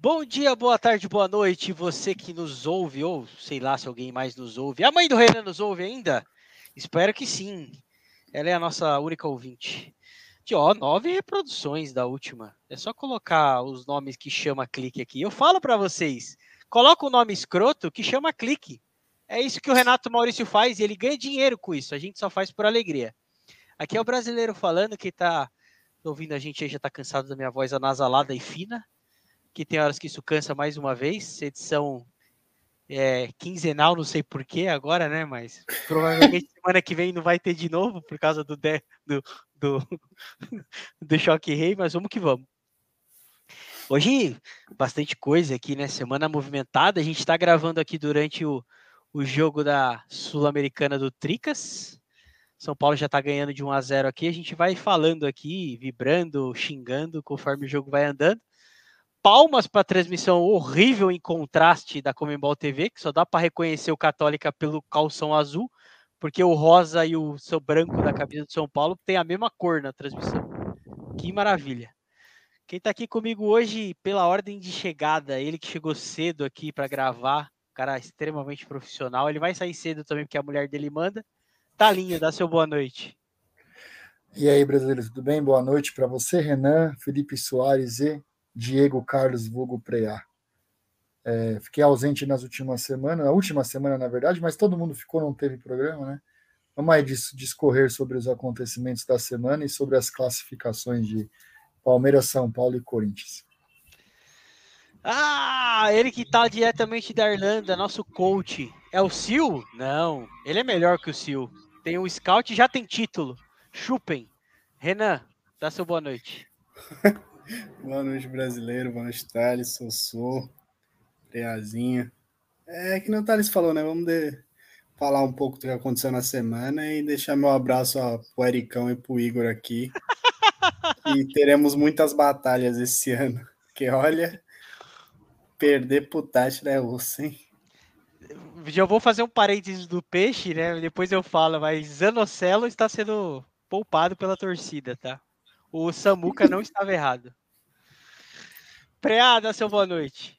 Bom dia, boa tarde, boa noite, você que nos ouve, ou sei lá se alguém mais nos ouve. A mãe do Renan nos ouve ainda? Espero que sim. Ela é a nossa única ouvinte. De ó, nove reproduções da última. É só colocar os nomes que chama clique aqui. Eu falo para vocês, coloca o nome escroto que chama clique. É isso que o Renato Maurício faz e ele ganha dinheiro com isso. A gente só faz por alegria. Aqui é o brasileiro falando que tá ouvindo a gente aí, já tá cansado da minha voz anasalada e fina que tem horas que isso cansa mais uma vez. Edição é, quinzenal, não sei porquê agora, né? Mas provavelmente semana que vem não vai ter de novo por causa do, de, do, do, do Choque Rei, mas vamos que vamos. Hoje, bastante coisa aqui, né? Semana movimentada. A gente está gravando aqui durante o, o jogo da Sul-Americana do Tricas. São Paulo já está ganhando de 1 a 0 aqui. A gente vai falando aqui, vibrando, xingando conforme o jogo vai andando palmas para a transmissão horrível em contraste da Comembol TV, que só dá para reconhecer o Católica pelo calção azul, porque o rosa e o seu branco da camisa do São Paulo tem a mesma cor na transmissão. Que maravilha. Quem está aqui comigo hoje, pela ordem de chegada, ele que chegou cedo aqui para gravar, cara extremamente profissional, ele vai sair cedo também, porque a mulher dele manda. Talinho, dá seu boa noite. E aí, brasileiros, tudo bem? Boa noite para você, Renan, Felipe Soares e Diego Carlos Vulgo Preá. É, fiquei ausente nas últimas semanas, na última semana, na verdade, mas todo mundo ficou, não teve programa, né? Vamos aí discorrer sobre os acontecimentos da semana e sobre as classificações de Palmeiras, São Paulo e Corinthians. Ah, ele que está diretamente da Irlanda, nosso coach. É o Sil? Não, ele é melhor que o Sil. Tem um scout e já tem título. Chupem. Renan, dá seu boa noite. Boa noite, brasileiro. Boa noite, Thales, Sossô, Preazinha. É que não o Thales falou, né? Vamos de... falar um pouco do que aconteceu na semana e deixar meu abraço pro Ericão e pro Igor aqui. e teremos muitas batalhas esse ano. Porque, olha, perder pro Tati é osso, hein? Já vou fazer um parênteses do peixe, né? Depois eu falo, mas Zanocelo está sendo poupado pela torcida, tá? O Samuca não estava errado. Preada, seu boa noite.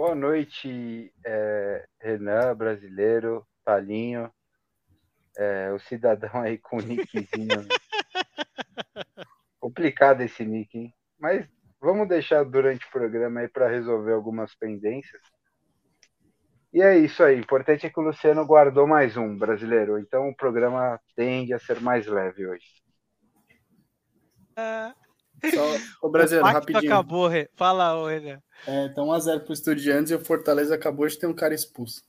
Boa noite, é, Renan, brasileiro, Palinho, é, o cidadão aí com o nickzinho. Complicado esse nick, hein? Mas vamos deixar durante o programa aí para resolver algumas pendências. E é isso aí. O importante é que o Luciano guardou mais um brasileiro. Então o programa tende a ser mais leve hoje. Só, o brasileiro, o rapidinho. acabou, fala, Renan. É, então 1x0 pro Estudiantes e o Fortaleza acabou de ter um cara expulso.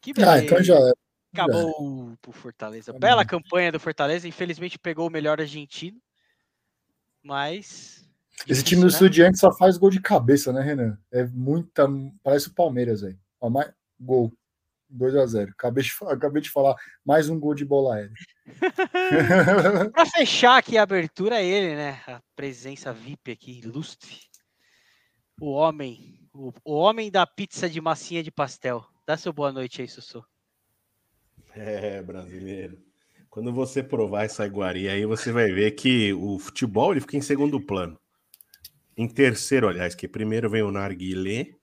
Que beleza. Ah, então já é. Acabou pro Fortaleza. Tá Bela campanha do Fortaleza. Infelizmente pegou o melhor argentino. Mas. Esse time do né? Estudiantes só faz gol de cabeça, né, Renan? É muita. Parece o Palmeiras, aí. Ó, mais... Gol. 2 a 0 acabei de, acabei de falar mais um gol de bola aérea. para fechar aqui a abertura, é ele, né? A presença VIP aqui, ilustre. O homem, o, o, homem da pizza de massinha de pastel. Dá seu boa noite aí, Sussu. É, brasileiro. Quando você provar essa iguaria aí, você vai ver que o futebol ele fica em segundo plano. Em terceiro, aliás, que primeiro vem o narguilé,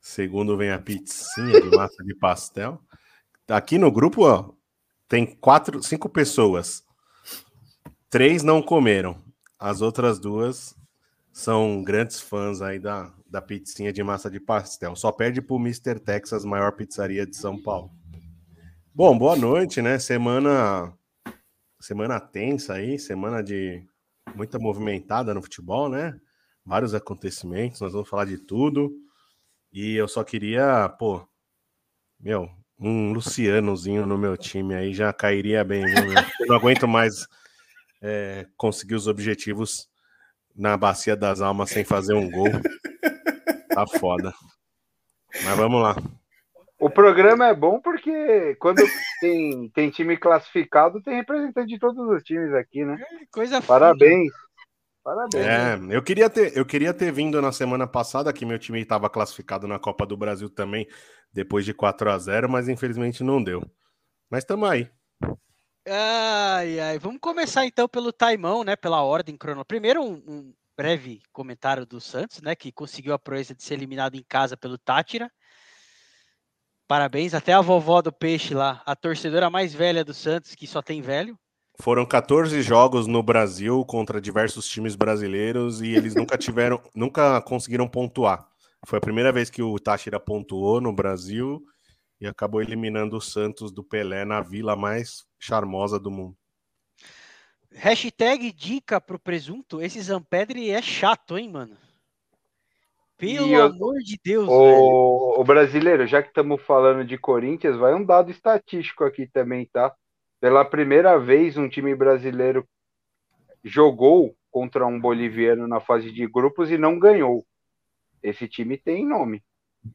Segundo vem a pizzinha de massa de pastel. Aqui no grupo, ó, tem quatro, cinco pessoas. Três não comeram. As outras duas são grandes fãs aí da, da pizzinha de massa de pastel. Só perde pro Mr. Texas, maior pizzaria de São Paulo. Bom, boa noite, né? Semana semana tensa aí, semana de muita movimentada no futebol, né? Vários acontecimentos, nós vamos falar de tudo. E eu só queria, pô, meu, um Lucianozinho no meu time aí já cairia bem. Viu, eu não aguento mais é, conseguir os objetivos na Bacia das Almas sem fazer um gol. Tá foda. Mas vamos lá. O programa é bom porque quando tem, tem time classificado, tem representante de todos os times aqui, né? Coisa Parabéns. Parabéns. É, eu queria ter, eu queria ter vindo na semana passada que meu time estava classificado na Copa do Brasil também depois de 4 a 0, mas infelizmente não deu. Mas estamos aí. Ai, ai. Vamos começar então pelo Taimão, né? Pela ordem cronológica. Primeiro, um, um, breve comentário do Santos, né? Que conseguiu a proeza de ser eliminado em casa pelo Tátira. Parabéns, até a vovó do Peixe lá, a torcedora mais velha do Santos, que só tem velho. Foram 14 jogos no Brasil contra diversos times brasileiros e eles nunca tiveram, nunca conseguiram pontuar. Foi a primeira vez que o Táchira pontuou no Brasil e acabou eliminando o Santos do Pelé na vila mais charmosa do mundo. Hashtag dica pro presunto, esse Zampedre é chato, hein, mano? Pelo eu, amor de Deus, o, o brasileiro, já que estamos falando de Corinthians, vai um dado estatístico aqui também, tá? Pela primeira vez, um time brasileiro jogou contra um boliviano na fase de grupos e não ganhou. Esse time tem nome.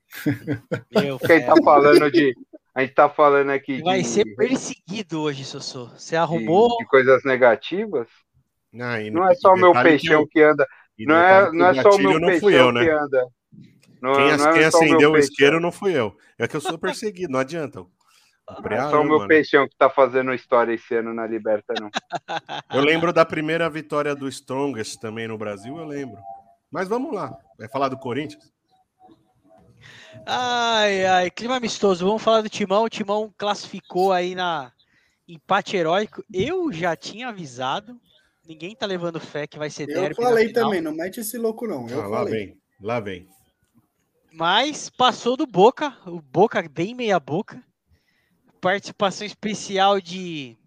Meu Quem tá falando de. A gente tá falando aqui Vai de, ser perseguido hoje, Sossô. Você arrumou. de, de coisas negativas. Ah, e Não é só o meu peixão eu- que anda. Não é, não é que só o meu não peixão eu, né? que anda. Não, Quem, não é quem acendeu o isqueiro não fui eu. É que eu sou perseguido, não adianta. É só o meu mano? peixão que tá fazendo história esse ano na Liberta, não. Eu lembro da primeira vitória do Strongest também no Brasil, eu lembro. Mas vamos lá. Vai falar do Corinthians? Ai, ai, clima amistoso. Vamos falar do Timão. O Timão classificou aí na empate heróico. Eu já tinha avisado. Ninguém tá levando fé que vai ser Eu derby na falei final. também, não mete esse louco, não. Eu Ah, lá falei. vem, lá vem. Mas passou do Boca, o Boca bem meia boca. Participação especial de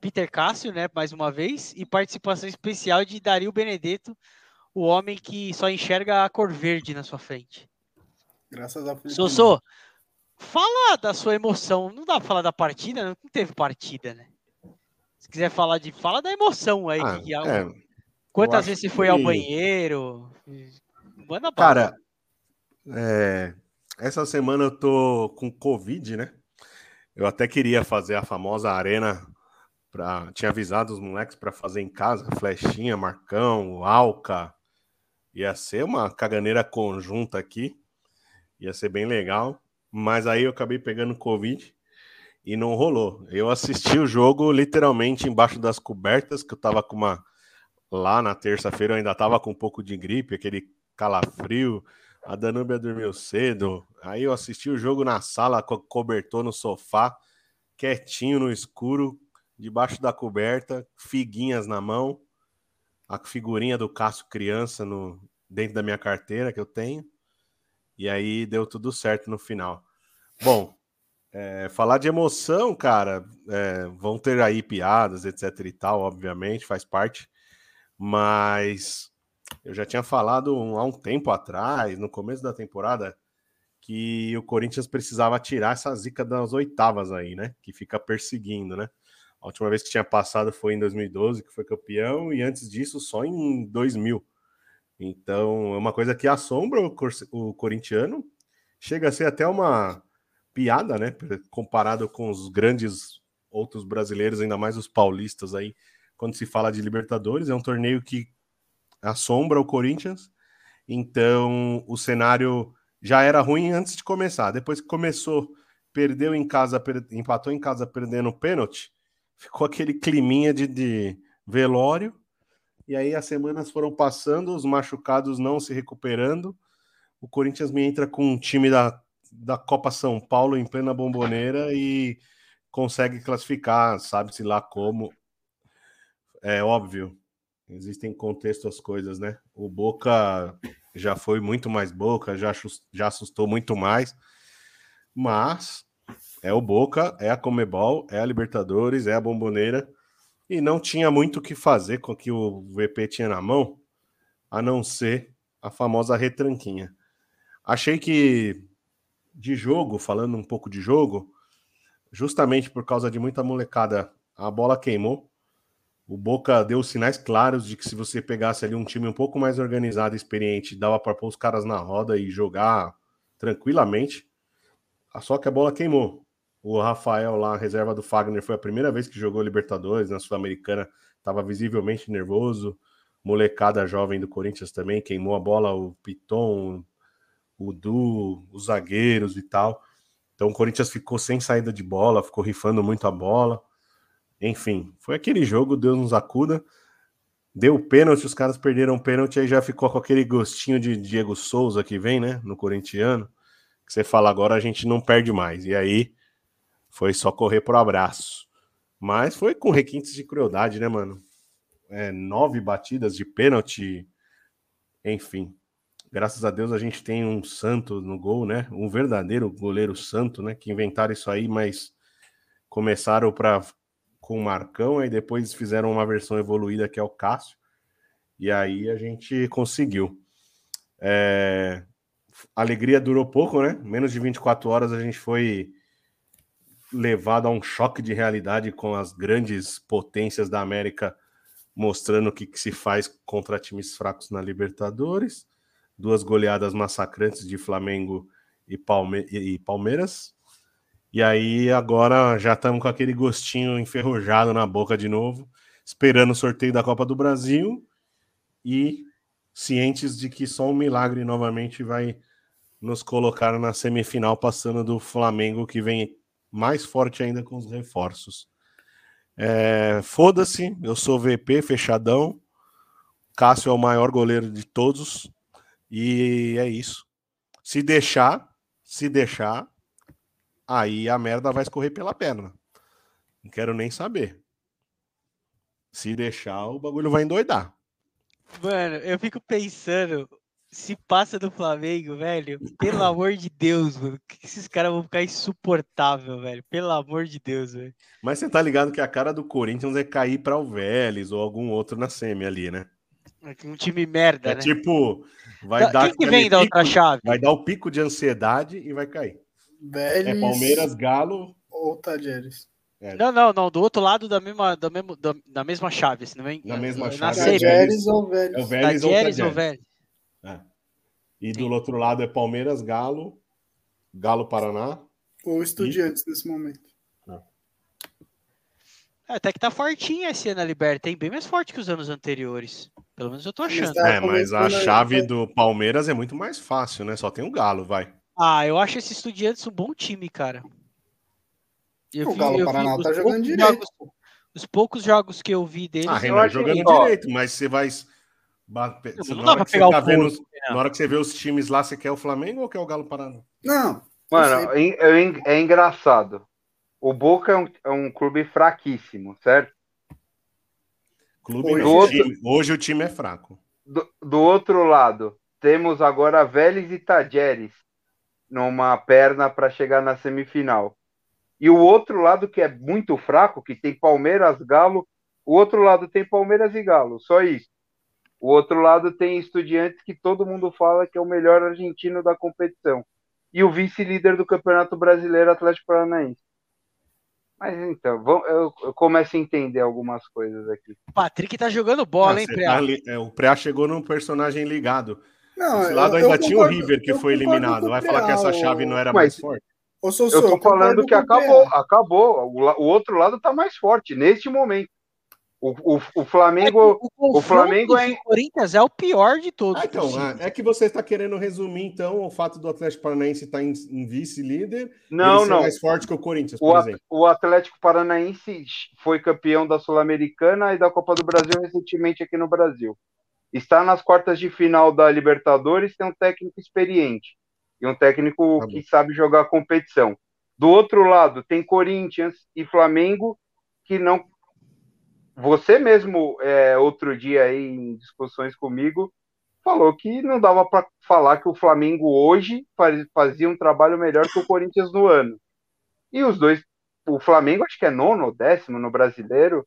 Peter Cássio, né, mais uma vez, e participação especial de Dario Benedetto, o homem que só enxerga a cor verde na sua frente. Graças a Deus. Sossô, fala da sua emoção. Não dá pra falar da partida, não teve partida, né? Se quiser falar de. Fala da emoção aí. Ah, que- é, quantas acho vezes você foi ao que- banheiro? Manda. Cara, é, essa semana eu tô com Covid, né? Eu até queria fazer a famosa arena. Pra, tinha avisado os moleques para fazer em casa, Flechinha, Marcão, Alca. Ia ser uma caganeira conjunta aqui. Ia ser bem legal. Mas aí eu acabei pegando Covid e não rolou. Eu assisti o jogo literalmente embaixo das cobertas, que eu tava com uma. Lá na terça-feira eu ainda tava com um pouco de gripe, aquele calafrio. A Danúbia dormiu cedo. Aí eu assisti o jogo na sala, co cobertor no sofá, quietinho no escuro, debaixo da coberta, figuinhas na mão, a figurinha do Cássio criança no dentro da minha carteira que eu tenho. E aí deu tudo certo no final. Bom, é, falar de emoção, cara, é, vão ter aí piadas, etc e tal, obviamente, faz parte. Mas eu já tinha falado há um tempo atrás, no começo da temporada, que o Corinthians precisava tirar essa zica das oitavas aí, né? Que fica perseguindo, né? A última vez que tinha passado foi em 2012, que foi campeão, e antes disso só em 2000. Então é uma coisa que assombra o, cor- o corintiano, chega a ser até uma piada, né? Comparado com os grandes outros brasileiros, ainda mais os paulistas aí, quando se fala de Libertadores, é um torneio que assombra o Corinthians. Então o cenário já era ruim antes de começar. Depois que começou, perdeu em casa, per- empatou em casa perdendo o pênalti, ficou aquele climinha de, de velório. E aí as semanas foram passando, os machucados não se recuperando. O Corinthians me entra com um time da, da Copa São Paulo em plena bomboneira e consegue classificar, sabe-se lá como. É óbvio, existem contexto as coisas, né? O Boca já foi muito mais Boca, já, já assustou muito mais, mas é o Boca, é a Comebol, é a Libertadores, é a Bomboneira, e não tinha muito o que fazer com o que o VP tinha na mão, a não ser a famosa retranquinha. Achei que de jogo, falando um pouco de jogo, justamente por causa de muita molecada, a bola queimou. O Boca deu sinais claros de que se você pegasse ali um time um pouco mais organizado experiente, dava para pôr os caras na roda e jogar tranquilamente. Ah, Só que a bola queimou. O Rafael lá, reserva do Fagner, foi a primeira vez que jogou Libertadores na Sul-Americana, estava visivelmente nervoso. molecada jovem do Corinthians também, queimou a bola, o Piton, o Du, os zagueiros e tal. Então o Corinthians ficou sem saída de bola, ficou rifando muito a bola. Enfim, foi aquele jogo, Deus nos acuda. Deu pênalti, os caras perderam pênalti, aí já ficou com aquele gostinho de Diego Souza que vem, né, no corintiano. Que você fala agora a gente não perde mais. E aí foi só correr pro abraço. Mas foi com requintes de crueldade, né, mano? é, nove batidas de pênalti, enfim. Graças a Deus a gente tem um santo no gol, né? Um verdadeiro goleiro santo, né? Que inventaram isso aí, mas começaram para com o Marcão, e depois fizeram uma versão evoluída que é o Cássio, e aí a gente conseguiu. É... A alegria durou pouco, né? Menos de 24 horas a gente foi levado a um choque de realidade com as grandes potências da América mostrando o que, que se faz contra times fracos na Libertadores. Duas goleadas massacrantes de Flamengo e, Palme e Palmeiras. E aí agora já estamos com aquele gostinho enferrujado na boca de novo, esperando o sorteio da Copa do Brasil e cientes de que só um milagre novamente vai nos colocar na semifinal, passando do Flamengo, que vem mais forte ainda com os reforços. É, Foda-se, eu sou VP, fechadão. Cássio é o maior goleiro de todos. E é isso. Se deixar, se deixar, aí a merda vai escorrer pela perna. Não quero nem saber. Se deixar, o bagulho vai endoidar. Mano, eu fico pensando, se passa do Flamengo, velho, pelo amor de Deus, mano, que esses caras vão ficar insuportável, velho. Pelo amor de Deus, velho. Mas você tá ligado que a cara do Corinthians é cair para o Vélez ou algum outro na semi ali, né? É um time merda, é né? tipo, vai Da- dar Quem que vem da pico- outra chave? vai dar o pico de ansiedade e vai cair. Vélez É Palmeiras, Galo, ou Tajeres. Não, não, não, do outro lado da mesma, da mesmo, da, da mesma chave, se não me Na mesma na chave, ou é o Vélez? Vélez ou o Tadieres ou. Vélez? É. E do outro lado é Palmeiras, Galo, Galo Paraná. Ou Estudiantes nesse momento. É, até que tá fortinho esse ano a Liberta, hein? Bem mais forte que os anos anteriores. Pelo menos eu tô achando. Tá É, mas a chave do Palmeiras é muito mais fácil, né? Só tem o Galo, vai. Ah, eu acho esse Estudiantes um bom time, cara. Eu O Galo Paraná os tá jogando poucos direito. jogos- os poucos jogos que eu vi deles. Ah, Renan, jogando ó. direito, mas você vai. Não, na não hora dá pra que pegar você tá o vendo Renan. Na hora que você vê os times lá, você quer o Flamengo ou quer o Galo Paraná? Não. Mano, é, é- é engraçado. O Boca é um, é um clube fraquíssimo, certo? Clube Hoje- não, outro- time- hoje o time é fraco. Do, do outro lado, temos agora Vélez e Tajeres numa perna para chegar na semifinal. E o outro lado, que é muito fraco, que tem Palmeiras, Galo, o outro lado tem Palmeiras e Galo, só isso. O outro lado tem Estudiantes, que todo mundo fala que é o melhor argentino da competição. E o vice-líder do Campeonato Brasileiro, Atlético Paranaense. Mas então, vamos- eu, eu começo a entender algumas coisas aqui. O Patrick tá jogando bola, Ah, hein, Preá? tá é, o Preá chegou num personagem ligado. Não, Esse lado eu- ainda eu tinha o River, que eu foi eliminado. o Vai falar que essa o- chave não era Mas- mais forte? Ô, Sossô, Eu tô concordo falando que o acabou, acabou. O, o outro lado tá mais forte neste momento. O, o, o É Flamengo. o, confronto Flamengo é- Corinthians é o pior de todos. Ah, então, ah, é que você está querendo resumir, então, o fato do Atlético Paranaense estar em, em vice-líder Não, ele ser não. mais forte que o Corinthians, O, por exemplo. o Atlético Paranaense foi campeão da Sul-Americana e da Copa do Brasil recentemente aqui no Brasil. Está nas quartas de final da Libertadores, tem um técnico experiente e um técnico Tá que sabe jogar a competição. Do outro lado, tem Corinthians e Flamengo que não. Você mesmo, é, outro dia aí em discussões comigo, falou que não dava para falar que o Flamengo hoje faz- fazia um trabalho melhor que o Corinthians no ano. E os dois, o Flamengo acho que é nono ou décimo no brasileiro.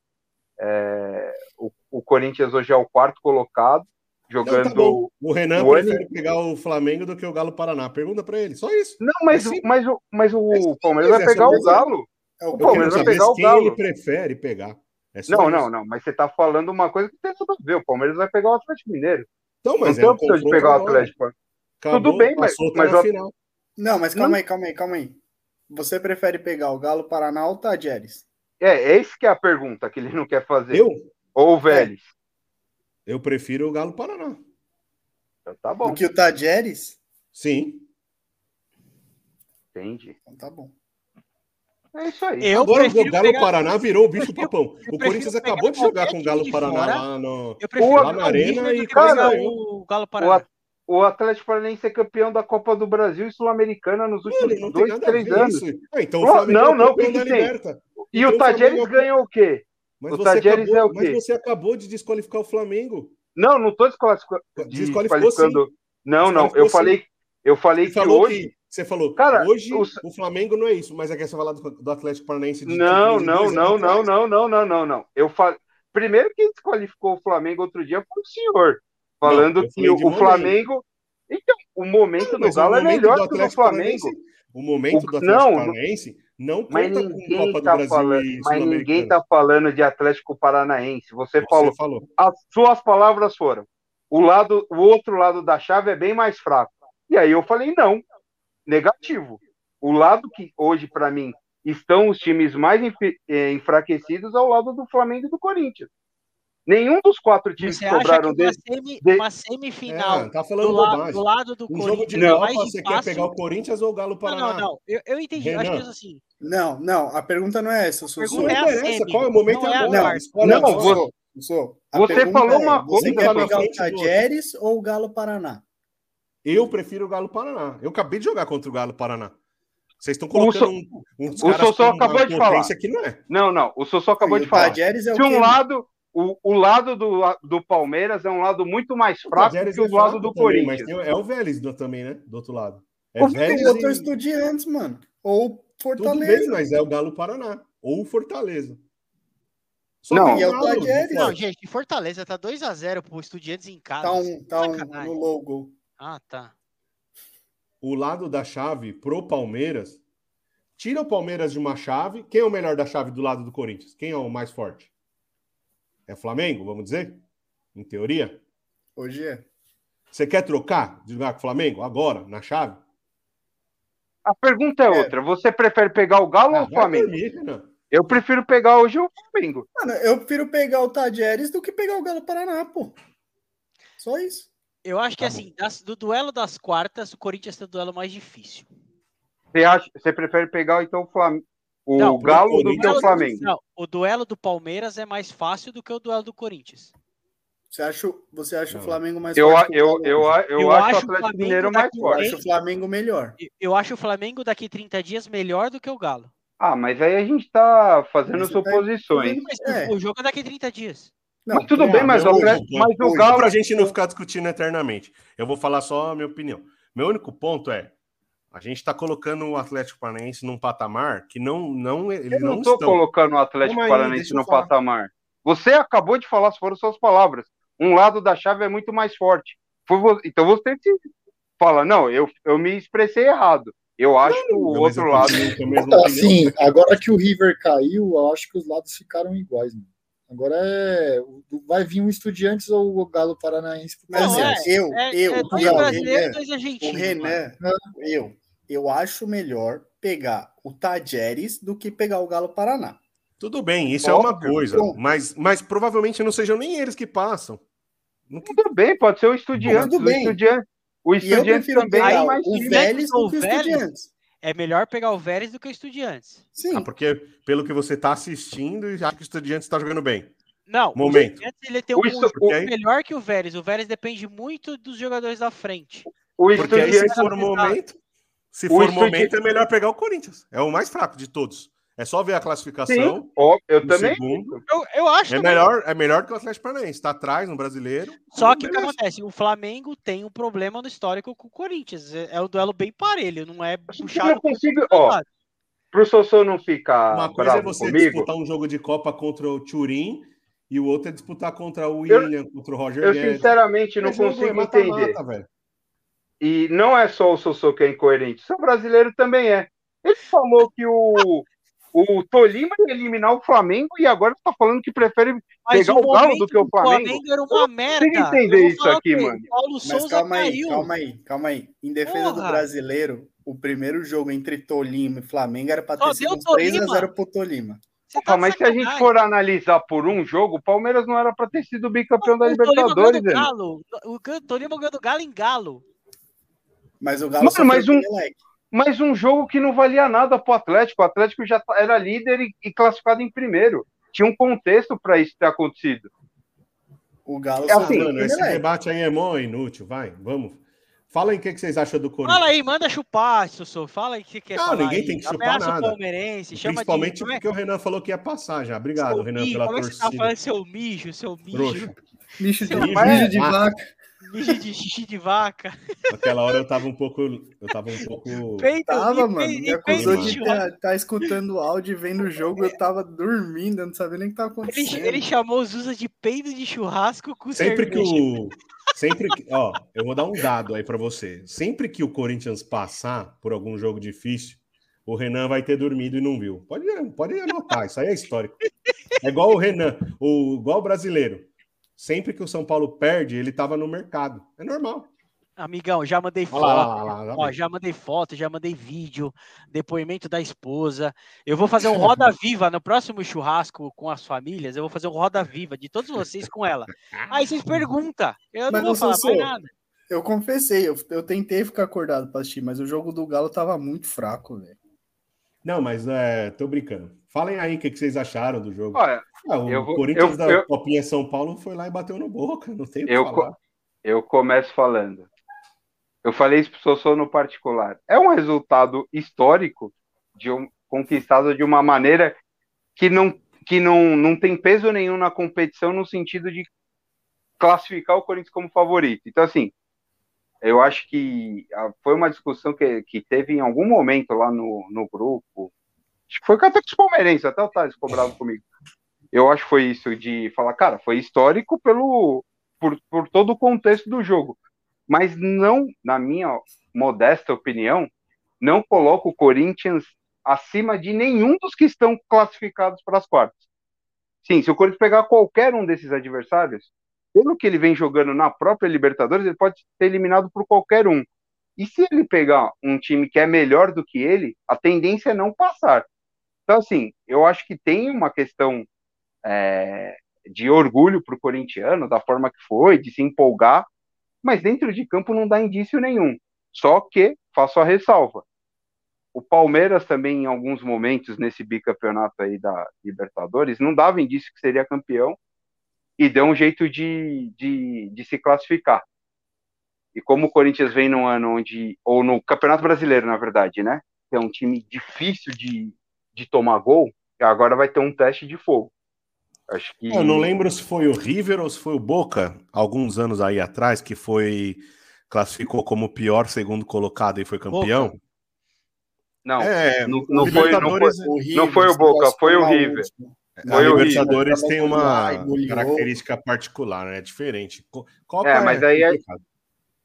É, o, o Corinthians hoje é o quarto colocado, Então, jogando. tá bom. O Renan o prefere pegar o Flamengo do que o Galo Paraná. Pergunta pra ele, só isso. Não, mas, É mas, o- mas o É simples, Palmeiras vai pegar o Galo. É o O Palmeiras vai pegar o quem Galo. ele prefere pegar. É Não, isso. não, não. Mas você tá falando uma coisa que tem tudo a ver. O Palmeiras vai pegar o Atlético Mineiro. Então, Não mas tem é um opção de pegar o. Atlético. Acabou, Tudo bem, mas- tá mas o- final. Não, mas calma aí, calma aí, calma aí. Você prefere pegar o Galo Paraná ou o Tajeres? É, é isso que é a pergunta que ele não quer fazer. Eu? Ou o Vélez. Eu prefiro o Galo Paraná. Então tá bom, Do que o Tajeres? Sim. entendi. Então tá bom. É isso aí. Eu Agora o Galo pegar- Paraná virou o bicho prefiro- papão. O Corinthians acabou de jogar com o Galo Paraná fora. lá no. Eu prefiro Lá na o Arena e cara, o- Galo Paraná. O Atlético Paranaense é campeão da Copa do Brasil e Sul-Americana nos Mano, últimos não tem dois, três anos. Ah, então Pô, o Flamengo não, é não, o que que tem? Liberta. E Então o o Tajeres Flamengo- ganhou o quê? Mas O você, acabou, é o mas quê? você acabou de desqualificar o Flamengo. Não, não estou desqualificando. Desqualificando. Não, não. Eu falei, eu falei Você que hoje. que você falou, Cara, hoje o- o... Flamengo não é isso, mas é que você falar do, do Atlético Paranaense de Não, não, não, não, não, não, não, não, não. Eu falei. Primeiro quem desqualificou o Flamengo outro dia foi o senhor. Falando eu que o, momento. Flamengo. Então, o momento Não, do mas Galo é melhor do que o do Flamengo. O momento do Atlético não, Paranaense não Mas conta com ninguém Copa do tá Brasil falando, mas ninguém Sul-Americana. tá falando de Atlético Paranaense. Você, Você falou, falou. as suas palavras foram. O lado, o outro lado da chave é bem mais fraco. E aí eu falei não, negativo. O lado que hoje para mim estão os times mais eh, enfraquecidos é o lado do Flamengo e do Corinthians. Nenhum dos quatro times Você que acha que sobraram uma, dele. semi- de- uma semifinal É, tá do, falando la- bobagem. do lado do Um jogo de Corinthians é mais você quer pegar o Corinthians ou o Galo Não, Paraná? não, não. Eu, eu entendi. Acho que Renan. é assim. Não, não, a pergunta não é essa, Sussu. Pergunta Não é a interessa, semi, qual é o momento não é é a agora. Escolhe Não, agora. você- Sussu, a você pergunta falou é, uma Você coisa quer na pegar o do. Tajeres ou o Galo Paraná? Eu prefiro o Galo Paraná. Eu acabei de jogar contra o Galo Paraná. Vocês estão colocando So- um, uns o Sossô acabou de que não é. Não, não. O Sossô acabou de o falar. Tajeres é o Se um lado, o, o lado do, do Palmeiras é um lado muito mais fraco que o é lado do também, mas Corinthians. tem- é o Vélez do- também, né? Do outro lado. É O Vélez outro e... estudiantes, mano. Ou Tudo Fortaleza. bem, mas é o Galo Paraná. Ou o Fortaleza. Só Não. é o Galo, Não, gente, Fortaleza tá 2x0 pro Estudiantes em casa. Tá um, tá um Sacanagem. no logo. Ah, tá. o lado da chave pro Palmeiras, tira o Palmeiras de uma chave. Quem é o melhor da chave do lado do Corinthians? Quem é o mais forte? É Flamengo, vamos dizer? Em teoria. Hoje é. Você quer trocar de jogar com o Flamengo agora, na chave? A pergunta é É. outra. Você prefere pegar o Galo Ah, ou o Flamengo? Eu prefiro pegar hoje o Flamengo. Mano, eu prefiro pegar o Tajeres do que pegar o Galo Paraná, pô. Só isso. Eu acho que Tá assim, das- do duelo das quartas, o Corinthians tem o duelo mais difícil. Você, acha, você prefere pegar então o, Flam... o Não, Galo pro do que o Flamengo? Não, o duelo do Palmeiras é mais fácil do que o duelo do Corinthians. Você acha, você acha o Flamengo mais Eu, forte o eu, eu, eu, Eu acho, acho o o Atlético Flamengo Mineiro mais daqui Eu forte. acho o Flamengo melhor. Eu acho o Flamengo daqui 30 dias melhor do que o Galo. Ah, mas aí a gente tá fazendo você tá suposições. Mas É. o jogo é daqui 30 dias. Não, Mas tudo É, bem, mas o, Atlético, único mas o Só Galo. pra gente não ficar discutindo eternamente. Eu vou falar só a minha opinião. Meu único ponto é a gente tá colocando o Atlético Paranaense num patamar que não, não eles Eu não, não tô estão. colocando o Atlético aí, Paranaense eu falar. patamar. Você acabou de falar, foram suas palavras. Um lado da chave é muito mais forte. Então você que fala, não, eu, eu me expressei errado. Eu acho que o Não, outro eu lado. assim, agora que o River caiu, eu acho que os lados ficaram iguais. Mano. Agora é. Vai vir um Estudiantes ou o Galo Paranaense pro Não, Palmeiras. eu, É, eu, é o dois Renan, brasileiros e dois o mano. Renan, eu, eu acho melhor pegar o Tajeres do que pegar o Galo Paraná. Tudo bem, isso é uma Óbvio, coisa, pronto. mas, mas provavelmente não sejam nem eles que passam. Tudo bem, pode ser o Estudiantes. Tudo O bem. Estudiantes, o E eu Estudiantes prefiro também pegar é mais o. Vélez do ou que o Vélez? Estudiantes. É melhor pegar o Vélez do que o Estudiantes. Sim, Ah, porque pelo que você tá assistindo, já que o Estudiantes está jogando bem. Não, Momento. o ele tem um O Estu- aí- melhor que o Vélez. O Vélez depende muito dos jogadores da frente. O Porque aí, se Estudiantes. for o momento, se for o momento, é melhor pegar o Corinthians. É o mais fraco de todos. É só ver a classificação. Sim, ó, eu também. segundo. Eu, eu acho É também. melhor, é melhor que o Atlético Paranaense. Está atrás no brasileiro. Só que o que acontece? O Flamengo tem um problema no histórico com o Corinthians. É, é um duelo bem parelho, não é Eu não puxado. consigo. Ó, pro Sossô não ficar Uma coisa é bravo você comigo. disputar um jogo de Copa contra o Turim e o outro é disputar contra o Eu- William, contra o Roger Eu Guedes. sinceramente não É jogo, é consigo mata-mata, entender. velho. E não é só o Sossô que é incoerente, o brasileiro também é. Ele falou que o, o Tolima ia eliminar o Flamengo e agora está falando que prefere Mas pegar o Galo do que o Flamengo. era uma merda. entender Eu vou isso aqui, mano. Paulo mas Souza calma aí, caiu. calma aí, calma aí. Em defesa do Porra. brasileiro, o primeiro jogo entre Tolima e Flamengo era para ter sido deu uns 3 a Tolima. 0 pro Tolima. tá mas se a gente for analisar por um jogo, o Palmeiras não era para ter sido bicampeão da O Tolima Libertadores. ganhou do Renan. Galo. O Tolima ganhou do Galo em Galo. Mas o Galo Mano, só mas um-. Mas um jogo que não valia nada pro Atlético. O Atlético já tá- era líder e, e classificado em primeiro. Tinha um contexto para isso ter acontecido. O Galo É assim, Mano, esse Emelec. debate aí é mó inútil, vai, vamos. Fala aí o que, que vocês acham do Corinthians. Fala aí, manda chupar, Sossô. Fala aí o que quer Não, falar. ninguém aí. tem que chupar Ameaça nada. palmeirense, chama Principalmente de... como é- porque o Renan falou que ia passar já. Obrigado, seu Renan, mijo, pela Como é que você tá torcida. falando seu mijo, seu mijo, de, Seu bicho pai- de vaca. Mijo de xixi de vaca. Naquela hora eu tava um pouco. Eu tava um pouco. Peito, Tava, e mano. pe- Me e acusou peito de estar escutando o áudio e vendo o jogo. Eu tava dormindo, eu não sabia nem o que tava Ele, acontecendo. ele chamou os usa de peido de churrasco com Sempre que cerveja. o. Sempre que. Ó, eu vou dar um dado aí pra você. Sempre que o Corinthians passar por algum jogo difícil, o Renan vai ter dormido e não viu. Pode, pode anotar, isso aí é histórico. É igual o Renan, o, igual o brasileiro. Sempre que o São Paulo perde, ele tava no mercado. É normal. Amigão, já mandei foto. lá, lá, lá, lá, Ó, já mandei foto, já mandei vídeo, depoimento da esposa. Eu vou fazer um Roda Viva no próximo churrasco com as famílias. Eu vou fazer um Roda Viva de todos vocês com ela. Aí vocês perguntam. Eu Mas não vou não falar sou mais nada. Eu confessei, eu, eu tentei ficar acordado pra assistir, mas o jogo do Galo tava muito fraco, velho. Não, mas é, tô brincando. Falem aí o que, que vocês acharam do jogo. Olha, Ah, o vou- Corinthians eu- da eu- Copinha São Paulo foi lá e bateu no boca. Não tem o que Eu falar. eu começo falando. Eu falei isso pro Sossô no particular. É um resultado histórico de um, conquistado de uma maneira que não que não, não tem peso nenhum na competição no sentido de classificar o Corinthians como favorito. Então, assim, eu acho que ah, foi uma discussão que, que teve em algum momento lá no, no grupo. Acho que foi até com os palmeirenses, até o Thales ficou bravo comigo. Eu acho que foi isso de falar, cara, foi histórico pelo, por, por todo o contexto do jogo. Mas não, na minha modesta opinião, não coloco o Corinthians acima de nenhum dos que estão classificados para as quartas. Sim, se o Corinthians pegar qualquer um desses adversários, pelo que ele vem jogando na própria Libertadores, ele pode ser eliminado por qualquer um. E se ele pegar um time que é melhor do que ele, a tendência é não passar. Então, assim, eu acho que tem uma questão é, de orgulho para o corintiano, da forma que foi, de se empolgar, mas dentro de campo não dá indício nenhum. Só que, faço a ressalva, o Palmeiras também, em alguns momentos, nesse bicampeonato aí da Libertadores, não dava indício que seria campeão e deu um jeito de, de, de se classificar. E como o Corinthians vem num ano onde, ou no Campeonato Brasileiro, na verdade, né? Que é um time difícil de, de tomar gol, agora vai ter um teste de fogo. Acho que. Eu não lembro se foi o River ou se foi o Boca, alguns anos aí atrás, que foi. classificou como o pior segundo colocado e foi campeão. Boca. Não, É, não, não foi, não foi, Não foi o Boca, foi o River. A Libertadores tem uma característica particular, né? É diferente. Copa É, mas aí é- complicado.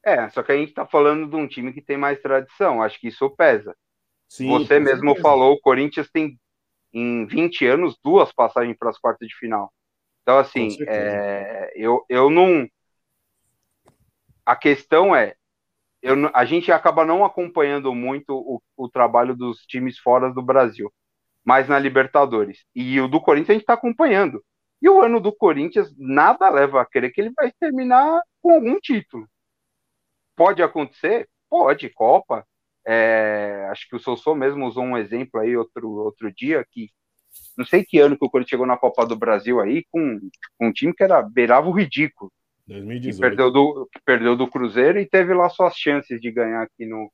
É, só que a gente tá falando de um time que tem mais tradição, acho que isso pesa. Sim, Você mesmo certeza. falou, o Corinthians tem em 20 anos duas passagens para as quartas de final. Então, assim, é, eu, eu não. A questão é, eu, a gente acaba não acompanhando muito o, o trabalho dos times fora do Brasil, mas na Libertadores. E o do Corinthians a gente está acompanhando. E o ano do Corinthians, nada leva a crer que ele vai terminar com algum título. Pode acontecer? Pode, Copa. É, acho que o Sossô mesmo usou um exemplo aí outro, outro dia que não sei que ano que o Corinthians chegou na Copa do Brasil aí com, com um time que era beirava o ridículo, que 2018. perdeu do, que perdeu do Cruzeiro e teve lá suas chances de ganhar aqui no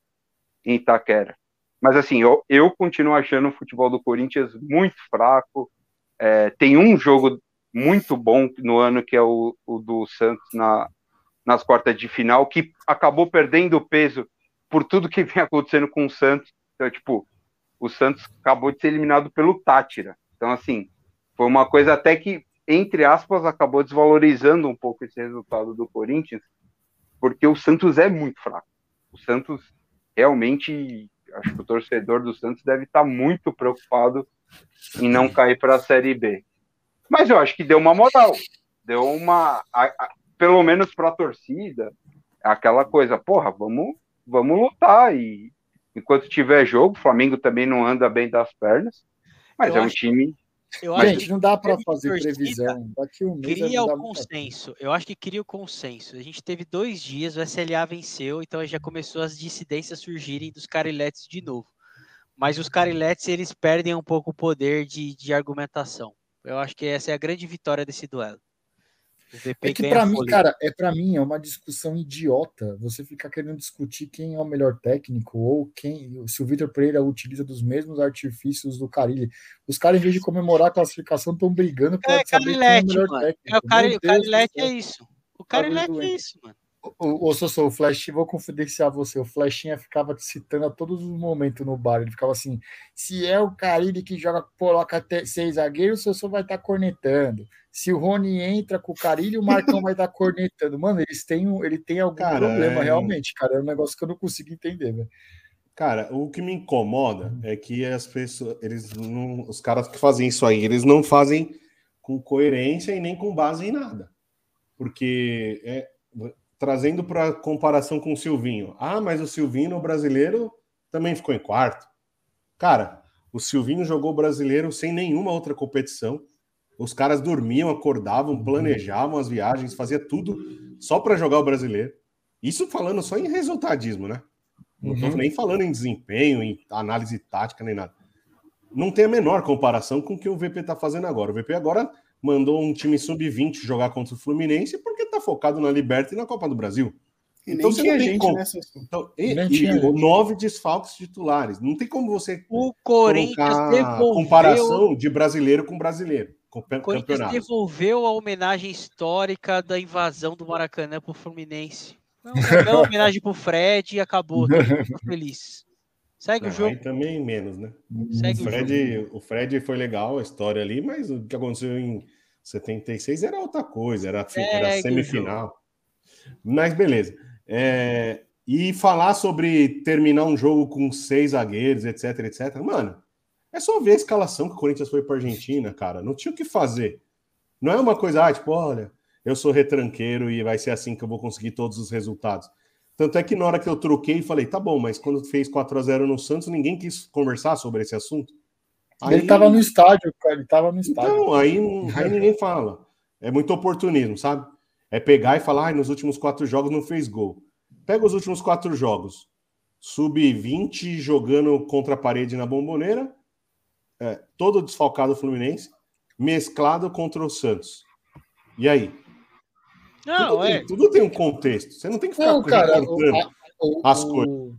em Itaquera. Mas assim, eu, eu continuo achando o futebol do Corinthians muito fraco. É, tem um jogo muito bom no ano que é o, o do Santos na, nas quartas de final, que acabou perdendo peso por tudo que vem acontecendo com o Santos. Então, tipo, o Santos acabou de ser eliminado pelo Tátira. Então, assim, foi uma coisa até que, entre aspas, acabou desvalorizando um pouco esse resultado do Corinthians, porque o Santos é muito fraco. O Santos realmente, acho que o torcedor do Santos deve estar muito preocupado em não cair para a Série B. Mas eu acho que deu uma moral, deu uma, a- a- pelo menos para a torcida, aquela coisa, porra, vamos, vamos lutar e enquanto tiver jogo, o Flamengo também não anda bem das pernas, mas Eu é um time eu acho Gente, que não dá para fazer torcida, previsão. Daqui um mês cria o consenso. Eu acho que cria o consenso. A gente teve dois dias, o SLA venceu, então já começou as dissidências surgirem dos cariletes de novo. Mas os cariletes, eles perdem um pouco o poder de, de argumentação. Eu acho que essa é a grande vitória desse duelo. É que para mim, cara, é para mim é uma discussão idiota. Você ficar querendo discutir quem é o melhor técnico ou quem se o Vitor Pereira utiliza dos mesmos artifícios do Carilli. Os caras em vez de comemorar a classificação estão brigando para É saber quem é o Carilete, melhor mano. técnico. É, o, Cari, Meu o Deus do Carilete céu. é isso. O Carilete é doente. isso, mano. O, o Sossô, o Flash, vou confidenciar você. O Flashinha ficava te citando a todos os momentos no bar. Ele ficava assim: se é o Carilli que joga, coloca até seis zagueiros, o Sossô vai estar cornetando. Se o Rony entra com o Carilli, o Marcão vai estar cornetando. Mano, eles têm, um- ele tem algum problema, é- realmente, cara. É um negócio que eu não consigo entender, velho. Cara, o que me incomoda é que as pessoas, eles não, os caras que fazem isso aí, eles não fazem com coerência e nem com base em nada. Porque é, trazendo para comparação com o Silvinho. Ah, mas o Silvinho no brasileiro também ficou em quarto. Cara, o Silvinho jogou brasileiro sem nenhuma outra competição. Os caras dormiam, acordavam, planejavam as viagens, fazia tudo só para jogar o brasileiro. Isso falando só em resultadismo, né? Não Uhum. estou nem falando em desempenho, em análise tática, nem nada. Não tem a menor comparação com o que o VP está fazendo agora. O VP agora mandou um time sub-20 jogar contra o Fluminense porque está focado na Liberta e na Copa do Brasil. E Então nem você tinha não tem gente como. nessa. Então, e, Nem e tinha gente. nove desfalques titulares. Não tem como você O Corinthians colocar devolveu, comparação de brasileiro com brasileiro, com o Corinthians campeonato. devolveu a homenagem histórica da invasão do Maracanã pro Fluminense. Não, não homenagem pro Fred e acabou. Todo mundo feliz. Segue o jogo. aí também menos, né? Segue O o. Fred, o Fred foi legal a história ali, mas o que aconteceu em 76 era outra coisa, era, fi- era o semifinal. Mas beleza. É, e falar sobre terminar um jogo com seis zagueiros, etc, etc. Mano, é só ver a escalação que o Corinthians foi para Argentina, cara. Não tinha o que fazer. Não é uma coisa, ah, tipo, olha, eu sou retranqueiro e vai ser assim que eu vou conseguir todos os resultados. Tanto é que na hora que eu troquei, falei, tá bom, mas quando fez 4 a 0 no Santos, ninguém quis conversar sobre esse assunto. Ele tava no estádio, cara. Ele tava no estádio. Então, aí, aí ninguém fala. É muito oportunismo, sabe? É pegar e falar, ah, nos últimos quatro jogos não fez gol. Pega os últimos quatro jogos. Sub-20 jogando contra a parede na bomboneira. é, todo desfalcado Fluminense. Mesclado contra o Santos. E aí? Não, tudo, é. tem, tudo tem um contexto. Você não tem que ficar Não, cara, o, o- as o- coisas.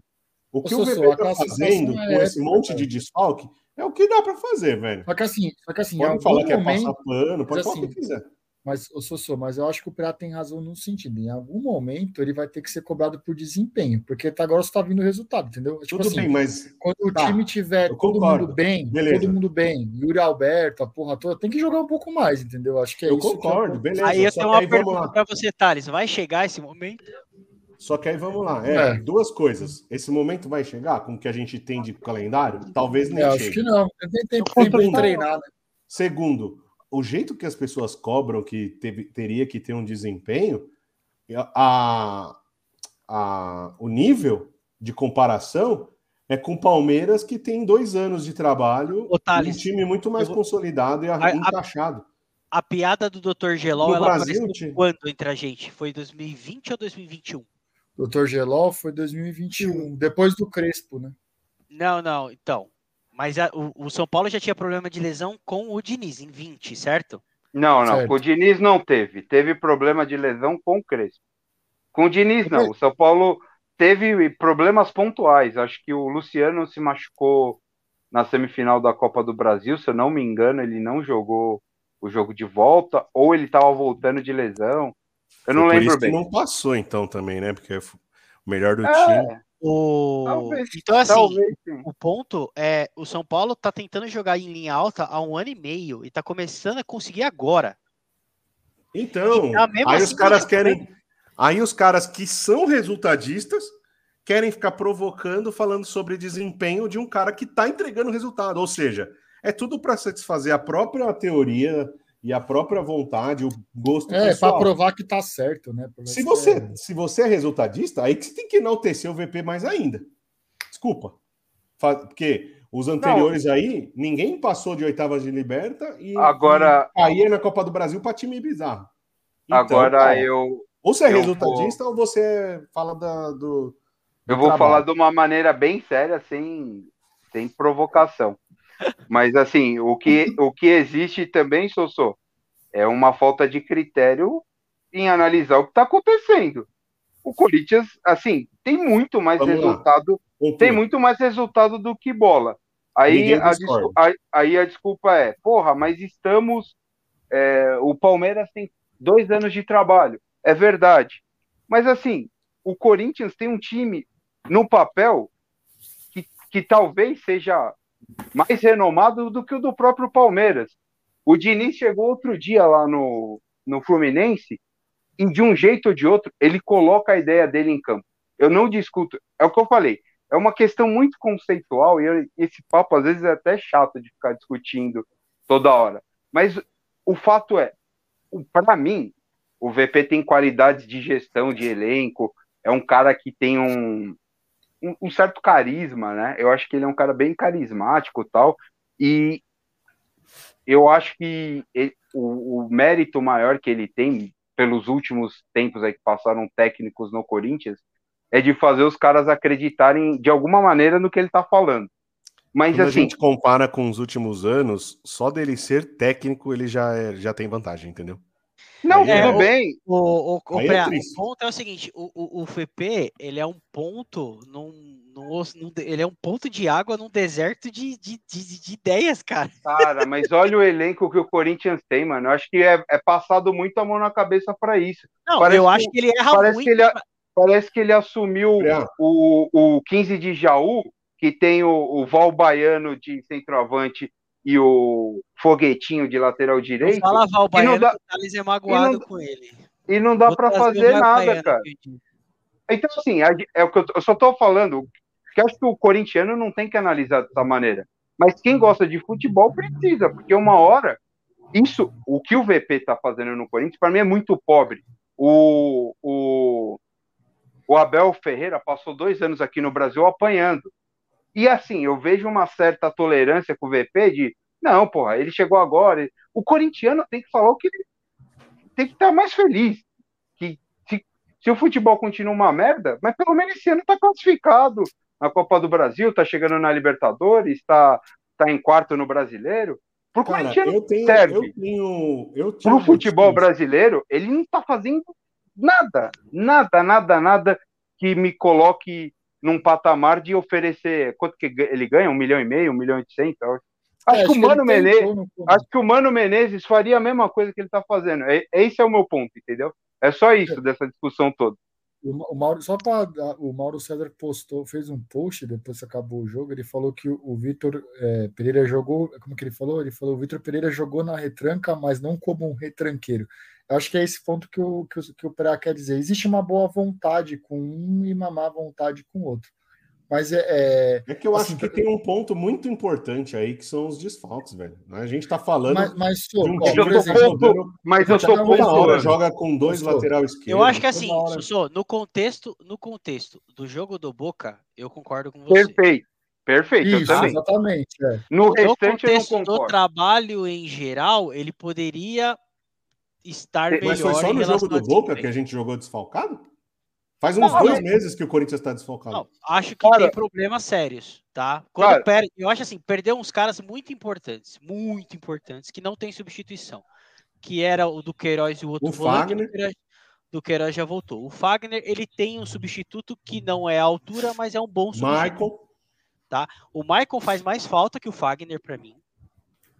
O que o Sossô, VP a tá classificação fazendo é com esse épica, monte de desfalque é o que dá para fazer, velho. Só que assim, só que assim, Pode falar que é passar pano, pode falar o que assim, quiser. Mas, ô, Sossô, mas eu acho que o Pirata tem razão no sentido. Em algum momento ele vai ter que ser cobrado por desempenho, porque tá, agora está vindo o resultado, entendeu? Tipo Tudo assim, bem, mas quando o Tá, time tiver eu todo mundo bem, Beleza. todo mundo bem, Yuri Alberto, a porra toda, tem que jogar um pouco mais, entendeu? Acho que é eu isso. que concordo, eu- beleza. Aí eu só tenho uma pergunta pra você, Thales. Vai chegar esse momento? Só que aí vamos lá. É, É. duas coisas. Esse momento vai chegar com o que a gente tem de calendário? Talvez nem É, acho chegue. que não. Tem tempo, de treinar, né? Segundo, o jeito que as pessoas cobram que teve- teria que ter um desempenho, a, a- o nível de comparação é com o Palmeiras, que tem dois anos de trabalho, Ô, Thales, um time muito mais vou- consolidado e A- a- encaixado. A piada do Dr. Gelol, No ela Brasil, apareceu quando entre a gente? Foi 2020 ou 2021? Doutor Gelol foi 2021, depois do Crespo, né? Não, não, então. Mas a- o, o São Paulo já tinha problema de lesão com o Diniz, em 20, certo? Não, não. Certo. Com o Diniz não teve. Teve problema de lesão com o Crespo. Com o Diniz, não. O São Paulo teve problemas pontuais. Acho que o Luciano se machucou na semifinal da Copa do Brasil. Se eu não me engano, ele não jogou o jogo de volta, ou ele estava voltando de lesão. Eu não Foi por lembro isso bem. que não passou, então, também, né? Porque o melhor do É, time. O... Talvez, Então, assim, Talvez sim. o ponto é, o São Paulo tá tentando jogar em linha alta há um ano e meio e tá começando a conseguir agora. Então, tá aí assim os caras querem. Aí os caras que são resultadistas querem ficar provocando, falando sobre desempenho de um cara que tá entregando resultado. Ou seja, é tudo para satisfazer a própria teoria e a própria vontade, o gosto É, pessoal. para provar que tá certo, né? Se você, é- se você é resultadista, aí que você tem que enaltecer o VP mais ainda. Desculpa. Porque Os anteriores aí, ninguém passou de oitavas de liberta e Agora- caía na Copa do Brasil para time bizarro. Então, Agora cara, eu, ou você é resultadista ou você fala da, do. do eu vou trabalho. falar de uma maneira bem séria, sem, sem provocação. Mas assim, o que, o que existe também, Sossô, é uma falta de critério em analisar o que está acontecendo. O Corinthians, assim, tem muito mais Vamos resultado tem muito mais resultado do que bola. Aí a, aí a desculpa é, porra, mas estamos. é, o Palmeiras tem dois anos de trabalho. É verdade. Mas assim, o Corinthians tem um time no papel que, que talvez seja mais renomado do que o do próprio Palmeiras. O Diniz chegou outro dia lá no, no Fluminense e de um jeito ou de outro ele coloca a ideia dele em campo. Eu não discuto. É o que eu falei é uma questão muito conceitual e eu- esse papo às vezes é até chato de ficar discutindo toda hora. Mas o fato é, para mim, o VP tem qualidades de gestão de elenco, é um cara que tem um, um, um certo carisma, né? Eu acho que ele é um cara bem carismático e tal, e eu acho que ele- o, o mérito maior que ele tem pelos últimos tempos aí que passaram técnicos no Corinthians é de fazer os caras acreditarem de alguma maneira no que ele tá falando. Mas Quando a assim, gente compara com os últimos anos, só dele ser técnico ele já, é- já tem vantagem, entendeu? Não, é- tudo bem. O, o, o, Aí é o ponto é o seguinte: o, o, o FP ele é um ponto num, num, num de- ele é um ponto de água num deserto de, de, de, de ideias, cara. Cara, mas olha o elenco que o Corinthians tem, mano. Eu acho que é, é passado muito a mão na cabeça para isso. Não, Parece eu que- acho que ele erra parece muito. que ele Parece que ele assumiu o, o 15 de Jaú, que tem o, o Val Baiano de centroavante e o Foguetinho de lateral Não direito, Val Baiano dá- que o Thales é magoado e não- com ele. e não dá para o fazer nada, Baiano cara. Então, assim, a- é o que eu, eu só tô falando que acho que o corintiano não tem que analisar dessa maneira. Mas quem gosta de futebol precisa, porque uma hora, isso, o que o VP tá fazendo no Corinthians, para mim é muito pobre. O, o, o Abel Ferreira passou dois anos aqui no Brasil apanhando. E assim, eu vejo uma certa tolerância com o VP de, não, porra, ele chegou agora. O corintiano tem que falar o que ele tem que estar mais feliz. Que se, se o futebol continua uma merda, mas pelo menos esse ano tá classificado na Copa do Brasil, tá chegando na Libertadores, tá, tá em quarto no brasileiro. Pro Cara, corintiano, eu tenho. serve. Eu tenho. Eu tinha pro futebol brasileiro, ele não tá fazendo nada, nada, nada, nada que me coloque num patamar de oferecer. Quanto que ele ganha? Um milhão e meio, um milhão e oitocentos? Acho É, que o Mano Menezes. Acho que o Mano Menezes faria a mesma coisa que ele tá fazendo. É- Esse é o meu ponto, entendeu? É só isso dessa discussão toda. O Mauro, só para o Mauro César postou, fez um post depois que acabou o jogo. Ele falou que o, o Vitor é, Pereira jogou, como que ele falou? Ele falou: o Vitor Pereira jogou na retranca, mas não como um retranqueiro. Eu acho que é esse ponto que o, que o, que o Pereira quer dizer. Existe uma boa vontade com um e uma má vontade com o outro. Mas é, é, É que eu Assim, acho que tem um ponto muito importante aí que são os desfalques, velho. A gente tá falando mas, mas só, de um ó, time eu por tô exemplo, jogando- Mas eu tô hora toda hora joga com dois lateral esquerdo. Eu acho que assim, toda hora. Sussô, no contexto, no contexto do jogo do Boca, eu concordo com você. Perfeito. Perfeito, eu isso, também. exatamente. é. No No restante eu não contexto do concordo. trabalho em geral, ele poderia estar melhor Mas foi só no jogo do Boca que a gente jogou desfalcado? Faz uns Não, dois mas- meses que o Corinthians tá desfalcado. Não, acho que Cara- tem problemas sérios, tá? Quando Cara- perde, eu acho assim, perdeu uns caras muito importantes, muito importantes, que não tem substituição. Que era o do Queiroz e o outro O volante, Fagner. do Queiroz, do Queiroz já voltou. O Fagner, ele tem um substituto que não é a altura, mas é um bom substituto. Michael, O Michael faz mais falta que o Fagner pra mim,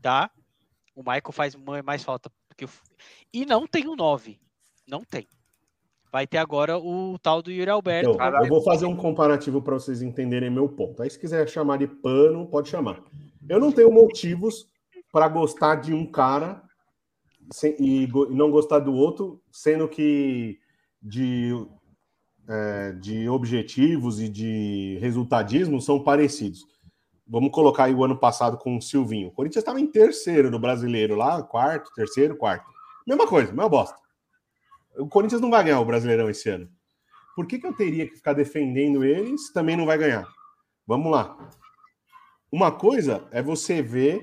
tá? O Michael faz ma- mais falta que o e não tem o 9. Não tem. Vai ter agora o tal do Yuri Alberto. então, eu vou fazer um comparativo para vocês entenderem meu ponto. Aí, se quiser chamar de pano, pode chamar. Eu não tenho motivos para gostar de um cara sem- e, e não gostar do outro, sendo que de, é, de objetivos e de resultadismo são parecidos. Vamos colocar aí o ano passado com o Silvinho. O Corinthians estava em terceiro no brasileiro lá, quarto, terceiro, quarto. Mesma coisa, mesma bosta. O Corinthians não vai ganhar o Brasileirão esse ano. Por que, que eu teria que ficar defendendo ele se também não vai ganhar? Vamos lá. Uma coisa é você ver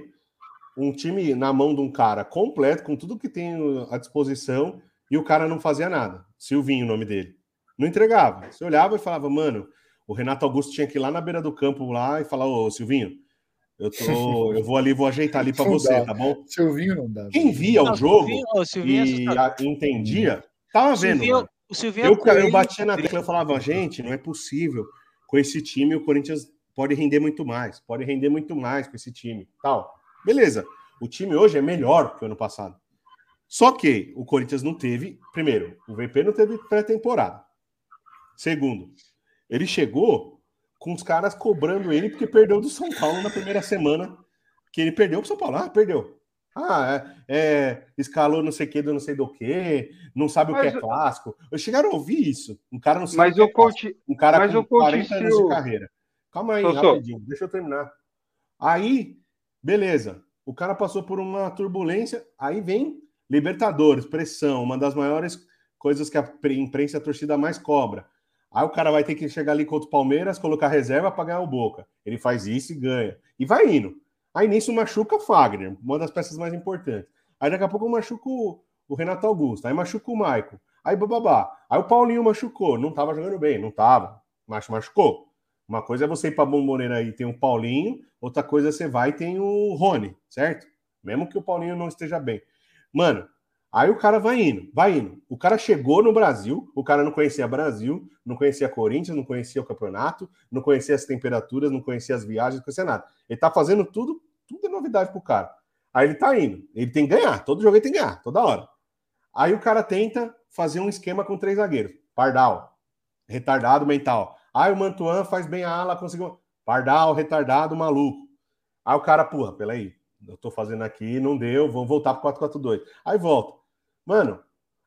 um time na mão de um cara completo, com tudo que tem à disposição, e o cara não fazia nada. Silvinho, o nome dele. Não entregava. Você olhava e falava, mano, o Renato Augusto tinha que ir lá na beira do campo lá e falar, ô Silvinho, eu, tô, eu vou ali, vou ajeitar ali para você, tá bom? Silvinho não dá. Quem via não, o jogo Silvinho, Silvinho é e a, entendia, tava o vendo. O Silvinho eu, eu batia na tecla e falava, gente, não é possível. Com esse time, o Corinthians pode render muito mais, pode render muito mais com esse time. Tal. Beleza. O time hoje é melhor que o ano passado. Só que o Corinthians não teve, primeiro, o VP não teve pré-temporada. Segundo, ele chegou com os caras cobrando ele porque perdeu do São Paulo na primeira semana que ele perdeu pro São Paulo. Ah, perdeu. Ah, é, é escalou não sei o que do não sei do que, não sabe mas, o que é clássico. Eu chegaram a ouvir isso. Um cara não sabe mas o, é coach, Um cara mas com o 40 anos de carreira. Calma aí, rapidinho, deixa eu terminar. Aí, beleza. O cara passou por uma turbulência, aí vem Libertadores, pressão, uma das maiores coisas que a imprensa a torcida mais cobra. Aí o cara vai ter que chegar ali contra o Palmeiras, colocar reserva para ganhar o Boca. Ele faz isso e ganha. E vai indo. Aí nisso machuca Fagner, uma das peças mais importantes. Aí daqui a pouco machuca o, o Renato Augusto. Aí machuca o Maico. Aí bababá. Aí o Paulinho machucou. Não tava jogando bem, não tava. Mas machucou. Uma coisa é você ir para Bomboneira aí tem o Paulinho, outra coisa é você vai e tem o Rony, certo? Mesmo que o Paulinho não esteja bem. Mano, aí o cara vai indo, vai indo. O cara chegou no Brasil, o cara não conhecia Brasil, não conhecia Corinthians, não conhecia o campeonato, não conhecia as temperaturas, não conhecia as viagens, não conhecia nada. Ele tá fazendo tudo, tudo é novidade pro cara. Aí ele tá indo, ele tem que ganhar, todo jogo ele tem que ganhar, toda hora. Aí o cara tenta fazer um esquema com três zagueiros. Pardal, retardado mental. Aí o Mantuan faz bem a ala, conseguiu. Pardal, retardado, maluco. Aí o cara, porra, peraí, eu tô fazendo aqui, não deu, vou voltar pro 4-4-2. Aí volta. Mano,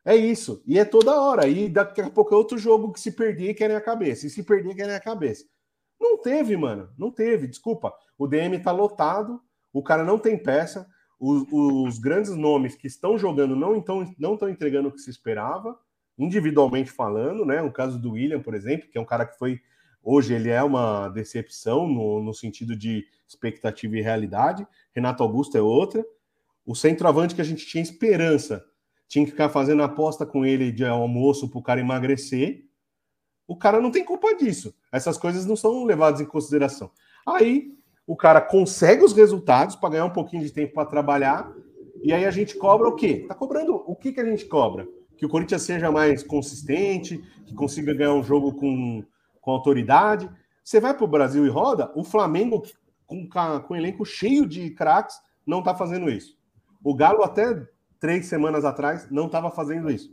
é isso. E é toda hora. E daqui a pouco é outro jogo que se perder querem a cabeça. E se perder querem a cabeça. Não teve, mano. Não teve. Desculpa. O DM tá lotado. O cara não tem peça. Os, os grandes nomes que estão jogando não estão não entregando o que se esperava, individualmente falando, né? O caso do William, por exemplo, que é um cara que foi Hoje ele é uma decepção no, no sentido de expectativa e realidade. Renato Augusto é outra. O centroavante que a gente tinha esperança, tinha que ficar fazendo aposta com ele de almoço para o cara emagrecer. O cara não tem culpa disso. Essas coisas não são levadas em consideração. Aí o cara consegue os resultados para ganhar um pouquinho de tempo para trabalhar. E aí a gente cobra o quê? Tá cobrando o que, que a gente cobra? Que o Corinthians seja mais consistente, que consiga ganhar um jogo com com autoridade. Você vai para o Brasil e roda, o Flamengo, com, com um elenco cheio de craques, não está fazendo isso. O Galo, até três semanas atrás, não estava fazendo isso.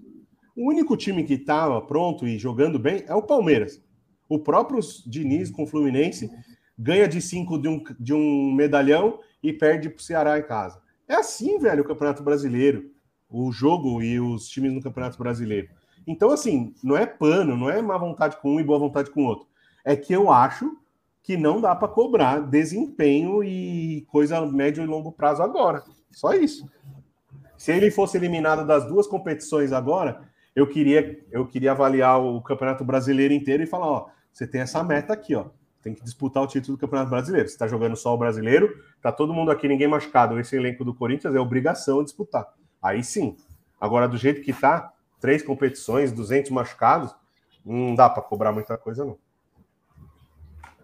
O único time que estava pronto e jogando bem é o Palmeiras. O próprio Diniz com o Fluminense ganha de cinco de um, de um medalhão e perde para o Ceará em casa. É assim, velho, o Campeonato Brasileiro. O jogo e os times no Campeonato Brasileiro. Então, assim, não é pano, não é má vontade com um e boa vontade com o outro. É que eu acho que não dá para cobrar desempenho e coisa médio e longo prazo agora. Só isso. Se ele fosse eliminado das duas competições agora, eu queria, eu queria avaliar o Campeonato Brasileiro inteiro e falar: ó, você tem essa meta aqui, ó. Tem que disputar o título do Campeonato Brasileiro. Você está jogando só o brasileiro, tá todo mundo aqui, ninguém machucado. Esse elenco do Corinthians é obrigação disputar. Aí sim. Agora, do jeito que tá, três competições, 200 machucados, não dá para cobrar muita coisa, não.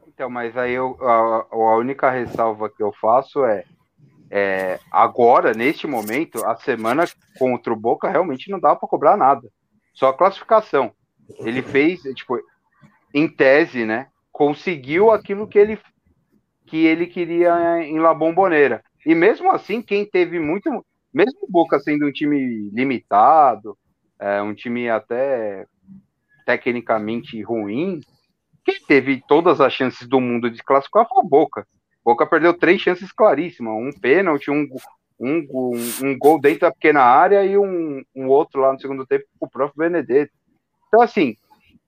Então, mas aí eu, a, a, única ressalva que eu faço é, é, agora, neste momento, a semana contra o Boca realmente não dá para cobrar nada. Só a classificação. Ele fez, tipo, em tese, né? Conseguiu aquilo que ele que ele queria em La Bombonera. E mesmo assim, quem teve muito, mesmo o Boca sendo um time limitado, é, um time até tecnicamente ruim, quem teve todas as chances do mundo de classificar foi o Boca. Boca perdeu três chances claríssimas, um pênalti, um, um, um, um gol dentro da pequena área e um, um outro lá no segundo tempo com o próprio Benedetto. Então, assim,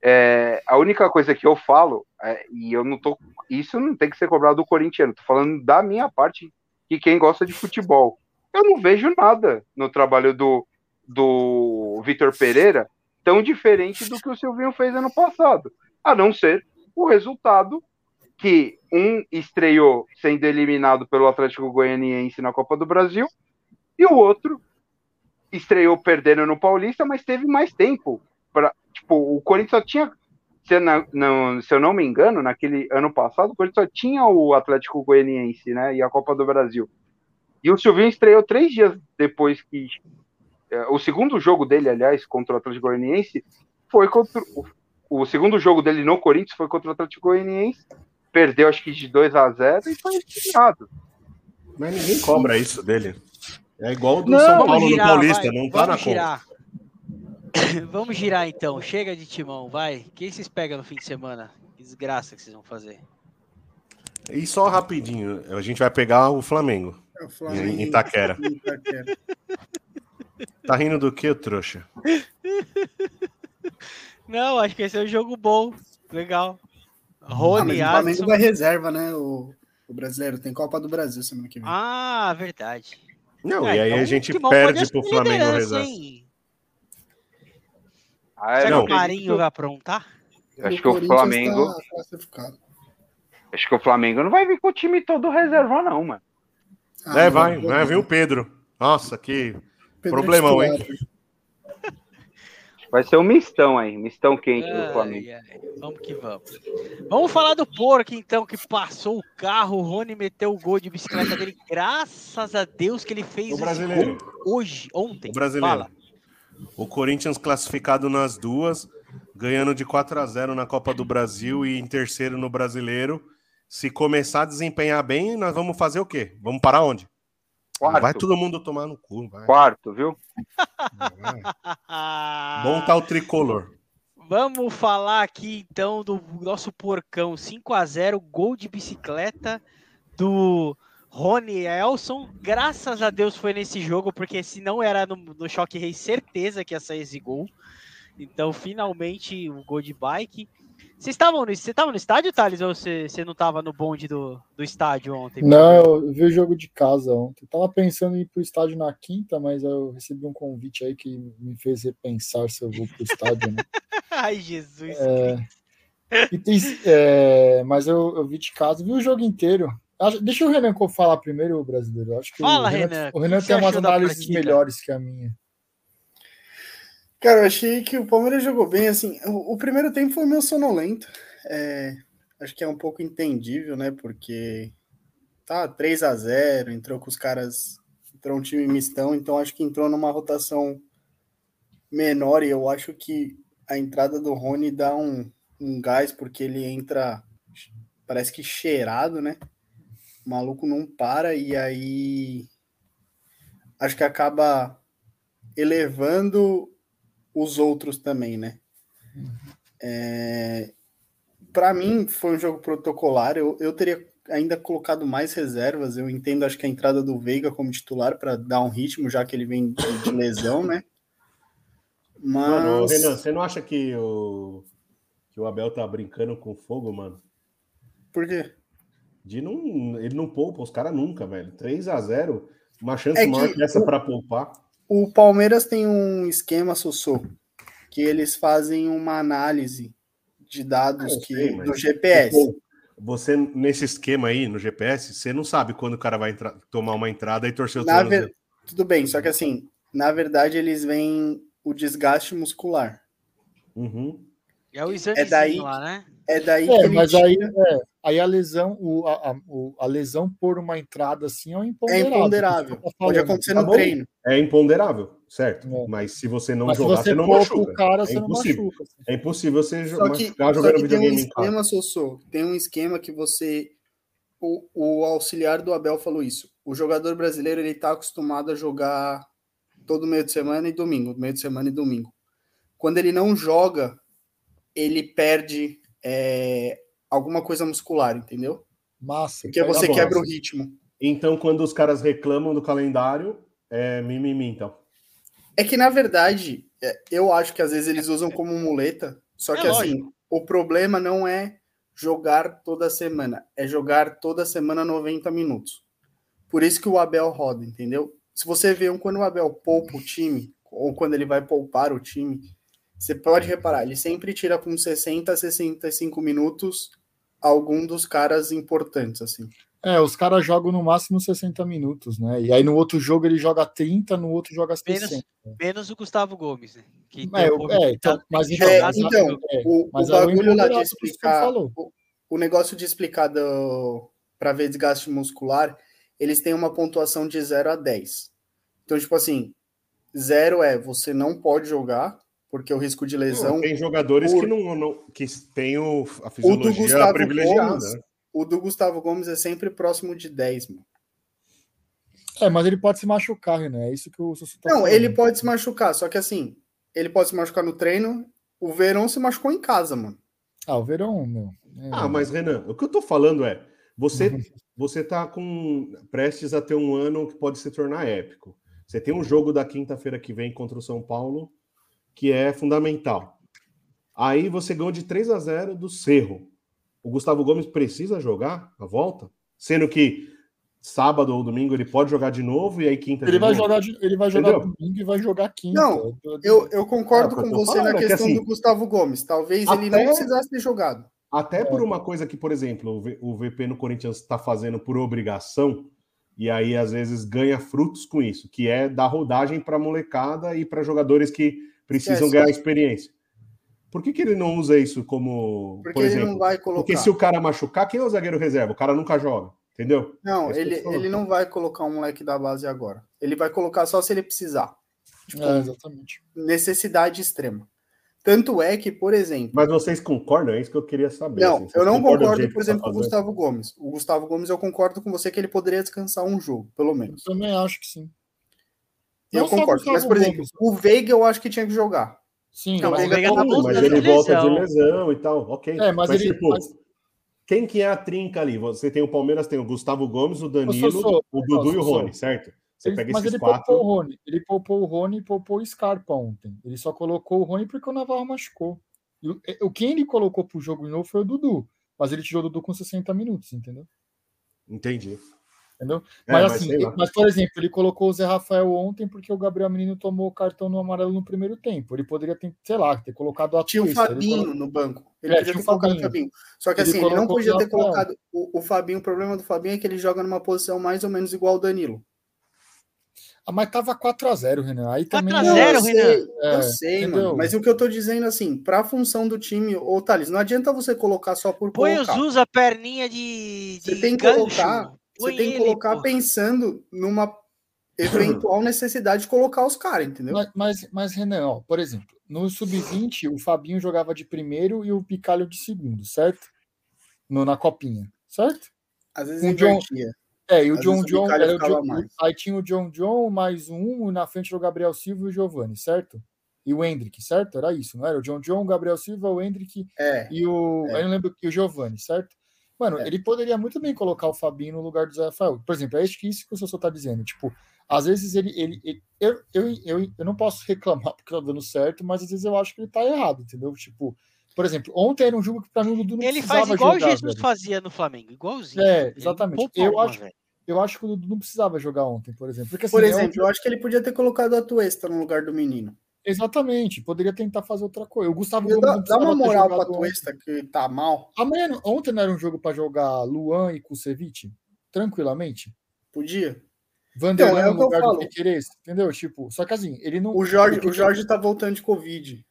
é, a única coisa que eu falo, é, e eu não tô. Isso não tem que ser cobrado do corintiano, tô falando da minha parte, que quem gosta de futebol. Eu não vejo nada no trabalho do, do Vitor Pereira tão diferente do que o Silvinho fez ano passado, a não ser o resultado que um estreou sendo eliminado pelo Atlético Goianiense na Copa do Brasil e o outro estreou perdendo no Paulista, mas teve mais tempo. Pra, tipo, o Corinthians só tinha, se eu não, se eu não me engano, naquele ano passado, o Corinthians só tinha o Atlético Goianiense, né, e a Copa do Brasil. E o Silvinho estreou três dias depois que é, o segundo jogo dele, aliás, contra o Atlético Goianiense, foi contra o, o segundo jogo dele no Corinthians foi contra o Atlético Goianiense, perdeu acho que de 2 a 0 e foi eliminado. Mas ninguém cobra isso dele. É igual o do Não, São Paulo girar, no Paulista, vai, não tá na vamos conta. vamos girar então. Chega de timão, vai. Quem vocês pegam no fim de semana? Que desgraça que vocês vão fazer. E só rapidinho, a gente vai pegar o Flamengo. É o Em Flamengo. Itaquera. em Itaquera. Tá rindo do que, trouxa? Não, acho que esse é um jogo bom. Legal. Ah, Rony, mas o Flamengo vai reserva, né? O, o brasileiro tem Copa do Brasil semana que vem. Ah, verdade. Não, É, e aí então a gente perde pro Flamengo reserva. hein? Ah, Será não, que o Marinho vai aprontar? acho que o Flamengo, tá acho que o Flamengo não vai vir com o time todo reserva não, mano. Ah, É, vai, o vai vir o Pedro. Nossa, que Pedro é problemão, hein? Vai ser um mistão aí, mistão quente do Ai, Flamengo. ai, Vamos que vamos. Vamos falar do porco, então, que passou o carro. O Rony meteu o gol de bicicleta dele. Graças a Deus que ele fez O esse brasileiro. gol hoje, ontem. O brasileiro. Fala. O Corinthians classificado nas duas, ganhando de 4 a 0 na Copa do Brasil e em terceiro no Brasileiro. Se começar a desempenhar bem, nós vamos fazer o quê? Vamos parar onde? Quarto, Vai todo mundo tomar no cu, vai. quarto, viu? vai. Bom tá o tricolor. Vamos falar aqui então do nosso porcão 5 a 0 gol de bicicleta do Rony Elson. Graças a Deus foi nesse jogo, porque se não era no, no Choque Rei, certeza que ia sair esse gol. Então, finalmente, o gol de bike. Vocês estavam no, você estava no estádio, Thales, ou você, você não estava no bonde do, do estádio ontem? Não, eu vi o jogo de casa ontem. Tava pensando em ir pro estádio na quinta, mas eu recebi um convite aí que me fez repensar se eu vou pro estádio, né? Ai, Jesus. É, tem- é, mas eu, eu vi de casa, vi o jogo inteiro. Acho- deixa o Renan falar primeiro, o brasileiro. Acho que Fala, o Renan, Renan, o Renan tem umas análises melhores que a minha. Cara, eu achei que o Palmeiras jogou bem, assim, o, o primeiro tempo foi meio sonolento, é, acho que é um pouco entendível, né, porque tá 3 a 0 entrou com os caras, entrou um time mistão, então acho que entrou numa rotação menor e eu acho que a entrada do Rony dá um, um gás, porque ele entra, parece que cheirado, né, o maluco não para e aí acho que acaba elevando os outros também, né? É, para mim foi um jogo protocolar. Eu, eu teria ainda colocado mais reservas. Eu entendo, acho que a entrada do Veiga como titular para dar um ritmo, já que ele vem de, de lesão, né? Mano, Mas Renan, você não acha que o, que o Abel tá brincando com fogo, mano? por quê? De não, ele não poupa os caras nunca, velho. 3 a 0 uma chance É maior que essa pra poupar. O Palmeiras tem um esquema, Sossô, que eles fazem uma análise de dados Ah, eu que, sei, mas- do GPS. Você, nesse esquema aí, no GPS, você não sabe quando o cara vai entrar- tomar uma entrada e torcer o ver... Tudo bem, só que assim, na verdade eles veem o desgaste muscular. Uhum. É o examezinho daí- lá, né? É daí É, que ele mas tira- aí, é, aí a lesão, o, a, a- a lesão por uma entrada assim é um é imponderável. imponderável. Isso que eu tô Pode acontecer Tá no bom. treino. É imponderável, certo? É. Mas se você não Mas jogar, você você não machuca. o cara, É você não impossível. machuca. assim. É impossível você Só que, machucar só jogando que tem um videogame em casa. esquema, Sossô, tem um esquema que você. O, o auxiliar do Abel falou isso. O jogador brasileiro ele está acostumado a jogar todo meio de semana e domingo, meio de semana e domingo. Quando ele não joga, ele perde é, alguma coisa muscular, entendeu? Massa. Porque então você quebra o ritmo. Então, quando os caras reclamam do calendário, é mimimi, então. É que, na verdade, é, eu acho que às vezes eles usam como muleta, só É que assim, o problema não é jogar toda semana, é jogar toda semana 90 minutos. Por isso que o Abel roda, entendeu? Se você vê um, quando o Abel poupa o time, ou quando ele vai poupar o time, você pode reparar, ele sempre tira com 60 a 65 minutos algum dos caras importantes, assim. É, os caras jogam no máximo 60 minutos, né? E aí no outro jogo ele joga 30, no outro joga 60. Menos, menos o Gustavo Gomes, né? Que É, tem um é, então, mas É, então, é, o, mas o é o bagulho lá de explicar. O, o negócio de explicar do, para ver desgaste muscular, eles têm uma pontuação de 0 a 10. Então, tipo assim, 0 é você não pode jogar, porque o risco de lesão. Tem jogadores por- que não, não que têm o, a O do fisiologia Gustavo privilegiada. Gomes, né? o do Gustavo Gomes é sempre próximo de 10, mano. É, mas ele pode se machucar, né? É isso que o Sussu tá Não, falando. ele pode se machucar, só que assim, ele pode se machucar no treino. O Verão se machucou em casa, mano. Ah, o Verão, meu. é- Ah, mas Renan, o que eu tô falando é, você você tá com prestes a ter um ano que pode se tornar épico. Você tem um jogo da quinta-feira que vem contra o São Paulo que é fundamental. Aí você ganhou de 3 a 0 do Cerro. O Gustavo Gomes precisa jogar a volta, sendo que sábado ou domingo ele pode jogar de novo e aí quinta Ele vai novo. jogar, ele vai jogar Entendeu? domingo e vai jogar quinta. Não, Eu, eu concordo É, que eu com você falando na é que, questão assim, do Gustavo Gomes. Talvez ele não até- precisasse ter jogado. Até por uma coisa que, por exemplo, o V- o VP no Corinthians está fazendo por obrigação, e aí às vezes ganha frutos com isso, que é dar rodagem para molecada e para jogadores que precisam Esquece. ganhar experiência. Por que, que ele não usa isso como. Porque por ele exemplo, não vai colocar. porque se o cara machucar, quem é o zagueiro reserva? O cara nunca joga, entendeu? Não, Esse ele, eu ele não vai colocar um moleque da base agora. Ele vai colocar só se ele precisar. Tipo, É, exatamente. necessidade extrema. Tanto é que, por exemplo. Mas vocês concordam? É isso que eu queria saber. Não, assim, eu não concordo, por tá exemplo, com o? Gustavo Gomes. O Gustavo Gomes, eu concordo com você que ele poderia descansar um jogo, pelo menos. Também acho que sim. Eu concordo. Mas, por exemplo, Gomes. o Veiga eu acho que tinha que jogar. Sim, Não, mas, o Veiga ele- tá Mas voltando ele de volta de lesão. lesão e tal, ok. É, mas ele- tipo, mas- quem que é a trinca ali? Você tem o Palmeiras, tem o Gustavo Gomes, o Danilo, Sossô, o Dudu e o. Rony, certo? Você ele- pega mas esses ele quatro. poupou o Rony. Ele poupou o Rony e poupou o Scarpa ontem. Ele só colocou o Rony porque o Navarro machucou. E o, o quem ele colocou pro jogo de novo foi o Dudu. Mas ele tirou o Dudu com 60 minutos, entendeu? Entendi. Entendeu? É, mas mas assim, mas por exemplo, ele colocou o Zé Rafael ontem porque o Gabriel Menino tomou o cartão no amarelo no primeiro tempo. Ele poderia ter, sei lá, ter colocado a Tinha o Fabinho colocou- no banco. Ele É, podia ter o colocado o Fabinho. Só que Ele assim, ele não podia ter colocado o, o Fabinho. O problema do Fabinho é que ele joga numa posição mais ou menos igual ao Danilo. Ah, mas tava 4x0, Renan. Aí também. 4 a Não, 0, eu Renan. sei, É, eu sei, entendeu? mano. Mas o que eu tô dizendo, assim, pra função do time, ô Thales, não adianta você colocar só por Põe o colocar. Zuz a perninha de, Você de tem que gancho. colocar, você tem que ele, colocar pô. pensando numa eventual necessidade de colocar os caras, entendeu? Mas, mas, mas, Renan, ó, por exemplo, no Sub-20, o Fabinho jogava de primeiro e o Picalho de segundo, certo? No, na copinha, certo? Às vezes o John-. É, e o Às John vezes o John. O John- mais. aí tinha o John John, mais um, e na frente era o Gabriel Silva e o Giovanni, certo? E o Hendrick, certo? Era isso, não era? O John John, o Gabriel Silva, o Hendrick É, e o. É. Aí eu não lembro que o Giovanni, certo? Mano, É. ele poderia muito bem colocar o Fabinho no lugar do Zé Rafael. Por exemplo, é isso que isso que o Sossô tá dizendo. Tipo, às vezes ele. ele, ele- eu, eu, eu, eu não posso reclamar porque tá dando certo, mas às vezes eu acho que ele tá errado, entendeu? Tipo, por exemplo, ontem era um jogo que pra mim o Dudu não Ele faz igual jogar, o Jesus velho. fazia no Flamengo, igualzinho. É, exatamente. poupa Eu acho- velho. Eu acho que o Dudu não precisava jogar ontem, por exemplo. Porque, assim, por é um exemplo, eu acho que ele podia ter colocado a Tuesta no lugar do menino. Exatamente, poderia tentar fazer outra coisa. O Gustavo Gomes dá precisava uma moral pra. Tuesta que tá mal. Amanhã, não- ontem não era um jogo para jogar Luan e Kusevich? Tranquilamente? Podia. Vanderlei Então, é no lugar do. Piqueires, entendeu? Tipo, só que assim, ele não. O Jorge, o Jorge tá voltando de Covid.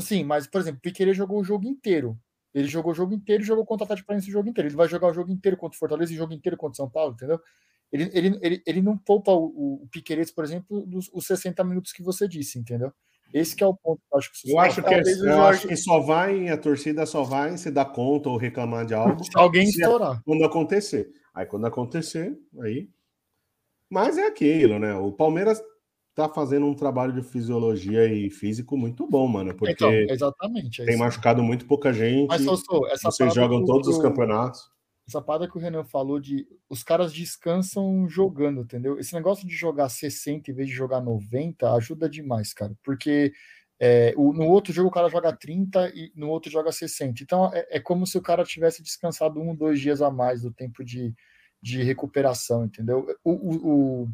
Sim, mas, por exemplo, o Piqueires jogou o jogo inteiro. Ele jogou o jogo inteiro e jogou contra o Atlético Paranaense o jogo inteiro. Ele vai jogar o jogo inteiro contra o Fortaleza e o jogo inteiro contra o São Paulo, entendeu? Ele, ele, ele, ele não poupa o, o Piqueires, por exemplo, dos os 60 minutos que você disse, entendeu? Esse que é o ponto. que Eu acho que, Eu acho que, é- eu Jorge- acho que só vai, a torcida só vai se dar conta ou reclamar de algo se alguém se- estourar. quando acontecer. Aí quando acontecer, aí. Mas é aquilo, né? O Palmeiras tá fazendo um trabalho de fisiologia e físico muito bom, mano. Porque Então, exatamente. é tem isso. machucado muito pouca gente. Mas, Sossô, essa Vocês jogam que todos os campeonatos. Essa parada que o Renan falou de os caras descansam jogando, entendeu? Esse negócio de jogar 60 em vez de jogar 90 ajuda demais, cara. Porque é, o- no outro jogo o cara joga 30 e no outro joga 60. Então é, é como se o cara tivesse descansado um, dois dias a mais do tempo de, de recuperação, entendeu? O, o, o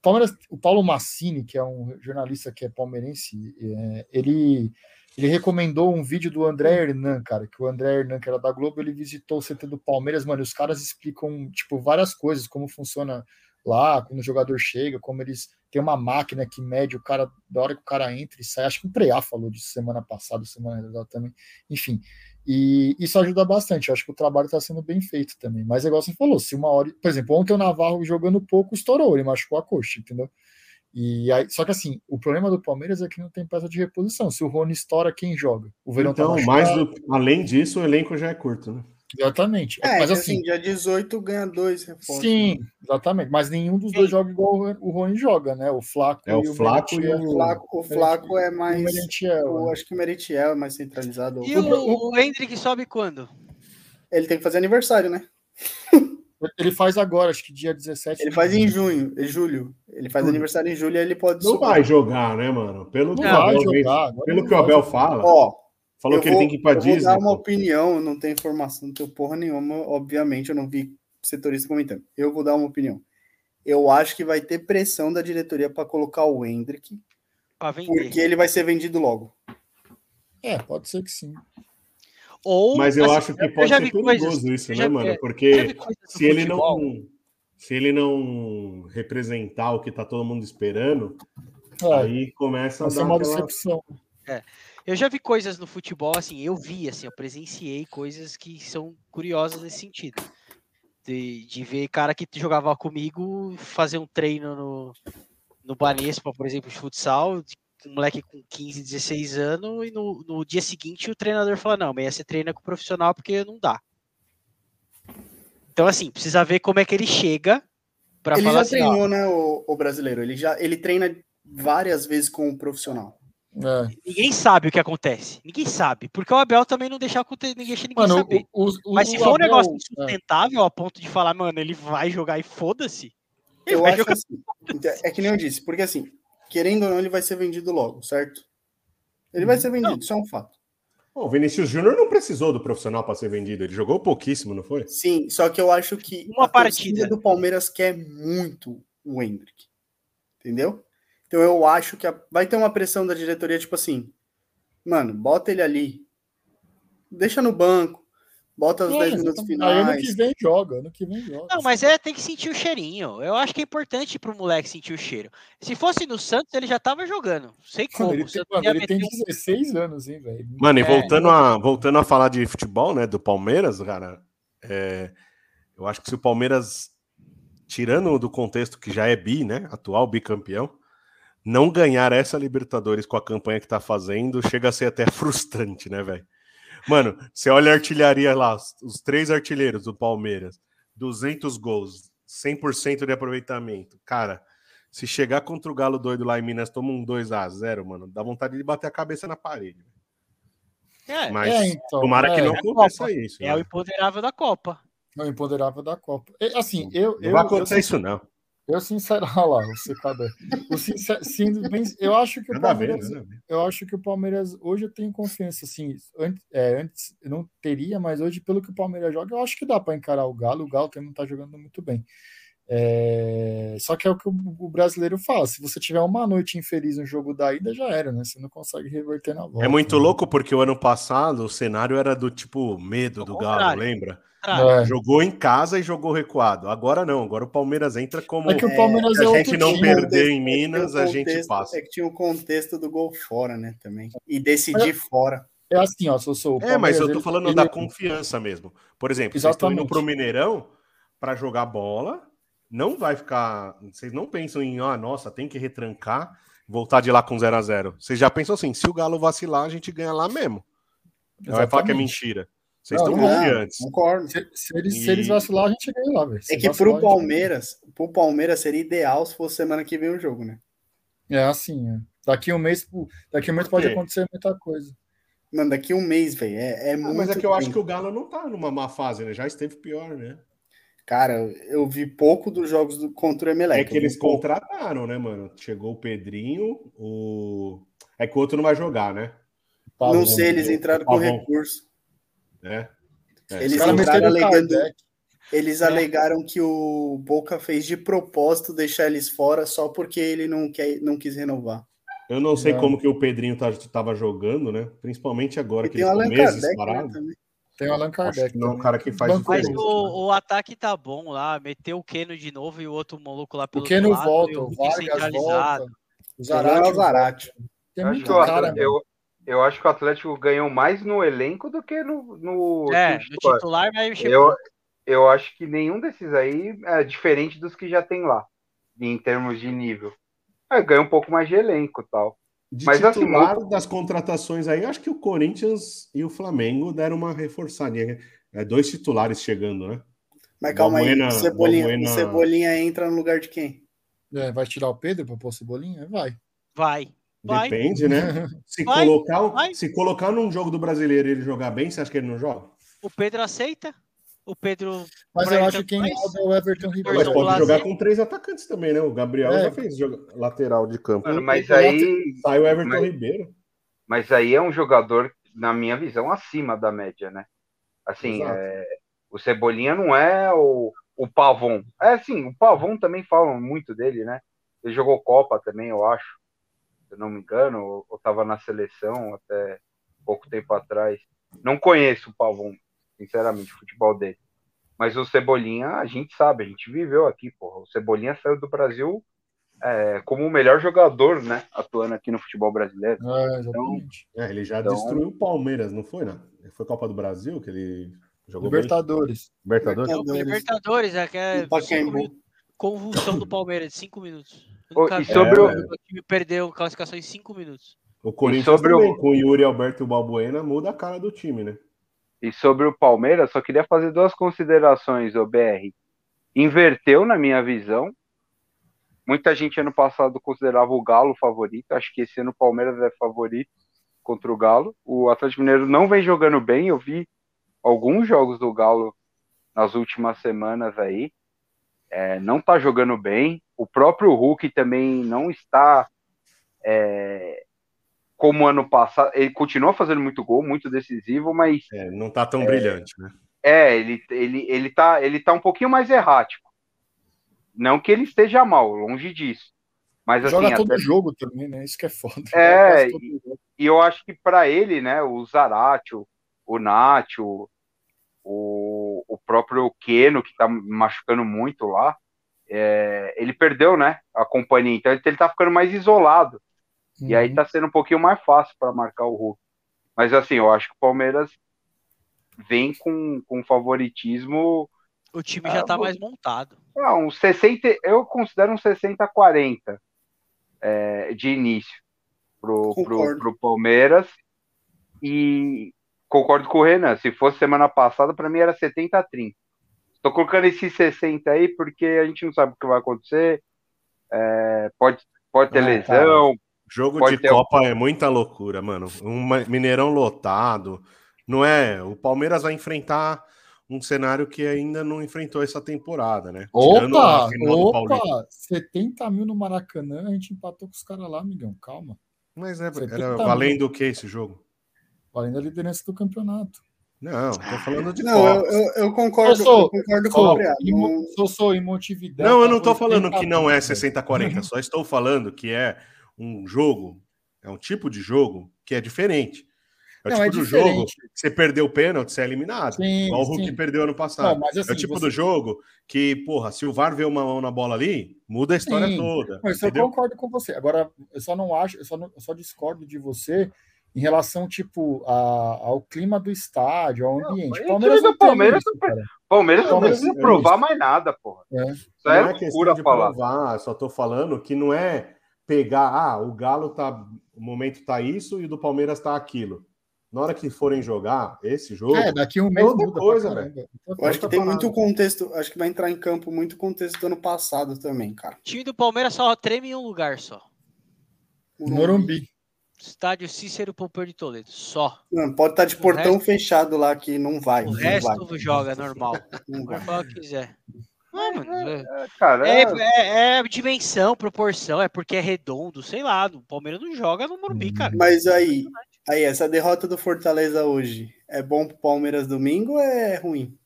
Palmeiras, o Paulo Massini, que é um jornalista que é palmeirense, é, ele ele recomendou um vídeo do André Hernan, cara, que o André Hernan, que era da Globo, ele visitou o CT do Palmeiras, mano, e os caras explicam, tipo, várias coisas, como funciona lá, quando o jogador chega, como eles têm uma máquina que mede o cara, da hora que o cara entra e sai, acho que o Preá falou disso semana passada, semana também, enfim, e isso ajuda bastante, eu acho que o trabalho está sendo bem feito também, mas é igual você falou, se uma hora, por exemplo, ontem o Navarro jogando pouco estourou, ele machucou a coxa, entendeu? E aí, só que assim, o problema do Palmeiras é que não tem peça de reposição. Se o Rony estoura, quem joga? O Verão tá então, tá mais do, além disso, o elenco já é curto, né? Exatamente. É, mas assim, assim, dia 18 ganha dois reforços. Sim, exatamente. Mas nenhum dos dois joga igual o Rony joga, né? O Flaco é, o e o Flaco e o Flaco, o Flaco é mais. O Merentiel, né? acho que o Merentiel é mais centralizado. E o, o, o Hendrick sobe quando? Ele tem que fazer aniversário, né? Ele faz agora, acho que dia 17. Ele faz em junho, em julho. Ele faz aniversário em julho e ele pode. Não subir. vai jogar, né, mano? Pelo que, não Abel, jogar, pelo que o Abel fala. Ó, falou que vou, ele tem que ir pra eu Disney. Vou dar uma opinião, não tenho informação, não tenho porra nenhuma. Obviamente, eu não vi setorista comentando. Eu vou dar uma opinião. Eu acho que vai ter pressão da diretoria para colocar o Hendrick. Porque ele vai ser vendido logo. É, pode ser que sim. Ou, Mas eu assim, acho que pode ser perigoso coisas, isso, né, mano? Porque se ele não se ele não representar o que tá todo mundo esperando, é, aí começa a dar uma aquela... decepção. É. Eu já vi coisas no futebol, assim, eu vi, assim, eu presenciei coisas que são curiosas nesse sentido. De, de ver cara que jogava comigo fazer um treino no, no Banespa, por exemplo, de futsal, um moleque com 15, 16 anos, e no, no dia seguinte o treinador fala: Não, amanhã você treina com o profissional porque não dá. Então, assim, precisa ver como é que ele chega para falar. Ele já assim, treinou, ó, né, o, o, brasileiro? Ele já ele treina várias vezes com o profissional. É. Ninguém sabe o que acontece. Ninguém sabe. Porque o Abel também não deixa ninguém, ninguém mano, saber. O, o, Mas se for um negócio é. insustentável é. a ponto de falar, mano, ele vai jogar e foda-se. Eu acho jogar... assim. É que nem eu disse, porque assim, querendo ou não, ele vai ser vendido logo, certo? Ele vai ser vendido, não. isso é um fato. o Vinícius Júnior não precisou do profissional para ser vendido, ele jogou pouquíssimo, não foi? Sim, só que eu acho que uma partida do Palmeiras quer muito o Hendrick. Entendeu? Então eu acho que a... vai ter uma pressão da diretoria, tipo assim, mano, bota ele ali, deixa no banco, Bota os é, 10 minutos finais. Ano que vem joga, ano que vem joga. Não, mas é, tem que sentir o cheirinho. Eu acho que é importante pro moleque sentir o cheiro. Se fosse no Santos, ele já tava jogando. Sei como. Ele, tem, mano, ele tem 16 um... anos, hein, velho. Mano, e é, voltando, a, voltando a falar de futebol, né, do Palmeiras, cara, é, eu acho que se o Palmeiras, tirando do contexto que já é bi, né, atual bicampeão, não ganhar essa Libertadores com a campanha que tá fazendo, chega a ser até frustrante, né, velho? Mano, você olha a artilharia lá, os três artilheiros do Palmeiras, 200 gols, 100% de aproveitamento. Cara, se chegar contra o Galo doido lá em Minas, toma um 2 a 0 mano, dá vontade de bater a cabeça na parede. É, Mas é, então, tomara é, que não é aconteça isso. É né? o imponderável da Copa. É o imponderável da Copa. Assim, eu. Não eu, vai acontecer eu, isso, não. Eu, sinceramente, olha lá, o secador. O sincer, sim, eu acho que o Palmeiras, eu acho que o Palmeiras hoje eu tenho confiança, assim, antes, é, antes eu não teria, mas hoje pelo que o Palmeiras joga, eu acho que dá para encarar o Galo. O Galo também não está jogando muito bem. É, só que é o que o, o, brasileiro fala: se você tiver uma noite infeliz no jogo da ida, já era, né? Você não consegue reverter na volta. É muito né? louco porque o ano passado o cenário era do tipo medo do Galo, lembra? É. Jogou em casa e jogou recuado. Agora não, agora o Palmeiras entra como. É que o Palmeiras é, é a gente não perder em Minas, é a gente passa. É que tinha o contexto do gol fora, né? Também. E decidir é, fora. É assim, ó, se eu sou. É, mas eu tô falando ele, da ele... confiança mesmo. Por exemplo, Exatamente. vocês estão indo pro Mineirão para jogar bola, não vai ficar. Vocês não pensam em, ah, nossa, tem que retrancar, voltar de lá com 0 a 0 Vocês já pensam assim, se o Galo vacilar, a gente ganha lá mesmo. Vai falar que é mentira. Vocês estão confiantes. Concordo. Se, se, eles, e... se eles vacilar, a gente ganha lá, velho. É que pro Palmeiras, pro Palmeiras seria ideal se fosse semana que vem o jogo, né? É assim, é. Daqui um mês, daqui um mês pode acontecer muita coisa. Mano, daqui um mês, velho, é, é ah, muito. Mas é que eu acho que o Galo não tá numa má fase, né? Já esteve pior, né? Cara, eu vi pouco dos jogos do, contra o Emelec. É que eles pouco. contrataram, né, mano? Chegou o Pedrinho, o. É que o outro não vai jogar, né? Não sei, eles entraram com recurso. É. é. Eles entraram alegando. Eles é. alegaram que o Boca fez de propósito deixar eles fora só porque ele não, quer, não quis renovar. Eu não sei Não. como que o Pedrinho tá, tava jogando, né? Principalmente agora E que tem ele o ficou Allan meses né, parado. também. Tem o Allan Kardec. não é um também. cara que faz Mas o, o ataque tá bom lá, meteu o Keno de novo e o outro maluco lá O pelo Keno outro lado, volta, o o Vargas volta. O Zarate, o. Tem muito o cara, eu, eu acho que o Atlético ganhou mais no elenco do que no, no É, time no titular. titular vai mexer Eu, eu acho que nenhum desses aí é diferente dos que já tem lá, em termos de nível. É, ganha um pouco mais de elenco e tal. De Mas, assim, titular das contratações aí, acho que o Corinthians e o Flamengo deram uma reforçadinha. É, dois titulares chegando, né? Mas calma aí, o Cebolinha, Balbuena- o Cebolinha entra no lugar de quem? É, vai tirar o Pedro para pôr Cebolinha? Vai. Vai. Vai. Depende, né? Se, Vai, colocar, vai. se colocar num jogo do brasileiro e ele jogar bem, você acha que ele não joga? O Pedro aceita. O Pedro. Mas eu acho que quem roda é o Everton Ribeiro. Mas pode jogar com três atacantes também, né? O Gabriel É. já fez lateral de campo. Mano, mas o aí, Sai o Everton mas- Ribeiro. mas aí é um jogador, na minha visão, acima da média, né? Assim, é, o Cebolinha não é o, o Pavon. É assim, o Pavon também falam muito dele, né? Ele jogou Copa também, eu acho. Se eu não me engano, ou, ou tava na seleção até pouco tempo atrás. Não conheço o Pavon, sinceramente, o futebol dele. Mas o Cebolinha, a gente sabe, a gente viveu aqui, porra. O Cebolinha saiu do Brasil é, como o melhor jogador, né? Atuando aqui no futebol brasileiro. É, exatamente. É, ele já Então- destruiu o Palmeiras, não foi, né? Foi Copa do Brasil que ele jogou bem? Libertadores. Libertadores? Libertadores, é que é convulsão do Palmeiras, cinco minutos. Nunca e sobre um o- time perdeu classificação em cinco minutos. O Corinthians sobre o- também, com o Yuri Alberto e o Balbuena, muda a cara do time, né? E sobre o Palmeiras, só queria fazer duas considerações, o BR. Inverteu na minha visão. Muita gente ano passado considerava o Galo favorito. Acho que esse ano o Palmeiras é favorito contra o Galo. O Atlético Mineiro não vem jogando bem. Eu vi alguns jogos do Galo nas últimas semanas aí. É, não tá jogando bem. O próprio Hulk também não está é, como ano passado. Ele continua fazendo muito gol, muito decisivo, mas É, não tá tão brilhante, né? é, ele, ele, ele, tá, ele tá um pouquinho mais errático. Não que ele esteja mal, longe disso. Mas assim, Joga todo até- jogo também, né? Isso que é foda. É, jogo. e eu acho que para ele, né, o Zarate, o, o Nath, o, o, o próprio Keno, que tá machucando muito lá, é, ele perdeu, né, a companhia. Então ele, ele tá ficando mais isolado. E aí Uhum. tá sendo um pouquinho mais fácil para marcar o Hulk. Mas assim, eu acho que o Palmeiras vem com, com favoritismo O time já tá vou- mais montado. Ah, um 60, eu considero um 60-40 é, de início pro, pro, pro Palmeiras. E concordo com o Renan. Se fosse semana passada, para mim era 70-30. Estou colocando esse 60 aí porque a gente não sabe o que vai acontecer. É, pode, pode ter Ah, lesão. Jogo Pode de ter- Copa é muita loucura, mano. Um Mineirão lotado. Não é? O Palmeiras vai enfrentar um cenário que ainda não enfrentou essa temporada, né? Tirando Opa! a. Opa! 70 mil no Maracanã, a gente empatou com os caras lá, amigão. Calma. Mas é, 70 era mil. valendo o que esse jogo? Valendo a liderança do campeonato. Não, tô falando de Não, eu, eu, eu concordo, Sou, eu concordo com Sou, o Priado. em Mo- sou, sou em Montevidéu. Não, eu não tô falando 80 que não é mil, 60-40, só estou falando que é um jogo, é um tipo de jogo que é diferente. É o Não, tipo é do jogo que você perdeu o pênalti, você é eliminado. Sim, igual o Hulk sim. perdeu ano Não, passado. mas assim, é o tipo você- do jogo que, porra, se o VAR vê uma mão na bola ali, muda a história Sim, toda. Mas eu concordo com você. Agora, eu só não acho, eu só, não- eu só discordo de você em relação, tipo, a- ao clima do estádio, ao ambiente. mas O o Palmeiras não Palmeiras isso, cara. Palmeiras não Palmeiras precisa é provar mais nada, porra. É. Isso Não é é loucura questão de falar. provar, só tô falando que não é pegar, ah, o Galo tá, o momento tá isso e o do Palmeiras tá aquilo. Na hora que forem jogar esse jogo, É, daqui um mês outra muda coisa, pra caramba. Eu acho que tem parada. muito contexto, acho que vai entrar em campo muito contexto do ano passado também, cara. O time do Palmeiras só treme em um lugar só. Morumbi. Estádio Cícero Pompeu de Toledo. Só. Mano, pode estar de O portão resto- fechado lá que não vai. O não resto vai, joga normal. não vai. Falar o que quiser. Ah, mano, é, É, é, é- é- é dimensão, proporção, é porque é redondo, sei lá. O Palmeiras não joga no Morumbi, cara. Mas aí, aí, essa derrota do Fortaleza hoje é bom pro Palmeiras domingo ou é ruim?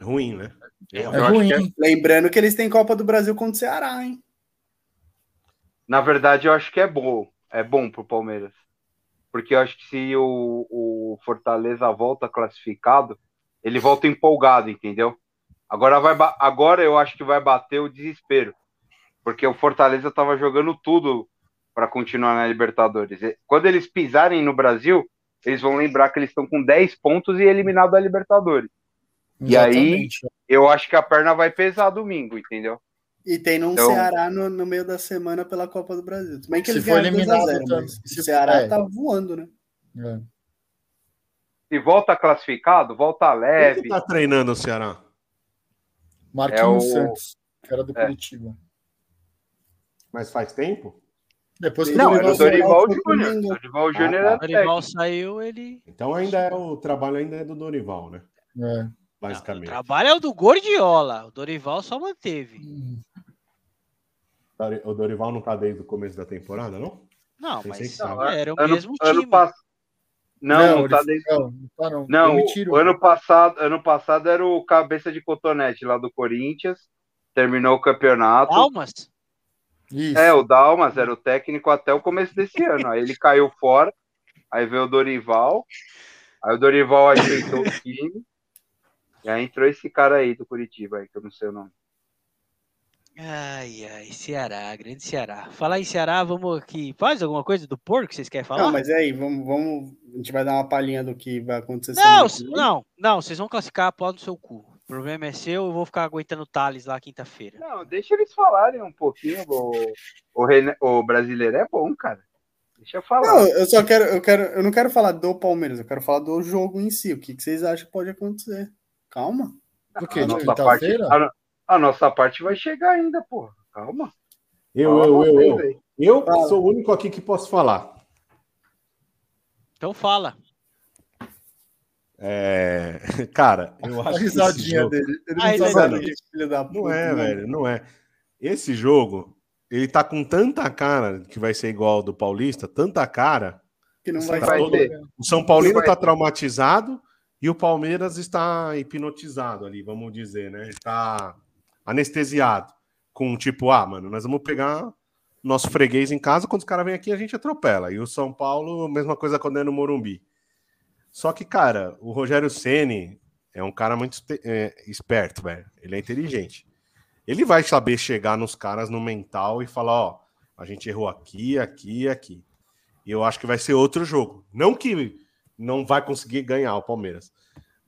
ruim, né? É É ruim. que é-? Lembrando que eles têm Copa do Brasil contra o Ceará, hein? Na verdade, eu acho que é bom. É bom pro Palmeiras. Porque eu acho que se o, o Fortaleza volta classificado, ele volta empolgado, entendeu? Agora, vai, agora eu acho que vai bater o desespero. Porque o Fortaleza estava jogando tudo para continuar na Libertadores. Quando eles pisarem no Brasil, eles vão lembrar que eles estão com 10 pontos e eliminados da Libertadores. E aí- Exatamente. Eu acho que a perna vai pesar domingo, entendeu? E tem um Então- Ceará no, no meio da semana pela Copa do Brasil. Bem que 2 a eliminado 0, também. mas Se o Ceará é. tá voando, né? É. Se volta classificado, volta Quem leve. que tá treinando o Ceará? Marquinhos É o- Santos, que era do É. Curitiba. Mas faz tempo? Depois que Não, o era o Dorival Dorival foi pro Júnior. Mengão. Dorival Júnior Ah, era O Dorival técnico. saiu, ele. Então ainda é o trabalho ainda é do Dorival, né? É. Não, o Basicamente. trabalho é o do Gordiola. O Dorival só manteve. O Dorival não tá desde o começo da temporada, não? Não, Pensei mas que. Não, era o ano, mesmo ano time. pass- Não, não, tá ele- desde... não, não tá não. Não, o ano passado, ano passado era o cabeça de cotonete lá do Corinthians. Terminou o campeonato. Palmas? Isso. É, o Dalmas era o técnico até o começo desse ano. Aí ele caiu fora. Aí veio o Dorival. Aí o Dorival ajeitou o time. E aí entrou esse cara aí do Curitiba, aí, que eu não sei o nome. Ai, ai, Ceará, grande Ceará. Falar em Ceará, vamos aqui. Faz alguma coisa do porco que vocês querem falar? Não, mas aí, vamos, vamos. A gente vai dar uma palhinha do que vai acontecer. Não, não, não, vocês vão classificar a pau no seu cu. O problema é seu, eu vou ficar aguentando o Thales lá quinta-feira. Não, deixa eles falarem um pouquinho. O, o, René- o brasileiro é bom, cara. Deixa eu falar. Não, eu só quero, eu quero, eu não quero falar do Palmeiras, eu quero falar do jogo em si. O que, que vocês acham que pode acontecer? Calma. Do quê? a, De nossa parte, quinta-feira? a, a nossa parte vai chegar ainda, porra. Calma. Eu, Fala eu, eu, eu. aí. Eu Fala. sou o único aqui que posso falar. Então fala. É, Cara, eu A acho que esse risadinha jogo... dele. Ele Ah, não ele é sabe Mano, nada. Filho da puta, Não é, mano. velho, não é. Esse jogo, ele tá com tanta cara que vai ser igual ao do Paulista, tanta cara. Que não vai, tá vai todo- ter. O São Paulino tá ter. traumatizado e o Palmeiras está hipnotizado ali, vamos dizer, né? Ele tá anestesiado. Com tipo, ah, mano, nós vamos pegar nosso freguês em casa, quando os caras vêm aqui a gente atropela. E o São Paulo, mesma coisa quando é no Morumbi. Só que, cara, o Rogério Ceni é um cara muito é, esperto, velho. Ele é inteligente. Ele vai saber chegar nos caras no mental e falar, ó, a gente errou aqui, aqui aqui. E eu acho que vai ser outro jogo. Não que não vai conseguir ganhar o Palmeiras,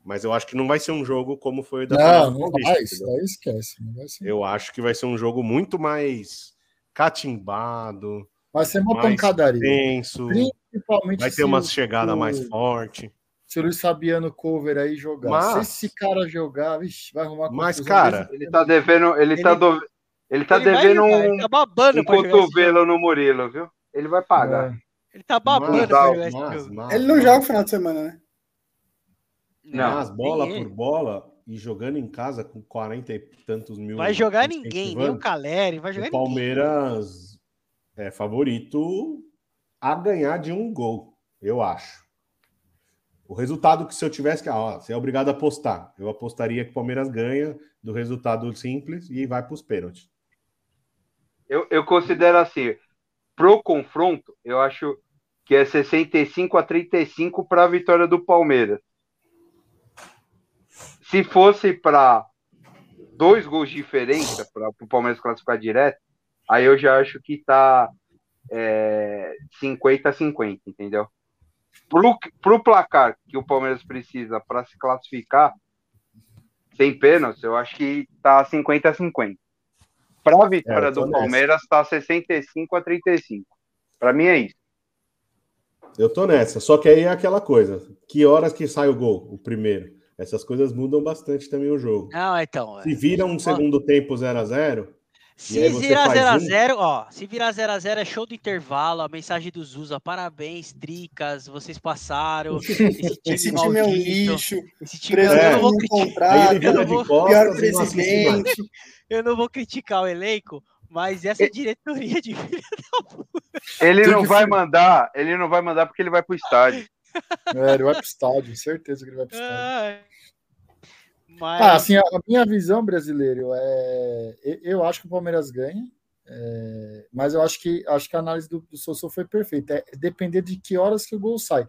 mas eu acho que não vai ser um jogo como foi o da Não, não vai. Isso daí esquece. Não vai ser. Eu acho que vai ser um jogo muito mais catimbado, Vai ser uma mais pancadaria. tenso, Principalmente vai ter uma o- chegada o- mais forte. Se o Luiz Fabiano cover aí jogar. Mas- Se esse cara jogar, vixe, vai arrumar Mas, cara, Ele tá devendo. Ele, tá, Ele- do- ele tá ele vai devendo jogar, um, ele tá babando um cotovelo no Murilo, viu? Ele vai pagar. É. Ele tá babando Mas- mas- mas- Ele não joga no final de semana, né? Não, Mas bola por bola e jogando em casa com 40 e tantos mil. Vai jogar ninguém, nem o Caleri, vai jogar O Palmeiras é favorito a ganhar de um gol, eu acho. O resultado que se eu tivesse que. ah, você é obrigado a apostar. Eu apostaria que o Palmeiras ganha do resultado simples e vai para os pênaltis. Eu, eu considero assim, pro confronto, eu acho que é 65 a 35 para a vitória do Palmeiras. Se fosse para dois gols de diferença para o Palmeiras classificar direto, aí eu já acho que tá é, 50 a 50, entendeu? Pro, pro placar que o Palmeiras precisa para se classificar sem pênaltis, eu acho que tá 50 a 50. Para a vitória É, do. Palmeiras tá 65 a 35. Para mim é isso. Eu tô nessa. Só que aí é aquela coisa. Que horas que sai o gol? O primeiro. Essas coisas mudam bastante também o jogo. Não, então. Se vira um segundo tempo 0 a 0 Se virar faz um- 0x0, ó, se virar 0x0 é show do intervalo, a mensagem do Zusa, parabéns, tricas, vocês passaram. Esse time, Esse time é um lixo. Esse time eu, não vou criticar, Aí contrato. ele eu, não vou, de costas Pior e não presidente. eu não vou criticar o elenco, mas essa diretoria de Ele Tem não que vai ser- mandar, ele não vai mandar porque ele vai pro estádio. É, ele vai pro estádio, certeza que ele vai pro estádio. Ai. Mas Ah, assim, a a minha visão brasileiro é. Eu acho que o Palmeiras ganha. É, mas eu acho que acho que a análise do, do Sossô foi perfeita. É depender de que horas que o gol sai.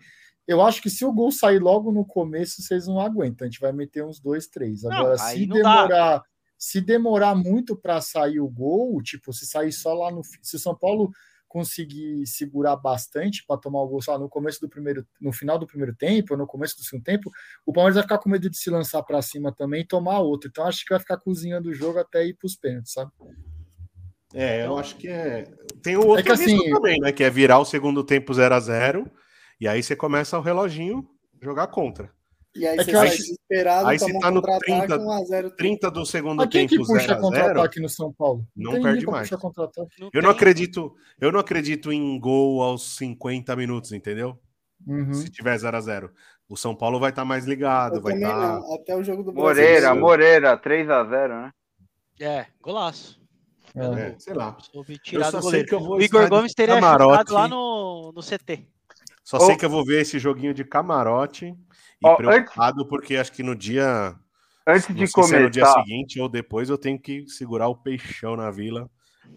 Eu acho que se o gol sair logo no começo, vocês não aguentam. A gente vai meter uns dois, três. Agora, Não, se demorar, se demorar muito para sair o gol, tipo, se sair só lá no. Se o São Paulo conseguir segurar bastante para tomar o gol só no começo do primeiro, no final do primeiro tempo, ou no começo do segundo tempo, o Palmeiras vai ficar com medo de se lançar para cima também e tomar outro. Então acho que vai ficar cozinhando o jogo até ir para os pênaltis, sabe? É, eu acho que é. Tem o outro que assim- também, né? Que é virar o segundo tempo 0 a 0 e aí você começa o reloginho jogar contra. E aí É você que acho- desesperado, aí tá no contra-ataque 30 1x0. 30 do segundo Mas quem que tempo puxa 0 a 0 contra-ataque no São Paulo? não tem perde mais. Não Eu não acredito, eu não acredito em gol aos 50 minutos, entendeu? Uhum. Se tiver 0 a 0 O São Paulo vai estar mais ligado, Eu vai não. Até o jogo do Brasil. Moreira, Brasil. Moreira, 3x0, né? É, golaço. É. É, sei lá. Eu tirar só sei que eu vou O Igor Gomes teria camarote. chutado lá no, no CT. Só sei que eu vou ver esse joguinho de camarote e Ó, preocupado porque acho que no dia Antes de é no dia começar, seguinte ou depois eu tenho que segurar o peixão na vila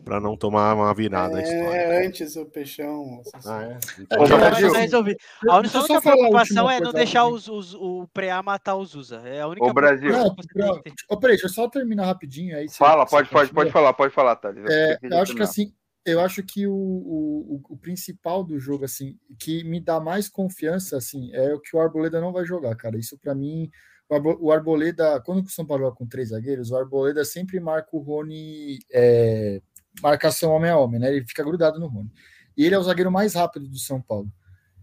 para não tomar uma virada histórica. É, antes o Peixão. Ah, é? É, Ô, Já resolver. A única, única preocupação é não deixar os, os- o Preá matar os Usa. É a única Ô, Brasil. Não, ter. Ô, peraí, deixa eu só terminar rapidinho aí. fala, você pode, pode, continua. pode falar, pode falar, Thales. É, eu acho que assim, eu acho que o, o, o- principal do jogo, assim, que me dá mais confiança, assim, é o que o Arboleda não vai jogar, cara. Isso pra mim, o Arbo- o Arboleda, quando o São Paulo joga com três zagueiros, o Arboleda sempre marca o Rony é, marcação homem a homem, né? Ele fica grudado no Rony. E ele é o zagueiro mais rápido do São Paulo.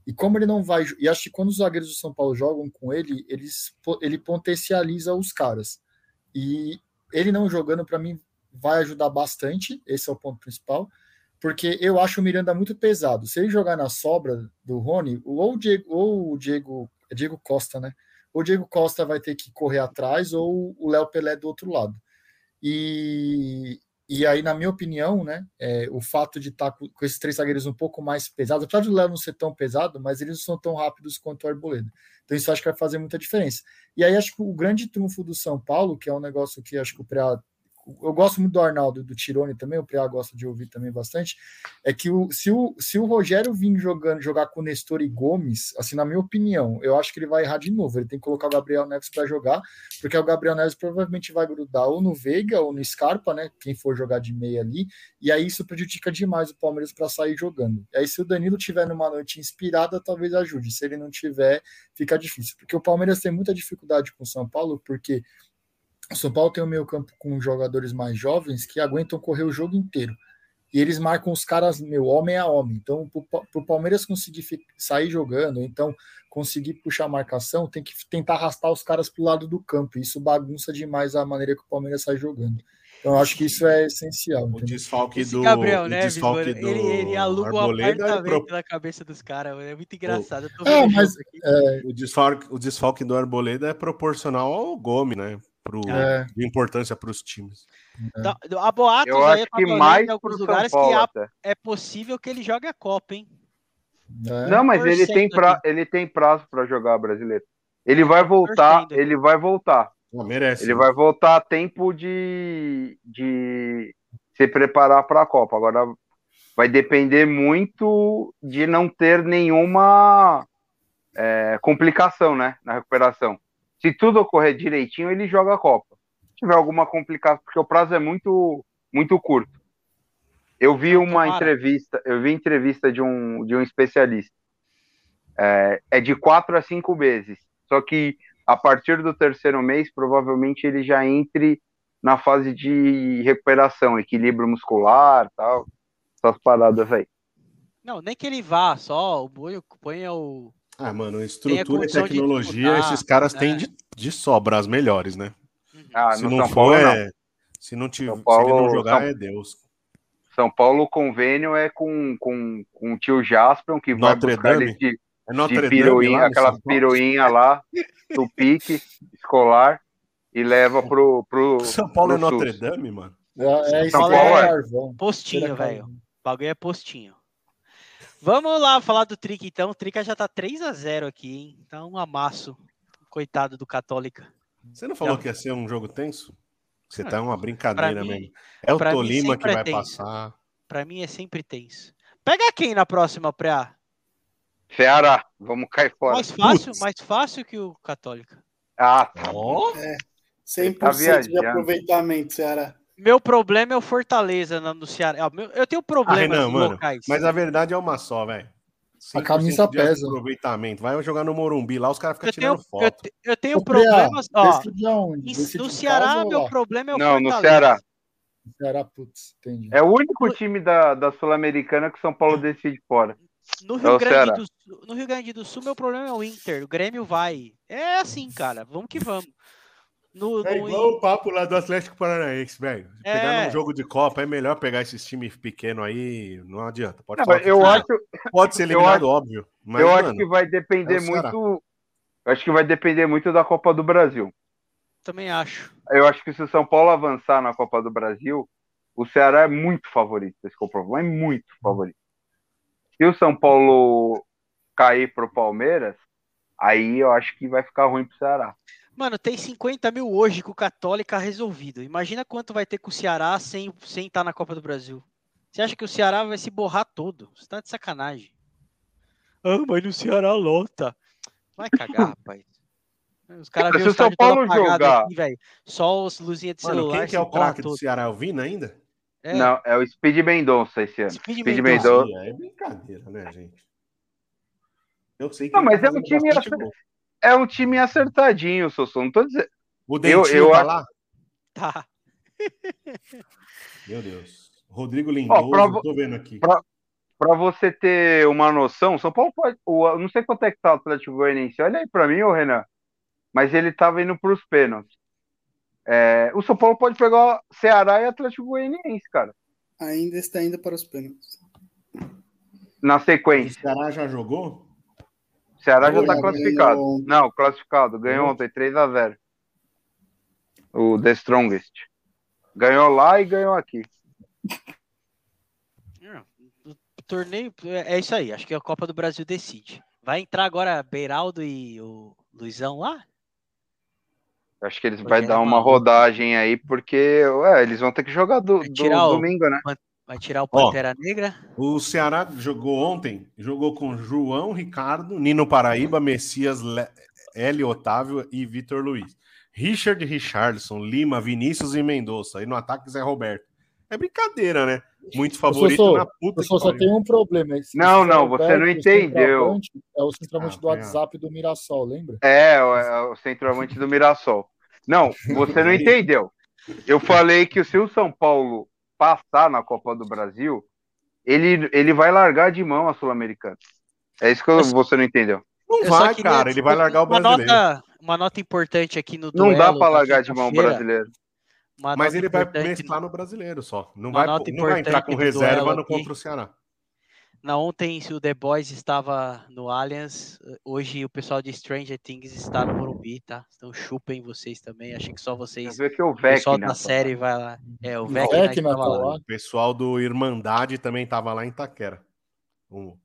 E como ele não vai. E acho que quando os zagueiros do São Paulo jogam com ele, eles, ele potencializa os caras. E ele não jogando, para mim, vai ajudar bastante. Esse é o ponto principal. Porque eu acho o Miranda muito pesado. Se ele jogar na sobra do Rony, ou o Diego, ou o Diego, é Diego Costa, né? Ou o Diego Costa vai ter que correr atrás, ou o Léo Pelé do outro lado. E, e aí, na minha opinião, né, é, o fato de estar com, com esses três zagueiros um pouco mais pesados, apesar de o Léo não ser tão pesado, mas eles não são tão rápidos quanto o Arboleda. Então, isso acho que vai fazer muita diferença. E aí, acho que o grande trunfo do São Paulo, que é um negócio que acho que o Preá. Eu gosto muito do Arnaldo do Tirone também, o Preá gosta de ouvir também bastante. É que o, se, o, se o Rogério vir jogando, jogar com Nestor e Gomes, assim, na minha opinião, eu acho que ele vai errar de novo. Ele tem que colocar o Gabriel Neves para jogar, porque o Gabriel Neves provavelmente vai grudar ou no Veiga ou no Scarpa, né? Quem for jogar de meia ali, e aí isso prejudica demais o Palmeiras para sair jogando. E aí, se o Danilo tiver numa noite inspirada, talvez ajude. Se ele não tiver, fica difícil. Porque o Palmeiras tem muita dificuldade com o São Paulo, porque o São Paulo tem o meio campo com jogadores mais jovens que aguentam correr o jogo inteiro. E eles marcam os caras, meu, homem a homem. Então, para o Palmeiras conseguir sair jogando, então conseguir puxar a marcação, tem que tentar arrastar os caras para o lado do campo. Isso bagunça demais a maneira que o Palmeiras sai jogando. Então, eu acho que isso é essencial. O entendeu? desfalque Esse do. Gabriel o Neves, desfalque mano, ele, ele aluga um Arboleda é apartamento pro- na cabeça dos caras. É muito engraçado. Eu tô É, mas- aqui. O desfalque, o desfalque do Arboleda é proporcional ao Gomes, né? Pro, É. De importância para os times. Da- Há boatos Eu aí, acho que mais em alguns lugares Paulo que há- é possível que ele jogue a Copa, hein? É. Não, mas ele 100% tem, pra, aqui. ele tem prazo para jogar brasileiro. Ele É, vai voltar, ele vai voltar. Ah, merece. Ele vai voltar a tempo de, de se preparar para a Copa. Agora vai depender muito de não ter nenhuma é, complicação né, na recuperação. Se tudo ocorrer direitinho, ele joga a Copa. Se tiver alguma complicação, porque o prazo é muito, muito curto. Eu vi Então, uma entrevista, eu vi entrevista de um, de um especialista. É, é de quatro a cinco meses. Só que a partir do terceiro mês, provavelmente ele já entre na fase de recuperação, equilíbrio muscular, tal, essas paradas aí. Não, nem que ele vá, só o Bolho ponha o. Ah, mano, estrutura e de tecnologia, esses caras né? têm de, de sobra as melhores, né? Ah, se não São for, Paulo, não. é. Se não, tiver, São Paulo- se ele não jogar, São- é Deus. São Paulo, o convênio é com, com, com o tio Jaspion, que vai Notre buscar Dame? eles de, É de Notre Dame piruinha, São Paulo? piruinha lá, do pique escolar, e leva pro, pro, São Paulo é pro Notre SUS. Dame, mano. É, é São Paulo é. Carvão. Postinho, velho. O bagulho é postinho. Vamos lá falar do Trica, então. O Trica já tá 3 a 0 aqui, hein? Tá um amasso. Coitado do Católica. Você não falou Já. que ia ser um jogo tenso? Você Ah, tá uma brincadeira mim- mesmo. É o Tolima que é vai tenso. passar. Pra mim é sempre tenso. Pega quem na próxima, Preá? Ceará, vamos cair fora. Mais fácil, Putz. mais fácil que o Católica. Ah, tá. Ó, 100% Tá de aproveitamento, Ceará. Meu problema é o Fortaleza no Ceará. Ah, Eu tenho problemas Renan, mano, locais. mas a verdade é uma só, velho. 100% camisa pesa. aproveitamento. Vai jogar no Morumbi lá, os caras ficam eu tenho, tirando eu, foto. te- eu tenho Ô, problemas. Ó, em- no Ceará, casa meu lá? problema é o Não, no Fortaleza. Ceará. Ceará, putz, entendi. É o único time da, da Sul-Americana que o São Paulo decide fora. No É Rio, o Grande do no Rio Grande do Sul, meu problema é o Inter. O Grêmio vai. É assim, cara. Vamos que vamos. No, É no- igual o papo lá do Atlético Paranaense, velho. É. Pegar num jogo de Copa é melhor pegar esses times pequenos aí, não adianta. Pode, Não, eu acho, pode ser eu eliminado, acho- óbvio. Mas, eu mano, acho que vai depender é muito. Eu acho que vai depender muito da Copa do Brasil. Também acho. Eu acho que se o São Paulo avançar na Copa do Brasil, o Ceará é muito favorito. Esse que é é muito favorito. Se o São Paulo cair pro Palmeiras, aí eu acho que vai ficar ruim pro Ceará. Mano, tem 50 mil hoje com o Católica resolvido. Imagina quanto vai ter com o Ceará sem sem estar na Copa do Brasil. Você acha que o Ceará vai se borrar todo? Você tá de sacanagem. Ah, mas no Ceará lota. Vai cagar, rapaz. Os caras se o São Paulo apagado jogar- aqui, velho. Só os luzinhas de mano, celular. quem que é o craque do. Ceará? É o Vina ainda? É, Não, é o Speed Mendonça esse ano. Speed Speed Mendonça. Mendonça. É brincadeira, né, gente? Eu sei que Não, ele tá mas é um time. É um time acertadinho, Sossô. Não tô dizendo. O Dentinho eu tá acho- lá? Tá. Meu Deus. Rodrigo Lindoso, pra vo- tô vendo aqui. pra- Pra você ter uma noção, São Paulo pode. o- eu não sei quanto é que tá o Atlético Goianiense. Olha aí pra mim, ô Renan. Mas ele tava indo pros pênaltis. É, o São Paulo pode pegar Ceará e Atlético Goianiense, cara. Ainda está indo para os pênaltis. Na O sequência. Ceará já jogou? Ceará já Ganhou, tá classificado. ganhou. Não, classificado. Ganhou ontem 3x0. O The Strongest. Ganhou lá e ganhou aqui. O torneio é é isso aí. Acho que a Copa do Brasil decide. Vai entrar agora Beiraldo e o Luizão lá? Acho que eles vão dar uma rodagem aí, porque ué, eles vão ter que jogar do, do domingo, né? Vai tirar o Ó. Pantera Negra? O Ceará jogou ontem, jogou com João, Ricardo, Nino Paraíba, Messias, Le- Hélio Otávio e Vitor Luiz. Richard Richardson, Lima, Vinícius e Mendonça. E no ataque Zé Roberto. É brincadeira, né? Muito favorito Sossô, na puta Eu só, tem um problema. Esse- Não, não, Roberto, você não entendeu. É o centroavante Ah, do WhatsApp do Mirassol, lembra? É, o, é o centroavante do Mirassol. Não, você não entendeu. Eu falei que se o São Paulo passar na Copa do Brasil, ele, ele vai largar de mão a Sul-Americana. É isso que eu- você não entendeu. Não Eu vai, queria cara. Ele vai largar o uma brasileiro. Nota, uma nota importante aqui no Não dá duelo pra da largar de mão o brasileiro. uma Mas ele vai mesclar no brasileiro só. Não Uma vai, não vai entrar com reserva duelo no aqui. contra o Ceará. Na ontem, se o The Boys estava no Allianz, hoje o pessoal de Stranger Things está no Morumbi, tá? Então chupem vocês também. Achei que só vocês, Você vê que o o pessoal Vecna. da série vai lá. É, o O Vecna Vecna estava tá lá. O pessoal do Irmandade também tava lá em Itaquera. O,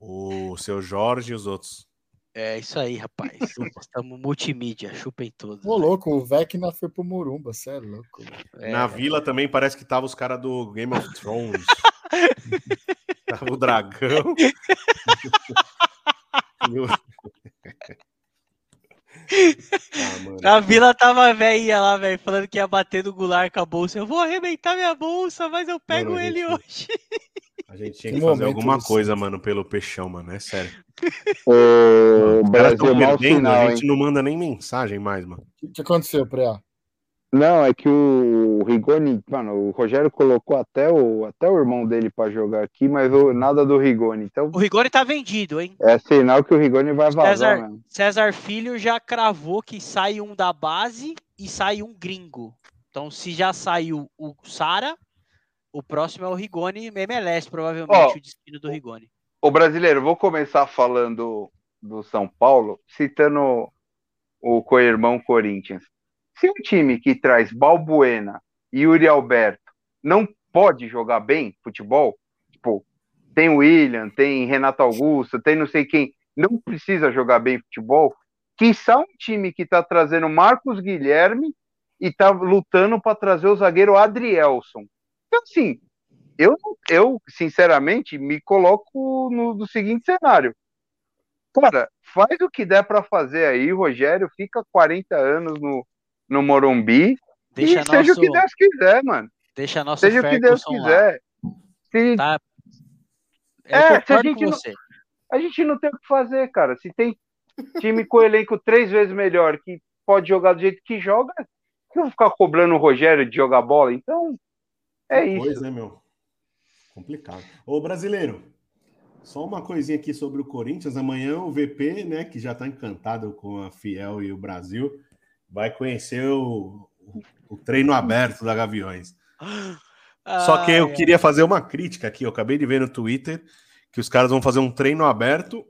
o seu Jorge e os outros. É isso aí, rapaz. Estamos multimídia, chupem todos. Ô, louco, o Vecna foi pro Morumba, você é louco. É, Na vila também parece que tava os caras do Game of Thrones. tava o dragão. O- ah, mano. Na vila tava velhinha lá, velho, falando que ia bater no Goulart com a bolsa. Eu vou arrebentar minha bolsa, mas eu pego Mano, ele gente, hoje. A gente tinha Que que fazer alguma isso. coisa, mano, pelo peixão, mano. É sério. O tão Brasil mau perdendo, sinal, a hein? gente não manda nem mensagem mais, mano. O que, que aconteceu, Preá? Não, é que o Rigoni, mano, o Rogério colocou até o, até o irmão dele pra jogar aqui, mas o- nada do Rigoni. Então O Rigoni tá vendido, hein? é sinal que o Rigoni vai vazar César, mesmo. César Filho já cravou que sai um da base e sai um gringo. Então, se já saiu o Sara, o próximo é o Rigoni MLS, provavelmente Ó, o destino do Rigoni. O brasileiro, vou começar falando do São Paulo, citando o co-irmão Corinthians. Se um time que traz Balbuena e Yuri Alberto não pode jogar bem futebol, tipo, tem William, tem Renato Augusto, tem não sei quem, não precisa jogar bem futebol, quiçá um time que tá trazendo Marcos Guilherme e tá lutando para trazer o zagueiro Adrielson. Então, assim, eu, eu, sinceramente, me coloco no, no seguinte cenário. Cara, faz o que der para fazer aí, Rogério, fica 40 anos no, no Morumbi Deixa e seja o que Deus quiser, mano. deixa nosso Seja o que Deus lá, quiser. Se, tá? É, se a gente não- você. a gente não tem o que fazer, cara. Se tem time com elenco três vezes melhor que pode jogar do jeito que joga, eu vou ficar cobrando o Rogério de jogar bola. Então, é isso. Pois, né, meu? Complicado. Ô, brasileiro, só uma coisinha aqui sobre o Corinthians. Amanhã o VP, né, que já tá encantado com a Fiel e o Brasil, vai conhecer o, o- o treino aberto da Gaviões. Só que eu queria fazer uma crítica aqui. Eu acabei de ver no Twitter que os caras vão fazer um treino aberto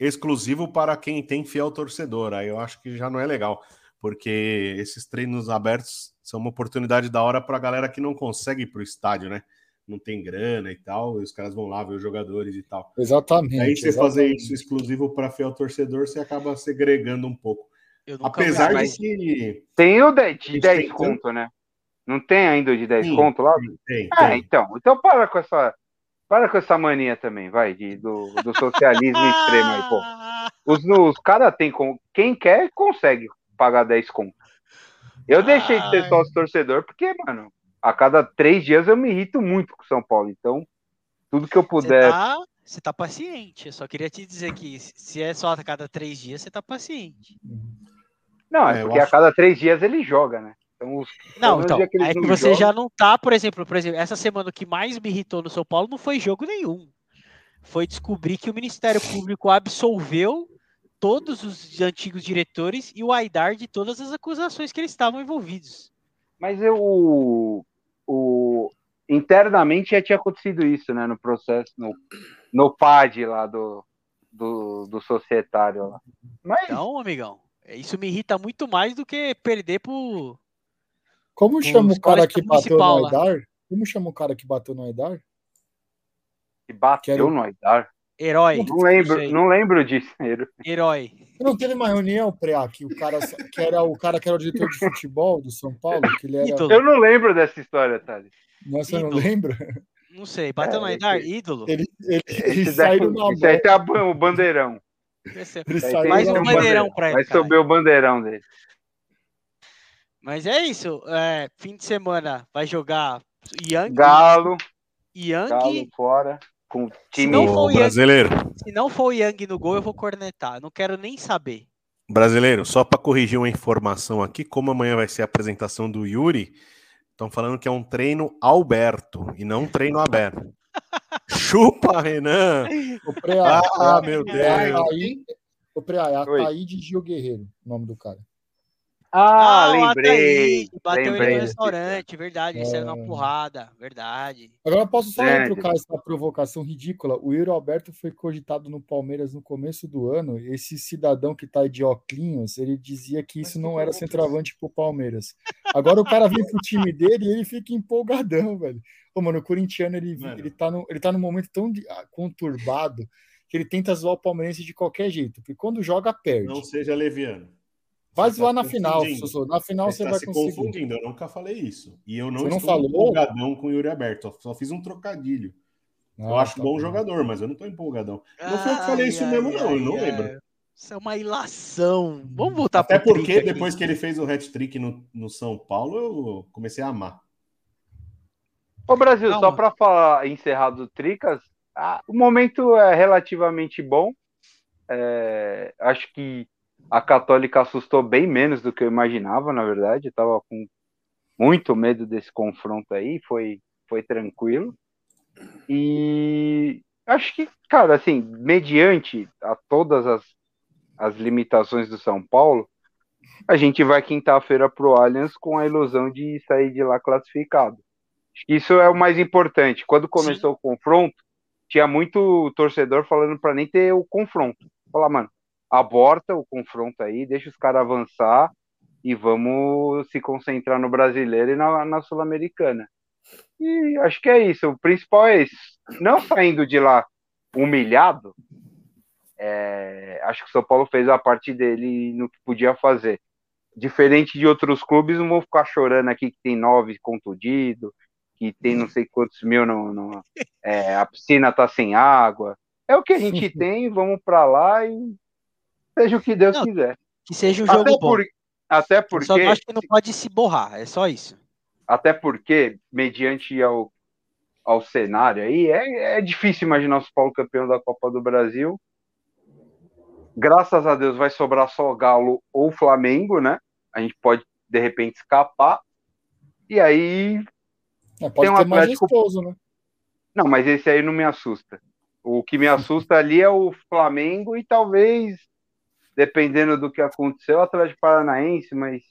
exclusivo para quem tem fiel torcedor. Aí eu acho que já não é legal, porque esses treinos abertos são uma oportunidade da hora para a galera que não consegue ir para o estádio, né? Não tem grana e tal, e os caras vão lá ver os jogadores e tal. Exatamente. Aí você fazer exatamente. isso exclusivo para fiel torcedor, você acaba segregando um pouco. Eu nunca vi Apesar mas- de que Tem o 10, de Eles 10 têm conto, né? Não tem ainda o de 10 Sim, conto lá? tem, Ah, tem. então. Então para com essa. Para com essa mania também, vai, de, do, do socialismo extremo aí, pô. Os, os caras têm como. Quem quer, consegue pagar 10 conto. Eu deixei de ser Ai. sócio torcedor, porque, mano, a cada três dias eu me irrito muito com o São Paulo. Então, tudo que eu Você puder. tá, você tá paciente. Eu só queria te dizer que se é só a cada três dias, você tá paciente. Não, é, É, porque acho- a cada três dias ele joga, né? Então, os, Não, então, que é que não você jogam- já não tá, por exemplo, por exemplo, essa semana o que mais me irritou no São Paulo não foi jogo nenhum. Foi descobrir que o Ministério Público absolveu todos os antigos diretores e o Aidar de todas as acusações que eles estavam envolvidos. Mas eu, o, o- internamente já tinha acontecido isso, né? No processo, no, no PAD lá do, do, do societário lá. Mas Então, amigão, isso me irrita muito mais do que perder pro. Como chama o cara que bateu no. Aidar? Como chama o cara que bateu no Aidar? que bateu no Aidar. Herói. Não lembro, Isso aí, não lembro disso. Herói. Não teve uma reunião, Preá, que o cara que era o cara que era o diretor de futebol do São Paulo, que ele era. Eu não lembro dessa história, Thales. Nossa, eu não lembro. Não sei. Bateu É, no Aidar? Ídolo. Ele, ele, eles daí, saíram na esse aí mão. tá o bandeirão. Mais um bandeirão pra ele, Vai cara. subir o bandeirão dele. Mas é isso. é, fim de semana vai jogar Yang. Galo, Yang. Galo fora. Com time. não Ô, for o Yang- brasileiro, Se não for o Yang no gol, eu vou cornetar. Não quero nem saber. brasileiro, só para corrigir uma informação aqui, como amanhã vai ser a apresentação do Yuri, estão falando que é um treino Alberto e não um treino aberto. Chupa, Renan! O Preá, Ah, meu Deus! Ataí, o Preá, é Oi. Ataíde Gil Guerreiro, o nome do cara. Ah, o lembrei. Ataíde, bateu ele lembrei no desse restaurante, verdade. Saíram É. na porrada, verdade. Agora eu posso só Grande. trocar essa provocação ridícula. O Yuri Alberto foi cogitado no Palmeiras no começo do ano. Esse cidadão que tá aí de óculos, ele dizia que isso não era centroavante pro Palmeiras. Agora o cara vem pro time dele e ele fica empolgadão, velho. Ô, mano, o corintiano ele, Mano. ele, tá, no, ele tá num momento tão de- ah, conturbado que ele tenta zoar o palmeirense de qualquer jeito, porque quando joga, perde. Não seja leviano. Vai Você zoar tá na final. Na final Você você está vai se conseguir. confundindo, eu nunca falei isso. E eu não Você não estou falou? empolgadão com o Yuri Alberto, só- fiz um trocadilho. eu Ah, acho tá bom bom. jogador, mas eu não estou empolgadão. Não foi eu que falei isso mesmo, não, eu não lembro. Isso é uma ilação. Vamos voltar Até porque aqui. depois que ele fez o hat-trick no, no São Paulo, eu comecei a amar. Ô, Brasil, Calma. só para falar encerrar do Tricas, ah, o momento é relativamente bom. É, acho que a Católica assustou bem menos do que eu imaginava, na verdade. Eu tava com muito medo desse confronto aí, foi, foi tranquilo. E acho que, cara, assim, mediante a todas as, as limitações do São Paulo, a gente vai quinta-feira pro Allianz com a ilusão de sair de lá classificado. Acho que Isso é o mais importante. Quando começou o confronto, tinha muito torcedor falando para nem ter o confronto. Falar, mano, aborta o confronto aí, deixa os caras avançar e vamos se concentrar no brasileiro e na, na sul-americana. E acho que é isso. O principal é isso. Não saindo de lá humilhado, é, acho que o São Paulo fez a parte dele no que podia fazer. Diferente de outros clubes, não vão ficar chorando aqui que tem nove contundido, que tem não sei quantos mil no, no é, a piscina tá sem água. É o que a gente tem, vamos para lá e seja o que Deus Não, quiser. Que seja um jogo Até, bom. por, até Eu Só porque, acho que não pode se borrar, é só isso. até porque, mediante ao, ao cenário aí, é, é difícil imaginar o São Paulo campeão da Copa do Brasil. Graças a Deus vai sobrar só Galo ou Flamengo, né? A gente pode, de repente, escapar. E aí É, pode Tem um ter Atlético- majestoso, né? Não, mas esse aí não me assusta. O que me assusta ali é o Flamengo e talvez, dependendo do que aconteceu, o Atlético Paranaense, mas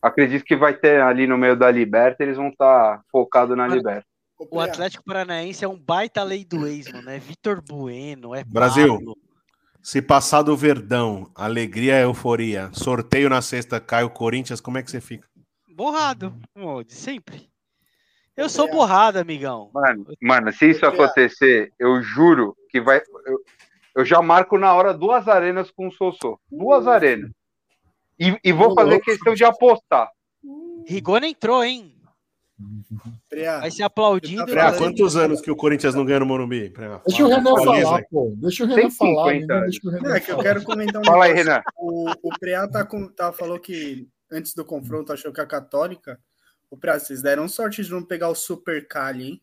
acredito que vai ter ali no meio da Liberta, eles vão estar focados na Liberta. O Atlético Paranaense é um baita lei do ex, mano. É Vitor Bueno, é Brasil. Pablo. Se passar do Verdão, alegria, euforia, sorteio na sexta, cai o Corinthians, como é que você fica? Borrado, de sempre. Eu sou borrado, amigão. Mano, mano, se isso acontecer, eu juro que vai. Eu, eu já marco na hora duas arenas com o Sossô. Duas arenas. E, e vou fazer questão de apostar. Rigoni entrou, hein? Preá, Vai ser aplaudido. Tá né? quantos anos que o Corinthians não ganha no Morumbi? Pré, Deixa o. Renan falar, aí. pô. Deixa o Renan falar. 50 ninguém anos. deixa o Renan é que eu quero comentar um Fala aí, negócio. Renan. O, o Preá tá, com- tá, falou que antes do confronto achou que a Católica. O Preá, vocês deram sorte de não pegar o Super Cali, hein?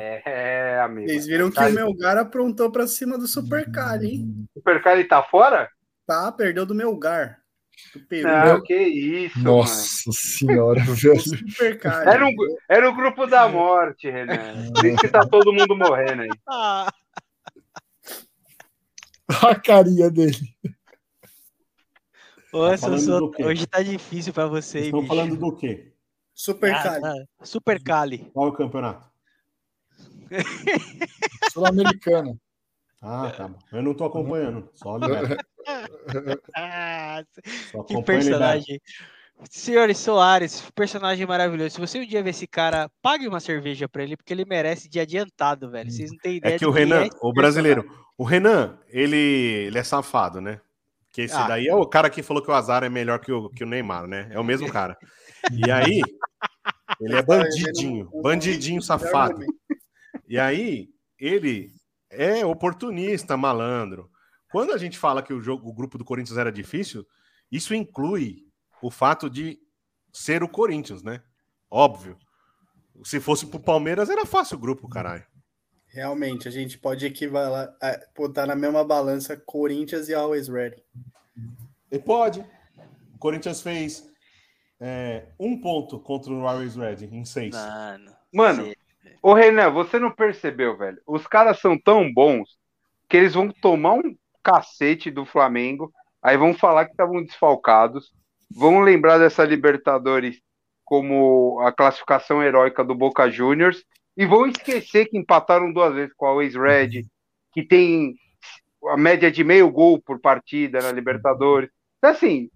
É, amigo. Vocês viram que Tá- o Melgar aprontou pra cima do Super Cali, hein? O Supercali tá fora? Tá, perdeu do Melgar. Do Peru. Não, que isso, Nossa senhora, O velho. Mano. Era um, era o grupo da morte, Renan. Por isso que tá todo mundo morrendo aí. Ah, A carinha dele. ô, Tá quê? hoje tá difícil pra você, estão bicho. falando do quê? Super Ah, Cali. tá. Super Cali. Qual é o campeonato? Sul-Americana. Ah, tá bom. Eu não tô acompanhando, só libera. Ah, Só que personagem. Senhores Soares, personagem maravilhoso. Se você um dia ver esse cara, pague uma cerveja pra ele, porque ele merece de adiantado, velho. Vocês não têm ideia É que o Renan, esse o brasileiro, o Renan, ele, ele é safado, né? Que esse Ah. daí é o cara que falou que o Azar é melhor que o, que o Neymar, né? É o mesmo cara. E aí, ele é bandidinho, bandidinho safado. E aí, ele é oportunista, malandro. Quando a gente fala que o jogo, o grupo do Corinthians era difícil, isso inclui o fato de ser o Corinthians, né? Óbvio. Se fosse pro Palmeiras, era fácil o grupo, caralho. Realmente, a gente pode equivaler, a- botar na mesma balança Corinthians e Always Ready. E pode. O Corinthians fez é, um ponto contra o Always Red em seis. Mano. Mano, Ô, Renan, você não percebeu, velho? Os caras são tão bons que eles vão tomar um cacete do Flamengo, aí vão falar que estavam desfalcados, vão lembrar dessa Libertadores como a classificação heróica do Boca Juniors e vão esquecer que empataram duas vezes com a Always Red, que tem a média de meio gol por partida na Libertadores. Então, assim,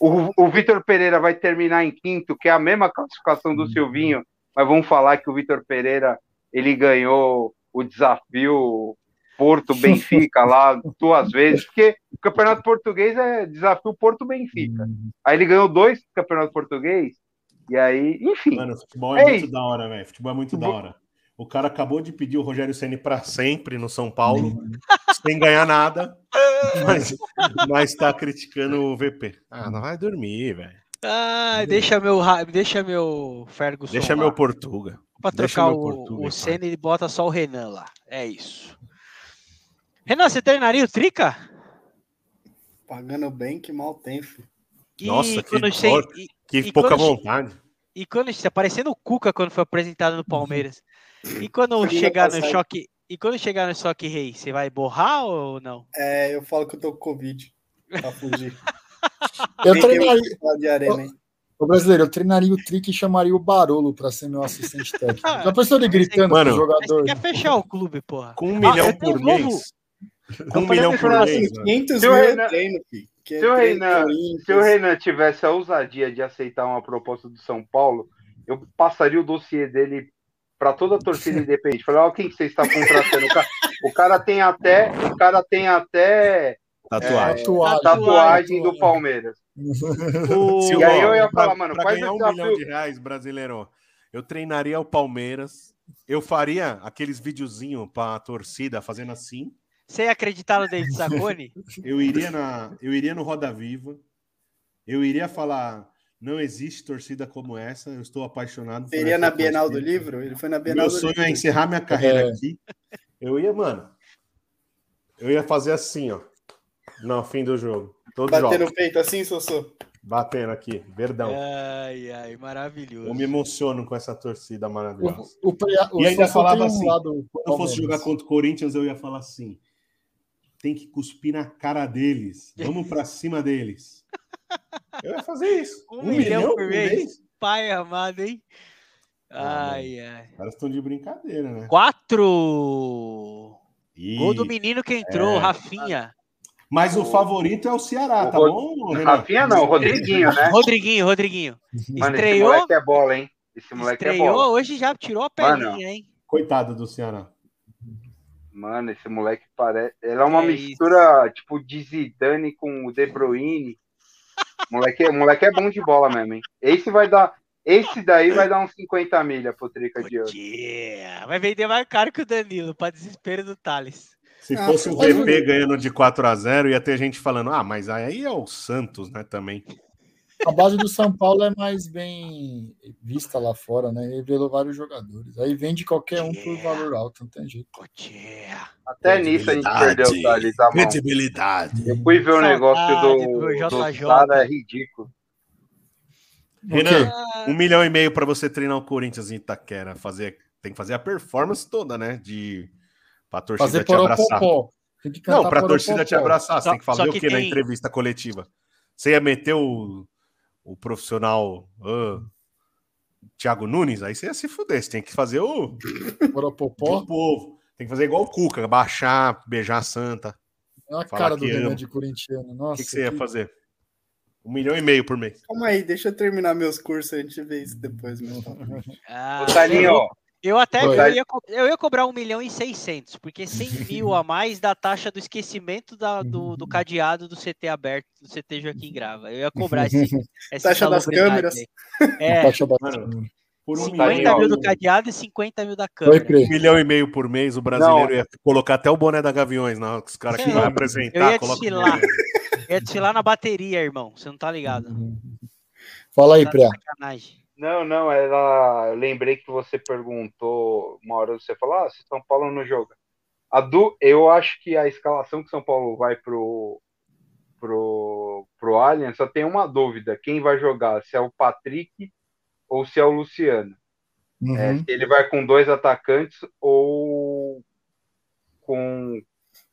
o, o Vitor Pereira vai terminar em quinto, que é a mesma classificação do Silvinho, mas vamos falar que o Vitor Pereira ele ganhou o desafio Porto Benfica lá duas vezes, porque o Campeonato Português é desafio Porto Benfica. Aí ele ganhou dois Campeonato Português, e aí, enfim. Mano, futebol é Ei. muito da hora, velho. Futebol é muito da hora. O cara acabou de pedir o Rogério Ceni para sempre no São Paulo, sem ganhar nada, mas, mas tá criticando o VP. Ah, não vai dormir, velho. Ah, deixa meu, ra- deixa meu Ferguson Deixa lá. meu Portuga. Pra deixa trocar o, Portuga, o. Senna e bota só o Renan lá. É isso. Renan, você treinaria o Trica? Pagando bem, que mal tem, filho. E Nossa, que dor. e, Que E pouca quando che- vontade. e quando está parecendo o Cuca quando foi apresentado no Palmeiras. E quando chegar no choque, e quando chegar no choque rei, você vai borrar ou não? É, eu falo que eu tô com Covid. Pra fugir. Eu treinaria. falar de arena, hein? Ô, brasileiro, eu treinaria o Trick e chamaria o Barolo para ser meu assistente técnico. Já pensou ele gritando Mano, pro Mas você jogador? quer fechar o clube, porra. Com um Ah, milhão eu tenho por um novo- mês. Com um milhão por mês. Assim, mano. 500 Se o mil Renan- eu treino. Que é Se o treino Renan-. Se o Renan tivesse a ousadia de aceitar uma proposta do São Paulo, eu passaria o dossiê dele para toda a torcida independente. Falei, ó, quem que você está contratando? O cara, o cara tem até, o cara tem até Tatuagem. Tatuagem. tatuagem do Palmeiras. O- Se E aí eu ia pra- falar, mano, pra faz ganhar um desafio. milhão de reais, brasileiro, Eu treinaria o Palmeiras. Eu faria aqueles videozinhos pra torcida fazendo assim. Você ia acreditar no David Sacone? Eu iria, na, eu iria no Roda Viva. Eu iria falar: não existe torcida como essa. Eu estou apaixonado Seria na Bienal do. Livro? Ele foi na Bienal Meu do sonho Livro. é encerrar minha carreira É. aqui. Eu ia, mano. Eu ia fazer assim, ó. No fim do jogo. Todo Bater jogo. no peito assim, Sossô. Batendo aqui. Verdão. Ai, ai, maravilhoso. Eu me emociono com essa torcida maravilhosa. O, o, o E ainda Sossô falava um assim, lado Quando eu fosse jogar contra o Corinthians, eu ia falar assim: tem que cuspir na cara deles. Vamos pra cima deles. Eu ia fazer isso. Um milhão por mês? Pai amado, hein? Ah, Ai, ai. Os caras estão de brincadeira, né? Quatro! Ih, Gol do menino que entrou, É. Rafinha. Mas o favorito é o Ceará, O tá Rod- bom, Renan? Rafinha não, Rodriguinho, né? Rodriguinho, Rodriguinho. Mano, Estreou, esse moleque é bola, hein? Esse moleque é estreou, bola. hoje já tirou a Mano. perninha, hein? Coitado do Ceará. Mano, esse moleque parece. Ele é uma É mistura, tipo, de Zidane com o De Bruyne. Moleque, o moleque é bom de bola mesmo, hein? Esse vai dar. Esse daí vai dar uns 50 milha pro Trica de. Yeah. Vai vender mais caro que o Danilo, pra desespero do Thales. Se Ah, fosse o mas VP ganhando de 4 a 0 ia ter gente falando: ah, mas aí é o Santos, né? Também. A base do São Paulo é mais bem vista lá fora, né? Ele revelou vários jogadores. Aí vende qualquer um por valor alto, não tem jeito. Até nisso a gente perdeu o Thales a mão. Credibilidade. Eu fui ver o negócio do, do cara, é ridículo. Renan, um milhão e meio pra você treinar o Corinthians em Itaquera. Fazer, tem que fazer a performance toda, né? De pra torcida Fazer te abraçar. Tem Não, pra torcida te abraçar. Você Só- tem que fazer o que quê na tem- entrevista coletiva? Você ia meter o, o profissional ah, Thiago Nunes? Aí você ia se fuder. Você tem que fazer o, Poropopó. o povo. Tem que fazer igual o Cuca, baixar, beijar a santa. É a cara do Renan de corintiano. O Nossa, que, que você ia que- fazer? Um milhão e meio por mês. Calma aí, deixa eu terminar meus cursos, a gente vê isso depois. Meu. ah, Ô, ó, eu até eu ia, eu ia cobrar 1 milhão e 600, porque 100 mil a mais da taxa do esquecimento da- do, do cadeado do CT aberto, do CT Joaquim Grava. Eu ia cobrar esse, essa Taxa das câmeras. aí. É, Taxa Mano, bacana. Por um 50 milhão, mil do cadeado e 50 mil da câmera. um milhão e meio por mês, o brasileiro Não. ia colocar até o boné da Gaviões, na hora que os caras que vão apresentar. Eu ia coloca desfilar. ia desfilar na bateria, irmão. Você não tá ligado. Fala aí, Tá Preá. sacanagem. Não, não, ela. Eu lembrei que você perguntou, uma hora você falou, ah, se São Paulo não joga. A. Eu acho que a escalação que São Paulo vai pro, pro, pro Allianz só tem uma dúvida: quem vai jogar? Se é o Patrick ou se é o Luciano. É, Uhum. se ele vai com dois atacantes ou com,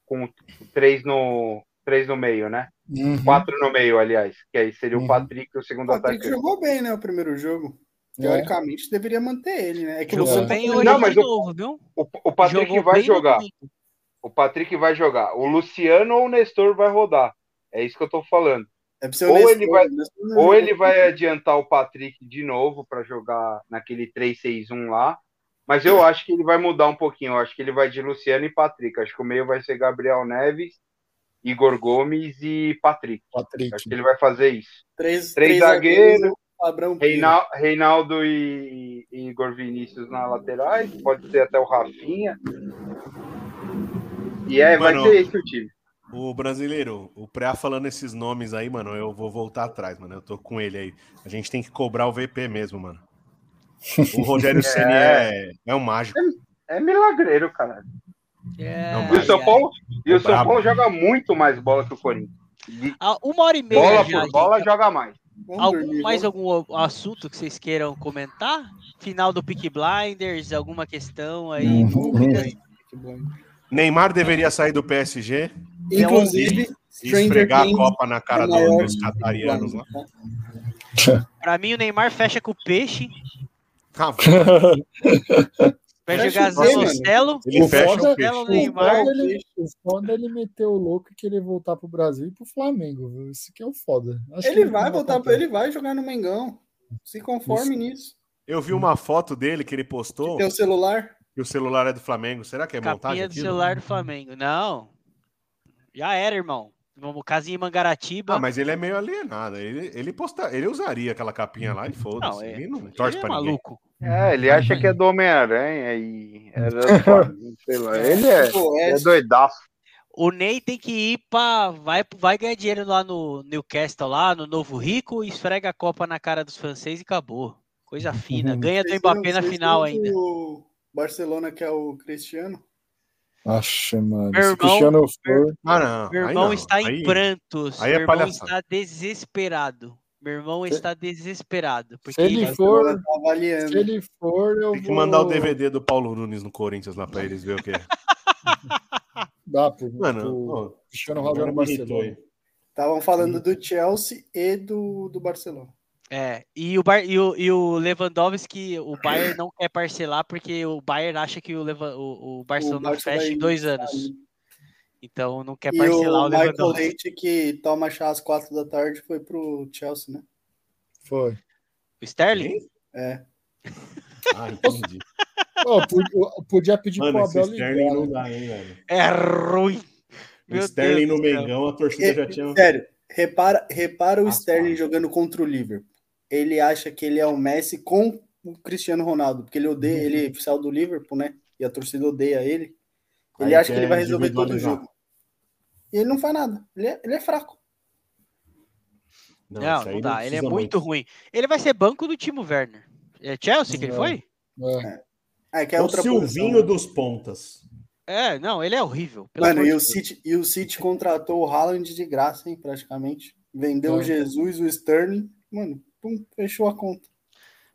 com três, no, três no meio, né? Uhum. Quatro no meio, aliás. Que aí seria Uhum. o Patrick o segundo O Patrick atacante. jogou bem, né? O primeiro jogo. É. Teoricamente, deveria manter ele, né? É que Jogou você bem tá hoje Não, mas novo, viu? O, o Patrick Jogou vai jogar. O Patrick vai jogar. O Luciano ou o Nestor vai rodar. É isso que eu tô falando. É Ou honesto, ele vai- Nestor Ou ele vai adiantar o Patrick de novo para jogar naquele 3-6-1 lá. Mas eu acho que ele vai mudar um pouquinho. Eu acho que ele vai de Luciano e Patrick. Acho que o meio vai ser Gabriel Neves, Igor Gomes e Patrick. Patrick. Acho que ele vai fazer isso. Três, Três zagueiros, Abrão. Reinal- Reinaldo e, e Igor Vinícius na laterais. Pode ser até o Rafinha. E é, vai Mano, ser esse o time. O brasileiro, o Preá falando esses nomes aí, mano, eu vou voltar atrás, mano. Eu tô com ele aí. A gente tem que cobrar o VP mesmo, mano. O Rogério Ceni é, é um mágico. É milagreiro, cara. É, Não, E o São. Paulo, e o São. Paulo joga muito mais bola que o Corinthians. Ah, uma hora e meia bola já, por bola joga mais. Vamos Algum, dormir, mais vamos- algum assunto que vocês queiram comentar? Final do Peak Blinders, alguma questão aí? Uhum. dúvidas? Neymar deveria sair do PSG Inclusive, e esfregar a Things Copa na cara é do- dos catarianos lá. tá? Pra mim, o Neymar fecha com o peixe. Ah, Vai Fecha jogar o? Zanocelo. Ele O fecha foda- o peixe. Zanocelo, O Neymar. foda, ele, o foda é ele meter o louco e querer voltar pro Brasil e pro Flamengo, viu? Isso que é o foda. Acho Ele que vai voltar, acontecer. ele vai jogar no Mengão. Se conforme nisso. Eu vi uma foto dele que ele postou Teu celular. e o celular é do Flamengo. Será que é montagem Capinha do aquilo? celular do Flamengo. Não. Já era, irmão. Vamos, casinha em Mangaratiba. Ah, mas ele é meio alienado. Ele, ele, posta, ele usaria aquela capinha lá e foda-se. Não, é- Ele não Ele torce é pra ninguém. maluco. É, ele acha que é do Homem-Aranha e era sei lá. Ele é, é Ed- doidaço. O Ney tem que ir pra. Vai, vai ganhar dinheiro lá no Newcastle, lá no Novo Rico, esfrega a Copa na cara dos franceses e acabou. Coisa fina. Ganha do Mbappé na final ainda. O Barcelona que é o Cristiano. Acha, mano. Meu Se irmão- Cristiano for. Ah, não. Meu irmão não. está em Aí- prantos. aí é Meu irmão palhaçada. está desesperado. Meu irmão está desesperado. Porque Se ele ele- for- tá avaliando. Se ele for, eu Tem que vou mandar o DVD do Paulo Nunes no Corinthians lá pra eles ver o que é. dar pro, Mano, pro ó, Cristiano Ronaldo no irritou Barcelona. Estavam falando do Chelsea e do, do Barcelona. É, e o, Bar, e, o, e o Lewandowski, o Bayern não quer parcelar porque o Bayern acha que o, Leva, o, o Barcelona Barça fecha em dois sair. anos. Então não quer E parcelar o, o Michael Lewandowski. Leite, que toma chá às quatro da tarde, foi pro Chelsea, né? Foi. O Sterling? É. Ah, entendi. Eu podia pedir Mano, pro Abel Sterling ligar. não né? dá, hein, velho. É ruim. O Meu Sterling Deus no. Mengão, a torcida já tinha. Sério, repara, repara o. Sterling jogando contra o Liverpool. Ele acha que ele é o Messi com o Cristiano Ronaldo, porque ele odeia, ele saiu do Liverpool, né? E a torcida odeia ele. Ele Aí acha que ele vai resolver todo o jogo. E ele não faz nada. Ele é, ele é fraco. Não, não, aí dá. Ele é muito, ruim. Ele vai ser banco do Timo Werner. É Chelsea que ele É. foi? É. Ah, que é É o outra Silvinho posição. dos pontas. É, não, ele é horrível. Mano, e o. City, e o City contratou o Haaland de graça, hein, praticamente. Vendeu É. o Jesus, o Sterling. Mano, pum, fechou a conta.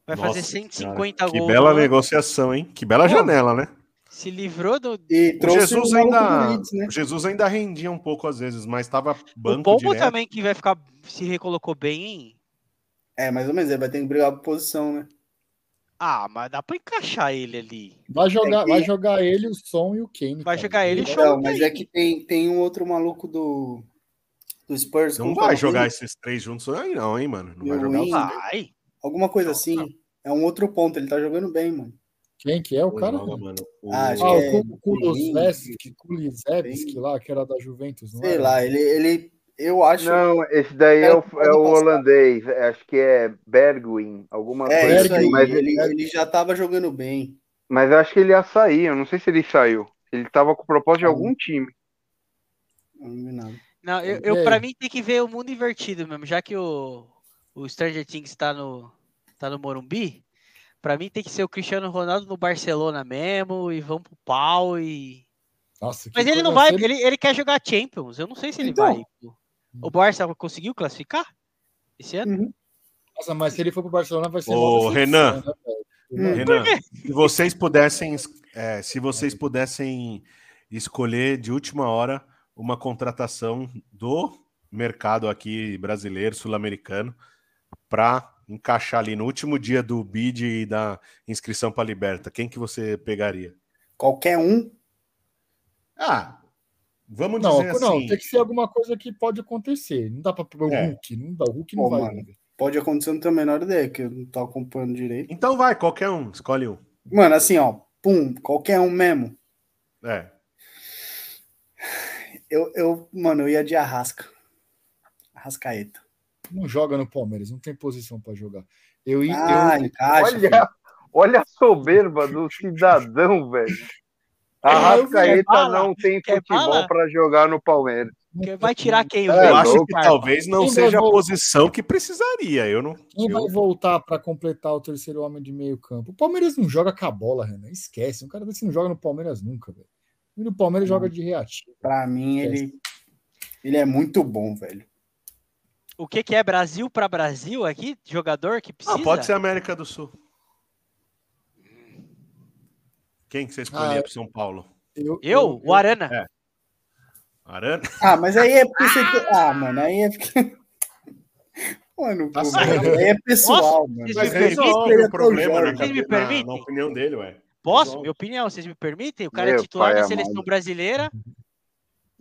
Vai Nossa fazer 150 Que gols. bela no ano. negociação, hein? Que bela Pô. janela, né? Se livrou do. E O trouxe Jesus o maluco do ainda, Leeds, né? o Jesus ainda rendia um pouco às vezes, mas tava O banco Pombo direto. também que vai ficar. Se recolocou bem, hein? É, mais ou menos, ele vai ter que brigar por posição, né? Ah, mas dá pra encaixar ele ali. Vai jogar, É que- vai jogar ele, o Som e o Kane. Vai cara. jogar ele e show. Não, mas é que tem, tem um outro maluco do, do Spurs. Não vai jogar esses três juntos aí não, hein, mano? Não vai Eu, jogar Vai. Alguma coisa assim. É um outro ponto, ele tá jogando bem, mano. Quem que é o cara? joga, mano. O- Ah, acho Ah, que o é- Ku- Kulusevski, Kulusevski lá, que era da Juventus, não Sei era? lá, ele, ele eu acho. Não, esse daí é o, é o holandês. Acho que é Bergwin, alguma é coisa. isso aí, Mas, ele, ele já tava jogando bem. mas eu acho que ele ia sair. Eu não sei se ele saiu. Ele tava com propósito de Ah. algum time. Não vi nada. Não, eu, eu para mim tem que ver o mundo invertido mesmo, já que o, o Stranger Things tá no, tá no Morumbi. Pra mim tem que ser o Cristiano Ronaldo no Barcelona mesmo e vamos pro pau e. Nossa, que Mas ele não vai, se ele, ele quer jogar Champions. Eu não sei se ele Então. vai. pô. O Barça conseguiu classificar esse ano? Nossa, mas se ele for pro Barcelona vai ser Ô, Renan. né? Hum. Renan, se vocês pudessem, é, se vocês pudessem escolher de última hora uma contratação do mercado aqui brasileiro, sul-americano, para encaixar ali no último dia do bid e da inscrição para a Liberta, quem que você pegaria? Qualquer um. Ah, vamos Não, dizer não, assim. tem que ser alguma coisa que pode acontecer. Não dá pra pegar o É. Hulk, não dá. O Hulk não Pô, vai. mano. Pode acontecer, não tenho a menor ideia, que eu não tô acompanhando direito. Então vai, qualquer um, escolhe um. Mano, assim, ó, pum, qualquer um mesmo. É. Eu, eu mano, eu ia de Arrasca. Arrascaeta. Não joga no Palmeiras, não tem posição pra jogar. Eu ia. Ah, eu, encaixa. filho. Olha, olha a soberba do cidadão, velho. É, eu vi, Rascaeta bala, não tem quer futebol para jogar no Palmeiras. Vai tirar quem? O É, Eu acho que talvez não seja a posição que precisaria. Eu não. quem eu- vai voltar pra completar o terceiro homem de meio campo? O Palmeiras não joga com a bola, Renan. Esquece. Um cara desse não joga no Palmeiras nunca, velho. E no Palmeiras joga de reativo. Pra mim, ele, ele é muito bom, velho. O que, que é Brasil para Brasil aqui? Jogador que precisa? Ah, pode ser América do Sul. Quem que você escolheria Ah, para São Paulo? Eu? Eu? O Arana. É. Arana? Ah, mas aí é porque você. tem- Ah, mano, aí é porque. Mano, Tá pô, certo. aí é pessoal, mano. vocês Mas permitem? o problema na, na opinião dele, ué. Posso? Minha opinião, vocês me permitem? O cara é Meu titular pai da amado. seleção brasileira,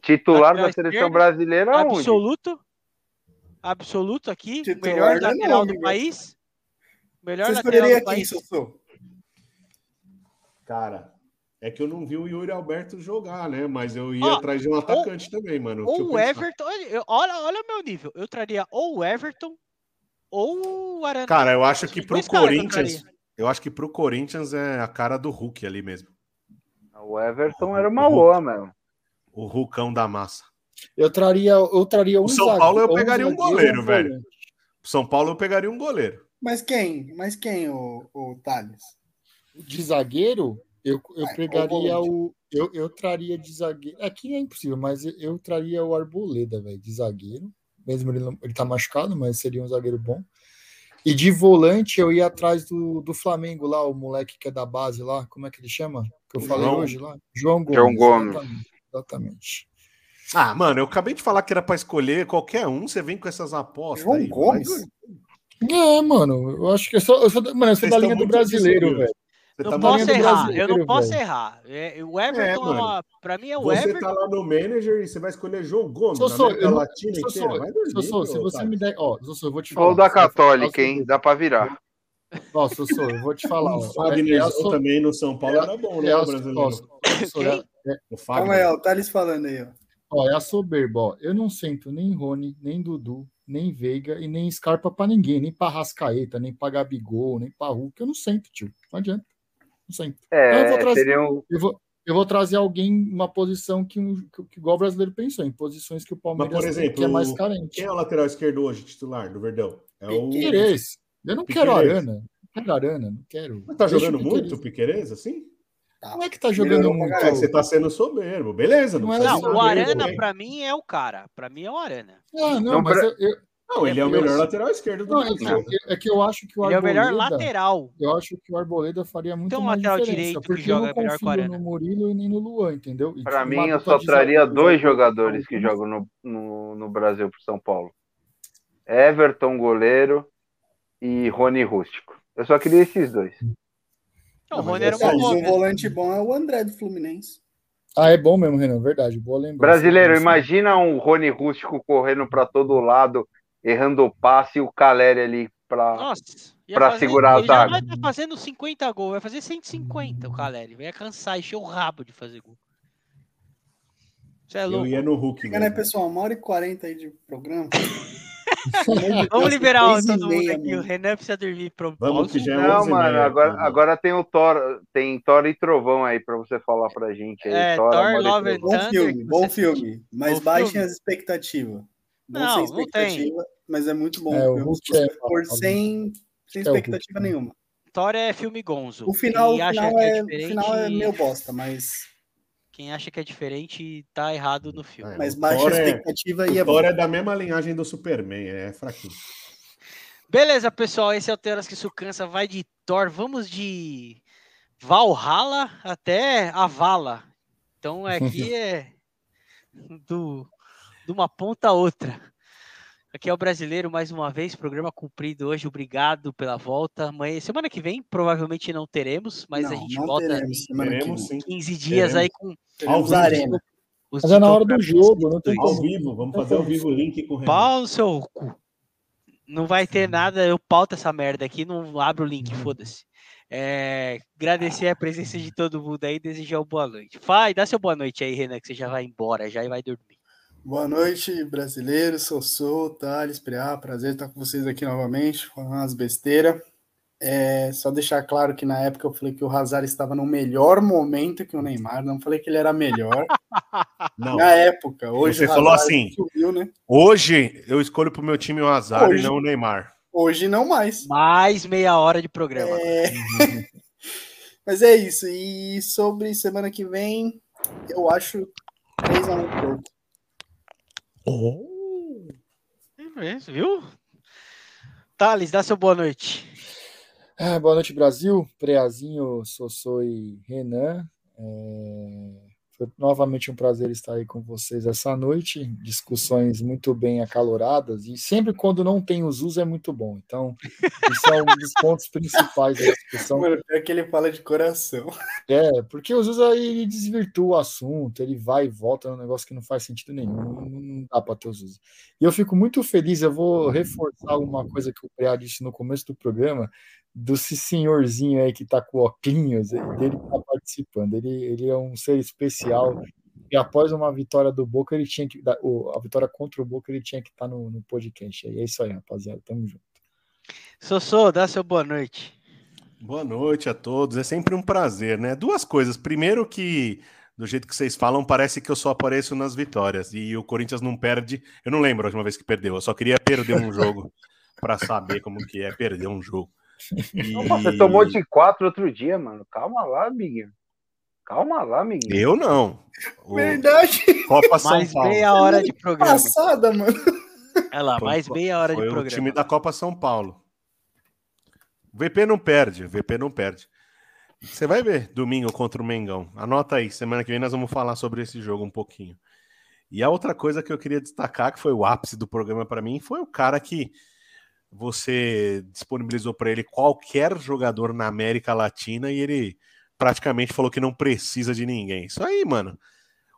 Titular da seleção esquerdo, brasileira onde? absoluto. Absoluto aqui. Titular melhor não é lateral nome, do país. Melhor Você lateral do quem, país. Sossô? Cara, É que eu não vi o Yuri Alberto jogar, né? Mas eu ia Ó, atrás de um atacante também, mano. Ou o. Everton, olha, eu- olha, olha o meu nível. Eu traria ou o Everton ou o Arana. Cara, eu acho que pro Corinthians. Eu acho que pro Corinthians é a cara do Hulk ali mesmo. O Everton era uma boa mesmo. O Hulkão da massa. Eu traria, eu traria um O São Paulo eu pegaria um goleiro, um velho. São Paulo eu pegaria um goleiro. Mas quem? Mas quem, o, o Thales? De zagueiro, eu, eu Ah, pegaria ou volante. o. Eu, eu traria de zagueiro. Aqui é impossível, mas eu, eu traria o Arboleda, velho, de zagueiro. Mesmo ele, não- ele tá machucado, mas seria um zagueiro bom. E de volante eu ia atrás do, do Flamengo lá, o moleque que é da base lá, como é que ele chama? Que eu falei João- hoje lá? João Gomes. João Gomes. Exatamente. exatamente. Ah, mano, eu acabei de falar que era pra escolher qualquer um, você vem com essas apostas. João aí, Gomes? vai- É, mano, eu acho que eu sou, eu sou, da- mano, eu sou da linha do brasileiro, velho. Você Não tá posso errar, eu não posso velho. errar. É, o Everton é, mano. uma. Pra mim é o Você Everton. tá lá no manager e você vai escolher João Gomes, Sou, na sou, América eu não- Latina Sou, inteira. sou, sou, sou, se você me der. Ó, Sossô, eu vou te falar. Gol da Você Católica, hein? Dá pra virar. Ó, Sossô, eu vou te falar. O ó, Fagner é a so- também no São Paulo é era bom, né, é o brasileiro? ó, Sossô, é- O Calma aí, Fagner. ó, o Thales falando aí, ó. Ó, é a soberba, ó. Eu não sento nem Rony, nem Dudu, nem Veiga e nem Scarpa pra ninguém, nem pra Rascaeta, nem pra Gabigol, nem pra Hulk. Eu não sento, tio. Não adianta. Não sento. Então eu vou É, trazer- seria um. Eu vou, eu vou trazer alguém numa posição que, um- que, que igual o brasileiro pensou, em posições que o Palmeiras Mas, por exemplo, que é mais o- carente. Quem é o lateral esquerdo hoje, titular do Verdão? É o. Piquerez. Eu não quero Piquerez. Arana. Não quero Arana, não quero. Mas tá Deixa jogando o Piquerez. muito o Piquerez, assim? Não é que tá jogando Melhorou muito. É, caralho. você tá sendo soberbo. Beleza, não, Não é Não, o Arana pra mim é o cara. Pra mim é o Arana. Ah, não, Não, mas pra- eu, eu- Não, ele é o Eu- melhor lateral esquerdo do não, é, que Brasil. eu, é que eu acho que o Ele é o melhor Arboleda, lateral. eu acho que o Arboleda faria muito Tem um mais lateral diferença, direito que porque joga eu não melhor que o confio Arana. no Murilo e nem no Luan, entendeu? Uma mim, eu só de traria dois jogadores que jogam no, no, no Brasil pro São Paulo: Everton, goleiro, e Rony Rústico. Eu só queria esses dois. Não, o Rony era é só boa. Mas o volante bom é o André do Fluminense. Ah, é bom mesmo, Renan, verdade, boa lembrança. Brasileiro, imagina um Rony Rústico correndo pra todo lado, errando o passe e o Caleri ali pra. Nossa. ia pra segurar a ele já zaga. vai estar fazendo 50 gols, vai fazer 150 o Caleri. Vai cansar, encher o rabo de fazer gol. Você é Eu louco. ia no Hulk. Chega, né, pessoal? Uma hora e quarenta aí de programa. Vamos liberar e todo mundo meia, aqui. O. Renan precisa dormir. Pro... Vamos que já é Não, 11 mano, meia, agora, agora tem o Thor, tem Thor e Trovão aí pra você falar pra gente. Aí. É, Thor, Thor, Love and Trovão. Bom Thunder, filme, bom filme. Mas Bom baixem filme. as expectativas. Não, sem não tem. expectativa, mas é muito bom. É, filme, se você é- for sem, sem É expectativa Hulk. nenhuma. Thor é filme gonzo. O final, Quem final, que é, o diferente, final é meio bosta, mas, Quem acha que é diferente tá errado no filme. É, mas o baixa a é- expectativa e é bom. É da mesma linhagem do Superman, é fraquinho. Beleza, pessoal. Esse é o Teras que isso cansa. Vai de Thor. Vamos de Valhalla até a Vala. Então aqui é do, de uma ponta a outra. Aqui é o brasileiro mais uma vez, programa cumprido hoje. Obrigado pela volta. Amanhã, semana que vem provavelmente não teremos, mas a Não, gente não volta teremos sim. 15 dias aí com Teremos Ao a vivo. arena. os Mas é na hora do jogo, não tem. Ao vivo, vamos fazer ao vivo o link com o Renan. Pau no seu cu. Não vai ter nada, eu pauto essa merda aqui, não abro o link, foda-se. É, agradecer a presença de todo mundo aí, desejar uma boa noite. Vai, dá seu boa noite aí, Renan, que você já vai embora, já e vai dormir. Boa noite, brasileiros. Sou Sou, Thales, Preá. Prazer estar com vocês aqui novamente, falando umas besteiras. É, só deixar claro que na época eu falei que o Hazard estava no melhor momento que o Neymar. Não falei que ele era melhor. Não. Na época, hoje Você o falou Hazard assim. subiu, né? Hoje eu escolho pro meu time o Azar Hoje. e não o Neymar. Hoje não mais. Mais meia hora de programa. É, Mas é isso. E sobre semana que vem, eu acho 3x1 Porto. É isso, viu? Thales, dá seu boa noite. Ah, boa noite, Brasil. Preazinho, Sossô e Renan. É, Foi novamente um prazer estar aí com vocês essa noite. Discussões muito bem acaloradas. E sempre quando não tem os usos é muito bom. Então, isso é um dos pontos principais da discussão. Mano, pior que ele fala de coração. É, porque o Zusa ele desvirtua o assunto, ele vai e volta num negócio que não faz sentido nenhum, não, dá para ter o Zusa. E eu fico muito feliz, eu vou reforçar uma coisa que o Preá disse no começo do programa, desse senhorzinho aí que tá com óculos, dele que tá participando. Ele, ele é um ser especial. E após uma vitória do Boca, ele tinha que. A vitória contra o Boca, ele tinha que estar tá no, no podcast. E é isso aí, rapaziada. Tamo junto. Sossô, dá seu boa noite. Boa noite a todos. É sempre um prazer, né? Duas coisas. Primeiro que do jeito que vocês falam, parece que eu só apareço nas vitórias. E o Corinthians não perde. Eu não lembro a última vez que perdeu. Eu só queria perder um jogo para saber como que é perder um jogo. E... Você tomou de quatro outro dia, mano. Calma lá, amiguinho. Calma lá, amiguinho. Eu não. O... Verdade. Copa São mais Paulo. meia hora de programa. Passada, mano. Olha lá, mais meia hora de programa. o time da Copa São Paulo. O VP não perde, o VP não perde. Você vai ver domingo contra o Mengão. Anota aí, semana que vem nós vamos falar sobre esse jogo um pouquinho. E a outra coisa que eu queria destacar, que foi o ápice do programa para mim, foi o cara que você disponibilizou para ele qualquer jogador na América Latina e ele praticamente falou que não precisa de ninguém. Isso aí, mano.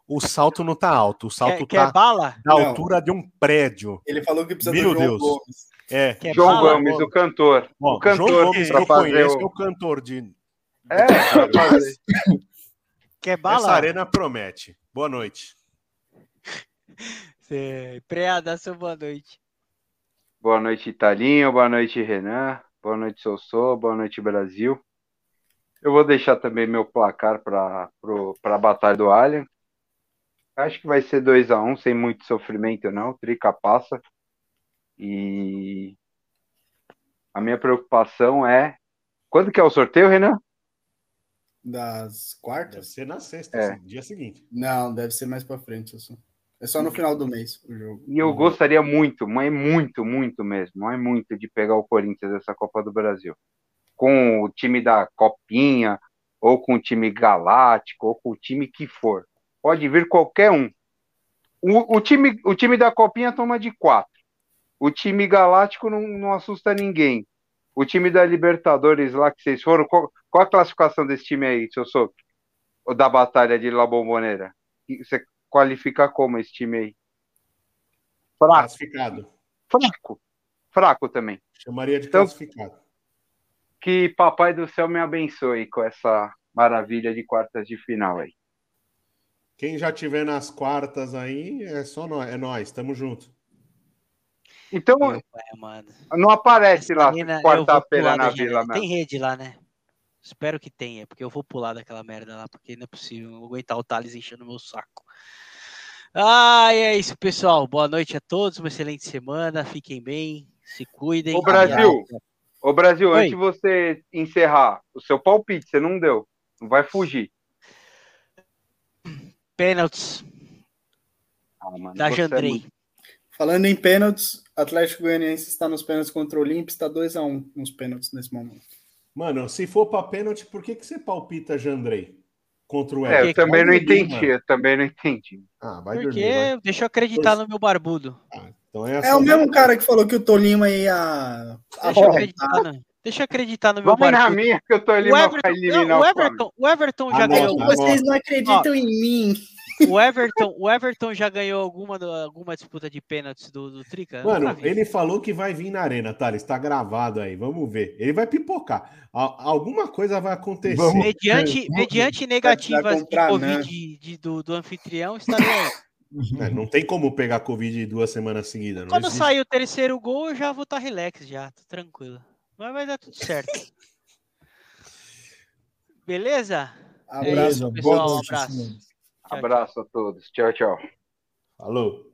O salto não tá alto, o salto quer, tá quer bala? na altura de um prédio. Ele falou que precisa Meu do João Deus. Gomes. É. Quer João bala, Gomes, o cantor. Bom, o cantor João Gomes eu conheço, o... é o cantor de é, Quer bala? Essa arena promete. Boa noite. Preá, dá seu boa noite. Boa noite, Italinho. Boa noite, Renan. Boa noite, Sossô. Boa noite, Brasil. Eu vou deixar também meu placar para a Batalha do Alien. Acho que vai ser 2 a 1 um, sem muito sofrimento, não. Trica passa. E a minha preocupação é. Quando que é o sorteio, Renan? das quartas? Deve ser na sexta, é. assim, dia seguinte. Não, deve ser mais para frente. Assim. É só no final do mês o jogo. E eu uhum. gostaria muito, mas muito, muito mesmo, mas muito de pegar o Corinthians nessa Copa do Brasil. Com o time da Copinha, ou com o time galáctico, ou com o time que for. Pode vir qualquer um. O, o, time, o time da Copinha toma de quatro. O time galáctico não, não assusta ninguém. O time da Libertadores lá que vocês foram, qual, qual a classificação desse time aí, seu Souto? O da Batalha de La Bombonera? Você qualifica como esse time aí? Fraco. Classificado. Fraco. Fraco também. Chamaria de então, classificado. Que Papai do Céu me abençoe com essa maravilha de quartas de final aí. Quem já tiver nas quartas aí, é só nós, é nós, tamo junto. Então, pai, não aparece lá quarta-feira na vila, Tem rede lá, né? Espero que tenha, porque eu vou pular daquela merda lá, porque não é possível. Não vou aguentar o Thales enchendo meu saco. Ah, é isso, pessoal. Boa noite a todos, uma excelente semana. Fiquem bem, se cuidem. Ô, Brasil, ô, Brasil, Oi. antes de você encerrar, o seu palpite, você não deu. Não vai fugir. Pênaltis. Ah, mano, da Jandrei. É muito... Falando em pênaltis, Atlético Goianiense está nos pênaltis contra o Olímpia, está 2 a 1 um nos pênaltis nesse momento. Mano, se for para pênalti, por que, que você palpita Jandrei contra o Everton? É, eu também não entendi, eu também não entendi. Ah, vai Porque dormir, vai. deixa eu acreditar no meu barbudo. Ah, então é, é o mesmo cara que falou que o Tolima ia. Deixa, eu acreditar, no... deixa eu acreditar no meu Vamos barbudo. na minha que o Tolima vai eliminar o Everton. O Everton já ganhou. Vocês não acreditam Ó, em mim. O Everton, o Everton já ganhou alguma, alguma disputa de pênaltis do, do Trica? Mano, ele falou que vai vir na arena, tá? Está gravado aí, vamos ver. Ele vai pipocar. Alguma coisa vai acontecer. Vamos, mediante, vamos, mediante negativas de Covid né? de, do, do anfitrião, está é, não tem como pegar Covid duas semanas seguidas. Quando existe. sair o terceiro gol, eu já vou estar tá relax, já, tô tranquilo. Mas vai dar tudo certo. Beleza? Abraço, é isso, pessoal. Um abraço. Abraço a todos. Tchau, tchau. Falou.